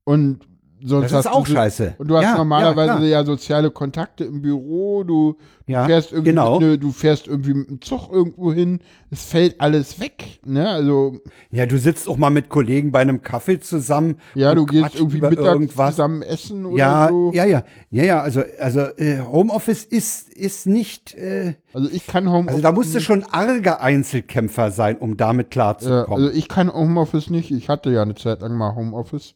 Speaker 2: und sonst
Speaker 1: Das ist auch
Speaker 2: du
Speaker 1: scheiße.
Speaker 2: Und du hast
Speaker 1: Ja, ja,
Speaker 2: normalerweise
Speaker 1: klar.
Speaker 2: ja, soziale Kontakte im Büro, du
Speaker 1: Ja,
Speaker 2: fährst irgendwie
Speaker 1: genau.
Speaker 2: ne, du fährst irgendwie mit dem Zug irgendwo hin, es fällt alles weg, ne? Also
Speaker 1: Ja, du sitzt auch mal mit Kollegen bei einem Kaffee zusammen.
Speaker 2: ja, du gehst irgendwie mittags
Speaker 1: irgendwas.
Speaker 2: zusammen essen oder
Speaker 1: Ja,
Speaker 2: so.
Speaker 1: ja, ja, ja, ja. Also, also äh, Homeoffice ist ist nicht. Äh,
Speaker 2: Also ich kann Homeoffice
Speaker 1: also da musst du schon arger Einzelkämpfer sein, um damit
Speaker 2: Ja,
Speaker 1: klarzukommen.
Speaker 2: also ich kann Homeoffice nicht. Ich hatte ja eine Zeit lang mal Homeoffice.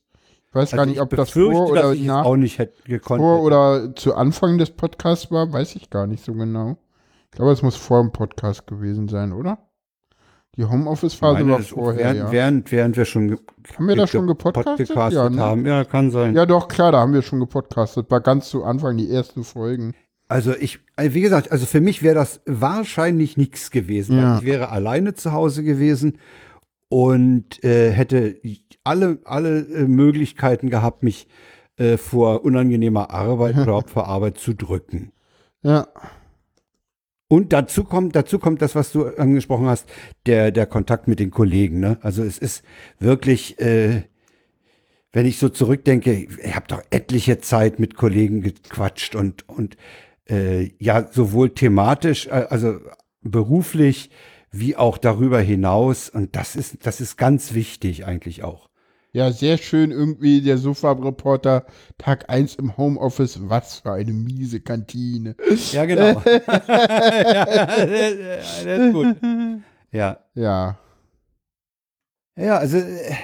Speaker 2: Ich weiß gar
Speaker 1: Also
Speaker 2: nicht,
Speaker 1: ich
Speaker 2: ob das vor oder nach,
Speaker 1: auch nicht hätte gekonnt.
Speaker 2: vor
Speaker 1: hätte.
Speaker 2: oder zu Anfang des Podcasts war, weiß ich gar nicht so genau. Ich glaube, es muss vor dem Podcast gewesen sein, oder? Die Homeoffice-Phase war vorher,
Speaker 1: während,
Speaker 2: ja.
Speaker 1: während, während wir schon
Speaker 2: Haben wir da schon gepodcastet?
Speaker 1: gepodcastet
Speaker 2: Ja, ne?
Speaker 1: haben. Ja, kann sein.
Speaker 2: Ja, doch, klar, da haben wir schon gepodcastet. War ganz zu Anfang die ersten Folgen.
Speaker 1: Also ich, also wie gesagt, also für mich wäre das wahrscheinlich nichts gewesen.
Speaker 2: Ja.
Speaker 1: Ich wäre alleine zu Hause gewesen und äh, hätte alle, alle äh, Möglichkeiten gehabt, mich äh, vor unangenehmer Arbeit oder Opferarbeit zu drücken.
Speaker 2: Ja.
Speaker 1: Und dazu kommt, dazu kommt das, was du angesprochen hast, der, der Kontakt mit den Kollegen. Ne? Also es ist wirklich, äh, wenn ich so zurückdenke, ich habe doch etliche Zeit mit Kollegen gequatscht und, und äh, ja, sowohl thematisch, äh, also beruflich, wie auch darüber hinaus. Und das ist, das ist ganz wichtig eigentlich auch.
Speaker 2: Ja, sehr schön irgendwie der Sofa-Reporter Tag 1 im Homeoffice. Was für eine miese Kantine.
Speaker 1: Ja, genau. ja, das ist gut. Ja.
Speaker 2: Ja.
Speaker 1: Ja, also. äh,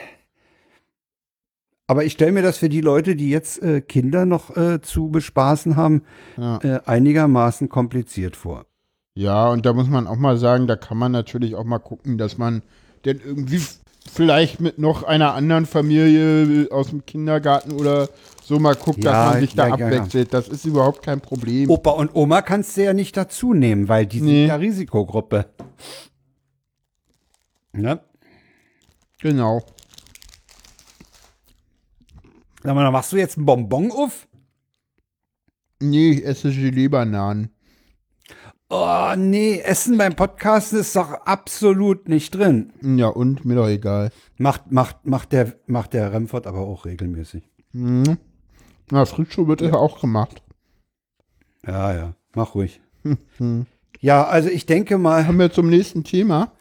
Speaker 1: Aber ich stelle mir das für die Leute, die jetzt äh, Kinder noch äh, zu bespaßen haben,
Speaker 2: Ja.
Speaker 1: äh, einigermaßen kompliziert vor.
Speaker 2: Ja, und da muss man auch mal sagen, da kann man natürlich auch mal gucken, dass man denn irgendwie vielleicht mit noch einer anderen Familie aus dem Kindergarten oder so mal guckt,
Speaker 1: Ja,
Speaker 2: dass man sich da
Speaker 1: ja, ja, ja.
Speaker 2: abwechselt. Das ist überhaupt kein Problem.
Speaker 1: Opa und Oma kannst du ja nicht dazu nehmen, weil die
Speaker 2: Nee.
Speaker 1: sind ja Risikogruppe. Ne?
Speaker 2: Genau.
Speaker 1: Sag mal, machst du jetzt ein Bonbon auf?
Speaker 2: Nee, ich esse Gelee-Bananen.
Speaker 1: Oh, nee, Essen beim Podcasten ist doch absolut nicht drin.
Speaker 2: Ja, und mir doch egal.
Speaker 1: Macht, macht, macht der, macht der Remford aber auch regelmäßig.
Speaker 2: Mhm. Na, Frühstück wird ja auch gemacht.
Speaker 1: Ja, ja, mach ruhig. Ja, also ich denke mal,
Speaker 2: Kommen wir zum nächsten Thema.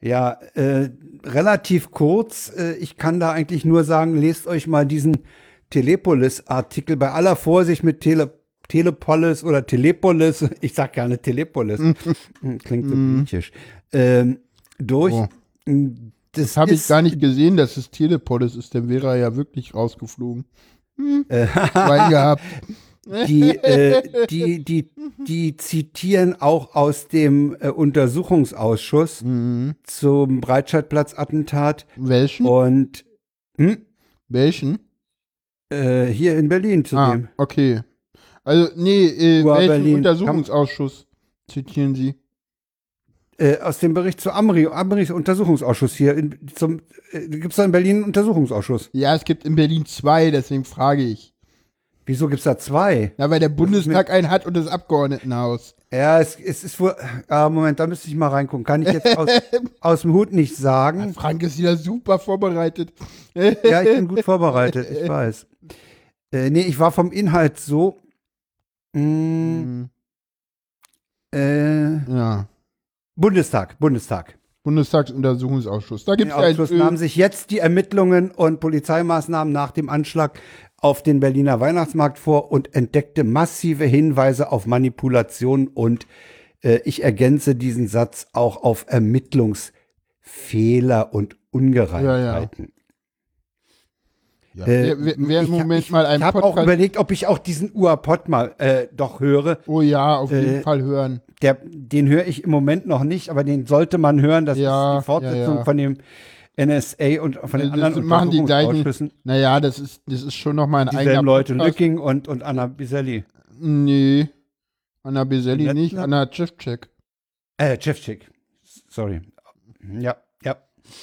Speaker 1: ja, äh, relativ kurz. Äh, ich kann da eigentlich nur sagen, lest euch mal diesen Telepolis-Artikel bei aller Vorsicht mit Tele Telepolis oder Telepolis. Ich sag gerne Telepolis. Klingt so griechisch. Ähm, durch.
Speaker 2: Oh.
Speaker 1: Das,
Speaker 2: Das habe ich gar nicht gesehen, dass es Telepolis ist. Dann wäre er ja wirklich rausgeflogen. Schwein gehabt.
Speaker 1: die, äh, die, die, die zitieren auch aus dem äh, Untersuchungsausschuss
Speaker 2: Mhm.
Speaker 1: zum Breitscheidplatz-Attentat
Speaker 2: Welchen?
Speaker 1: und hm,
Speaker 2: Welchen?
Speaker 1: äh, hier in Berlin zu
Speaker 2: Ah,
Speaker 1: dem.
Speaker 2: okay. Also, nee, äh, welchen
Speaker 1: Berlin.
Speaker 2: Untersuchungsausschuss zitieren Sie?
Speaker 1: Äh, aus dem Bericht zu Amri, Amris Untersuchungsausschuss hier. In, zum, äh, Gibt es da in Berlin einen Untersuchungsausschuss?
Speaker 2: Ja, es gibt in Berlin zwei, deswegen frage ich.
Speaker 1: Wieso gibt es da zwei?
Speaker 2: Na, weil der Bundestag einen hat und das Abgeordnetenhaus.
Speaker 1: Ja, es, es ist wohl. Ah, Moment, da müsste ich mal reingucken. Kann ich jetzt aus, aus dem Hut nicht sagen.
Speaker 2: Frank ist wieder super vorbereitet.
Speaker 1: Ja, ich bin gut vorbereitet, ich weiß. Äh, nee, ich war vom Inhalt so.
Speaker 2: Mhm.
Speaker 1: äh,
Speaker 2: Ja.
Speaker 1: Bundestag, Bundestag.
Speaker 2: Bundestagsuntersuchungsausschuss. Da gibt es.
Speaker 1: Ausschuss
Speaker 2: Äh,
Speaker 1: nahmen sich jetzt die Ermittlungen und Polizeimaßnahmen nach dem Anschlag auf den Berliner Weihnachtsmarkt vor und entdeckte massive Hinweise auf Manipulation und äh, ich ergänze diesen Satz auch auf Ermittlungsfehler und Ungereimtheiten.
Speaker 2: ja.
Speaker 1: Äh,
Speaker 2: wer, wer, im
Speaker 1: ich,
Speaker 2: Moment
Speaker 1: ich,
Speaker 2: mal einen
Speaker 1: Ich habe auch überlegt, ob ich auch diesen Uapod mal äh, doch höre.
Speaker 2: oh ja, auf jeden
Speaker 1: äh,
Speaker 2: Fall hören.
Speaker 1: Der, den höre ich im Moment noch nicht, aber den sollte man hören. Das
Speaker 2: Ja,
Speaker 1: ist die Fortsetzung
Speaker 2: ja, ja.
Speaker 1: von dem NSA und von den
Speaker 2: Das
Speaker 1: anderen
Speaker 2: machen die gleichen.
Speaker 1: Untersuchungsausschüssen.
Speaker 2: Naja, das ist, das ist schon nochmal ein eigener
Speaker 1: Dieselben Leute,
Speaker 2: Podcast.
Speaker 1: Lücking und, und Anna Biselli.
Speaker 2: Nee. Anna
Speaker 1: Letzten
Speaker 2: nicht, Anna Cevcek.
Speaker 1: Äh, Chefchick. Sorry. Ja, ja.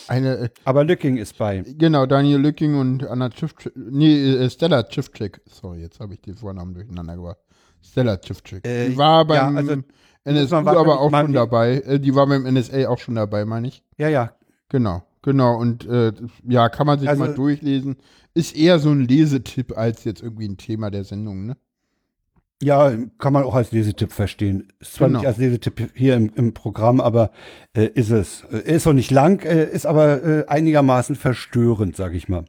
Speaker 2: Eine, äh,
Speaker 1: Aber Lücking ist bei.
Speaker 2: genau, Daniel Lücking und Anna Cevcek. Nee, äh, Stella Cevcek. Sorry, jetzt habe ich den Vornamen durcheinander gebracht. Stella Cevcek.
Speaker 1: Äh,
Speaker 2: die war
Speaker 1: ja,
Speaker 2: beim
Speaker 1: also,
Speaker 2: NSU aber auch schon dabei. Äh, die war beim NSA auch schon dabei, meine ich.
Speaker 1: Ja, ja.
Speaker 2: Genau, genau. Und äh, ja, kann man sich
Speaker 1: Also-
Speaker 2: mal durchlesen. Ist eher so ein Lesetipp als jetzt irgendwie ein Thema der Sendung, ne?
Speaker 1: Ja, kann man auch als Lesetipp verstehen. Ist zwar
Speaker 2: Genau.
Speaker 1: nicht als Lesetipp hier im, im Programm, aber äh, ist es. Äh, Ist auch nicht lang, äh, ist aber äh, einigermaßen verstörend, sag ich mal.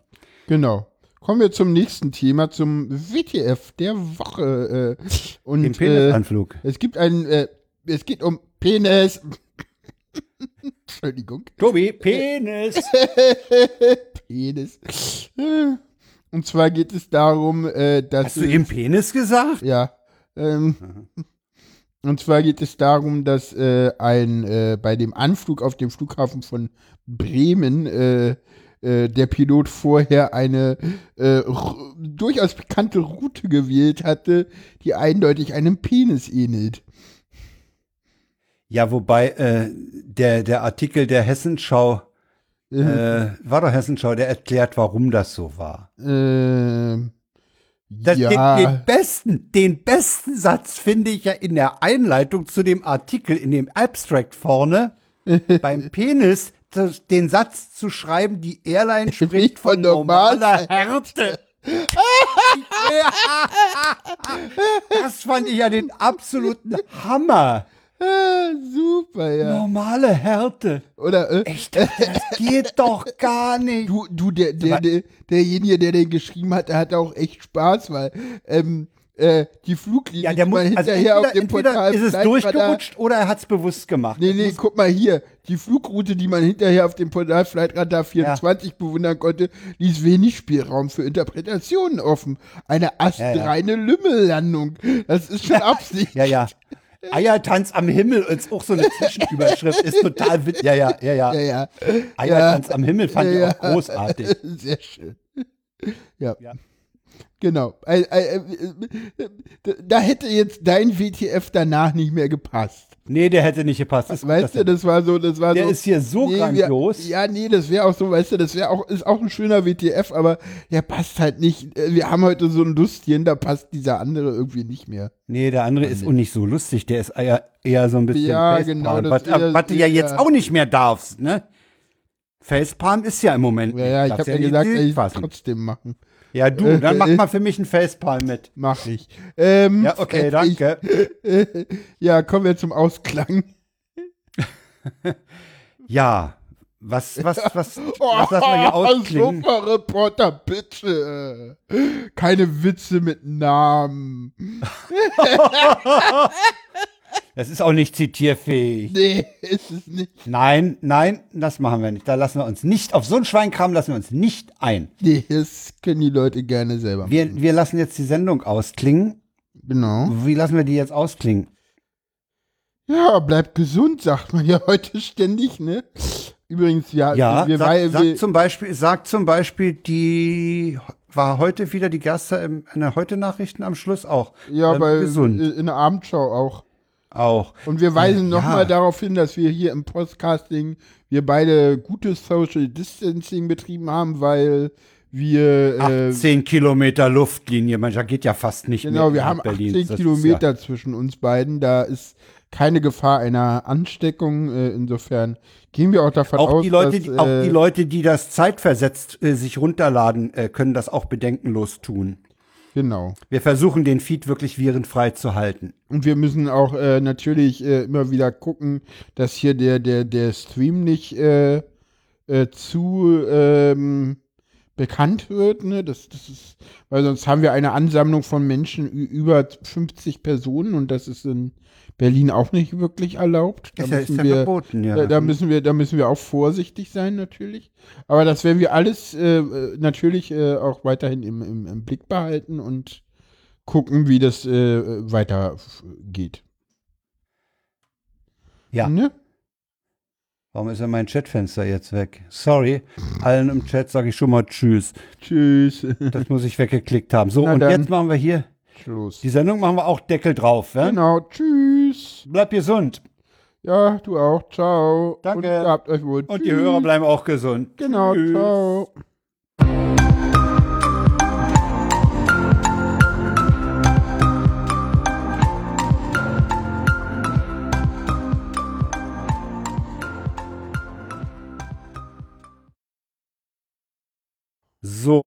Speaker 2: Genau. Kommen wir zum nächsten Thema, zum WTF der Woche. Äh, und
Speaker 1: Den
Speaker 2: äh,
Speaker 1: Penisanflug.
Speaker 2: es gibt einen, es geht um Penis. Entschuldigung.
Speaker 1: Tobi, Penis.
Speaker 2: Penis. Und zwar geht es darum, dass
Speaker 1: Hast du eben Penis gesagt?
Speaker 2: Ja. Ähm, und zwar geht es darum, dass äh, ein äh, bei dem Anflug auf dem Flughafen von Bremen äh, äh, der Pilot vorher eine äh, durchaus bekannte Route gewählt hatte, die eindeutig einem Penis ähnelt.
Speaker 1: Ja, wobei äh, der, der Artikel der Hessenschau, äh, war doch Hessenschau, der erklärt, warum das so war.
Speaker 2: Äh,
Speaker 1: Das,
Speaker 2: Ja.
Speaker 1: den, den besten, den besten Satz finde ich ja in der Einleitung zu dem Artikel in dem Abstract vorne beim Penis das, den Satz zu schreiben, die Airline spricht von normaler Härte. das fand ich ja den absoluten Hammer.
Speaker 2: Ah, super, ja.
Speaker 1: Normale Härte.
Speaker 2: Oder äh,
Speaker 1: Echt, das geht doch gar nicht.
Speaker 2: du, du, der, der, der, derjenige, der den geschrieben hat, der hatte auch echt Spaß, weil ähm, äh, die Fluglinie,
Speaker 1: Ja, der muss, also
Speaker 2: hinterher
Speaker 1: entweder,
Speaker 2: auf dem Portal
Speaker 1: ist es durchgerutscht oder er hat es bewusst gemacht.
Speaker 2: Nee, nee, guck mal hier. Die Flugroute, die man hinterher auf dem Portal Flightradar 24 bewundern konnte, ließ wenig Spielraum für Interpretationen offen. Eine astreine Lümmellandung. Das ist schon Absicht.
Speaker 1: Ja, ja. Eiertanz am Himmel ist auch so eine Zwischenüberschrift. Ist total witzig. Ja, ja, ja, ja.
Speaker 2: Ja, ja.
Speaker 1: Eiertanz am Himmel fand ich
Speaker 2: Ja.
Speaker 1: auch großartig.
Speaker 2: Sehr schön. Ja.
Speaker 1: Ja.
Speaker 2: Genau. Äh, äh, äh, Da hätte jetzt dein WTF danach nicht mehr gepasst.
Speaker 1: Nee, der hätte nicht gepasst. Dass
Speaker 2: Weißt du, das war so, das war
Speaker 1: der
Speaker 2: so.
Speaker 1: ist hier so
Speaker 2: Nee,
Speaker 1: grandios.
Speaker 2: Ja, nee, das wäre auch so, weißt du, das wäre auch, ist auch ein schöner WTF, aber der passt halt nicht. Äh, Wir haben heute so ein Lustchen, da passt dieser andere irgendwie nicht mehr.
Speaker 1: Nee, der andere ist auch nicht so lustig. Der ist eher, eher so ein bisschen
Speaker 2: Ja,
Speaker 1: Facepalm,
Speaker 2: genau, das
Speaker 1: Was, was du ja jetzt auch nicht mehr darfst, ne? Facepalm ist ja im Moment
Speaker 2: Ja, ja, ich habe ja gesagt, ey, trotzdem machen.
Speaker 1: Ja, du, dann mach mal für mich einen Facepalm mit.
Speaker 2: Mach ich. Ähm,
Speaker 1: Ja, okay,
Speaker 2: fertig.
Speaker 1: danke.
Speaker 2: Ja, kommen wir zum Ausklang.
Speaker 1: Ja, was, was, was,
Speaker 2: Oh,
Speaker 1: was lassen wir hier ausklingen?
Speaker 2: Super Reporter, bitte. Keine Witze mit Namen.
Speaker 1: Das ist auch nicht zitierfähig.
Speaker 2: Nee, ist es nicht.
Speaker 1: Nein, nein, das machen wir nicht. Da lassen wir uns nicht, auf so einen Schweinkram lassen wir uns nicht ein.
Speaker 2: Nee, das können die Leute gerne selber machen.
Speaker 1: Wir, wir lassen jetzt die Sendung ausklingen.
Speaker 2: Genau.
Speaker 1: Wie lassen wir die jetzt ausklingen?
Speaker 2: Ja, bleibt gesund, sagt man ja heute ständig, ne? Übrigens, ja,
Speaker 1: Ja,
Speaker 2: wir,
Speaker 1: sag,
Speaker 2: weil,
Speaker 1: sag zum Beispiel, sag zum Beispiel, die war heute wieder die Gerste im, in der Heute-Nachrichten am Schluss auch.
Speaker 2: ja,
Speaker 1: Ähm,
Speaker 2: bei,
Speaker 1: gesund.
Speaker 2: äh, in der Abendschau auch.
Speaker 1: Auch.
Speaker 2: Und wir weisen
Speaker 1: Ja.
Speaker 2: nochmal darauf hin, dass wir hier im Podcasting, wir beide gutes Social Distancing betrieben haben, weil wir, äh,
Speaker 1: 18 Kilometer Luftlinie, mancher geht ja fast nicht
Speaker 2: genau,
Speaker 1: mehr
Speaker 2: wir
Speaker 1: nach
Speaker 2: haben
Speaker 1: Berlin.
Speaker 2: 18
Speaker 1: Das
Speaker 2: Kilometer zwischen uns beiden, da ist keine Gefahr einer Ansteckung, äh, insofern gehen wir auch davon
Speaker 1: Ja, auch,
Speaker 2: aus,
Speaker 1: die Leute,
Speaker 2: dass,
Speaker 1: die, auch
Speaker 2: äh,
Speaker 1: die Leute, die das zeitversetzt äh, sich runterladen, äh, können das auch bedenkenlos tun.
Speaker 2: Genau.
Speaker 1: Wir versuchen den Feed wirklich virenfrei zu halten.
Speaker 2: Und wir müssen auch äh, natürlich äh, immer wieder gucken, dass hier der, der, der Stream nicht äh, äh, zu ähm, bekannt wird. Ne? Das, das ist, weil sonst haben wir eine Ansammlung von Menschen über 50 Personen und das ist in Berlin auch nicht wirklich erlaubt. Da
Speaker 1: Ist ja,
Speaker 2: müssen wir,
Speaker 1: verboten, ja.
Speaker 2: da, da müssen wir, da müssen wir auch vorsichtig sein natürlich. Aber das werden wir alles äh, natürlich äh, auch weiterhin im, im, im Blick behalten und gucken, wie das äh, weitergeht.
Speaker 1: ja.
Speaker 2: Ne?
Speaker 1: Warum ist ja mein Chatfenster jetzt weg? Sorry. Allen im Chat sage ich schon mal Tschüss.
Speaker 2: Tschüss.
Speaker 1: Das muss ich weggeklickt haben. So,
Speaker 2: Na
Speaker 1: und
Speaker 2: dann.
Speaker 1: jetzt machen wir hier,
Speaker 2: Schluss.
Speaker 1: Die Sendung machen wir auch Deckel drauf. Ja?
Speaker 2: Genau, tschüss.
Speaker 1: Bleib gesund.
Speaker 2: Ja, du auch. Ciao.
Speaker 1: Danke.
Speaker 2: Und habt euch wohl.
Speaker 1: Und
Speaker 2: tschüss.
Speaker 1: die Hörer bleiben auch gesund.
Speaker 2: Genau,
Speaker 1: tschüss.
Speaker 2: ciao. So.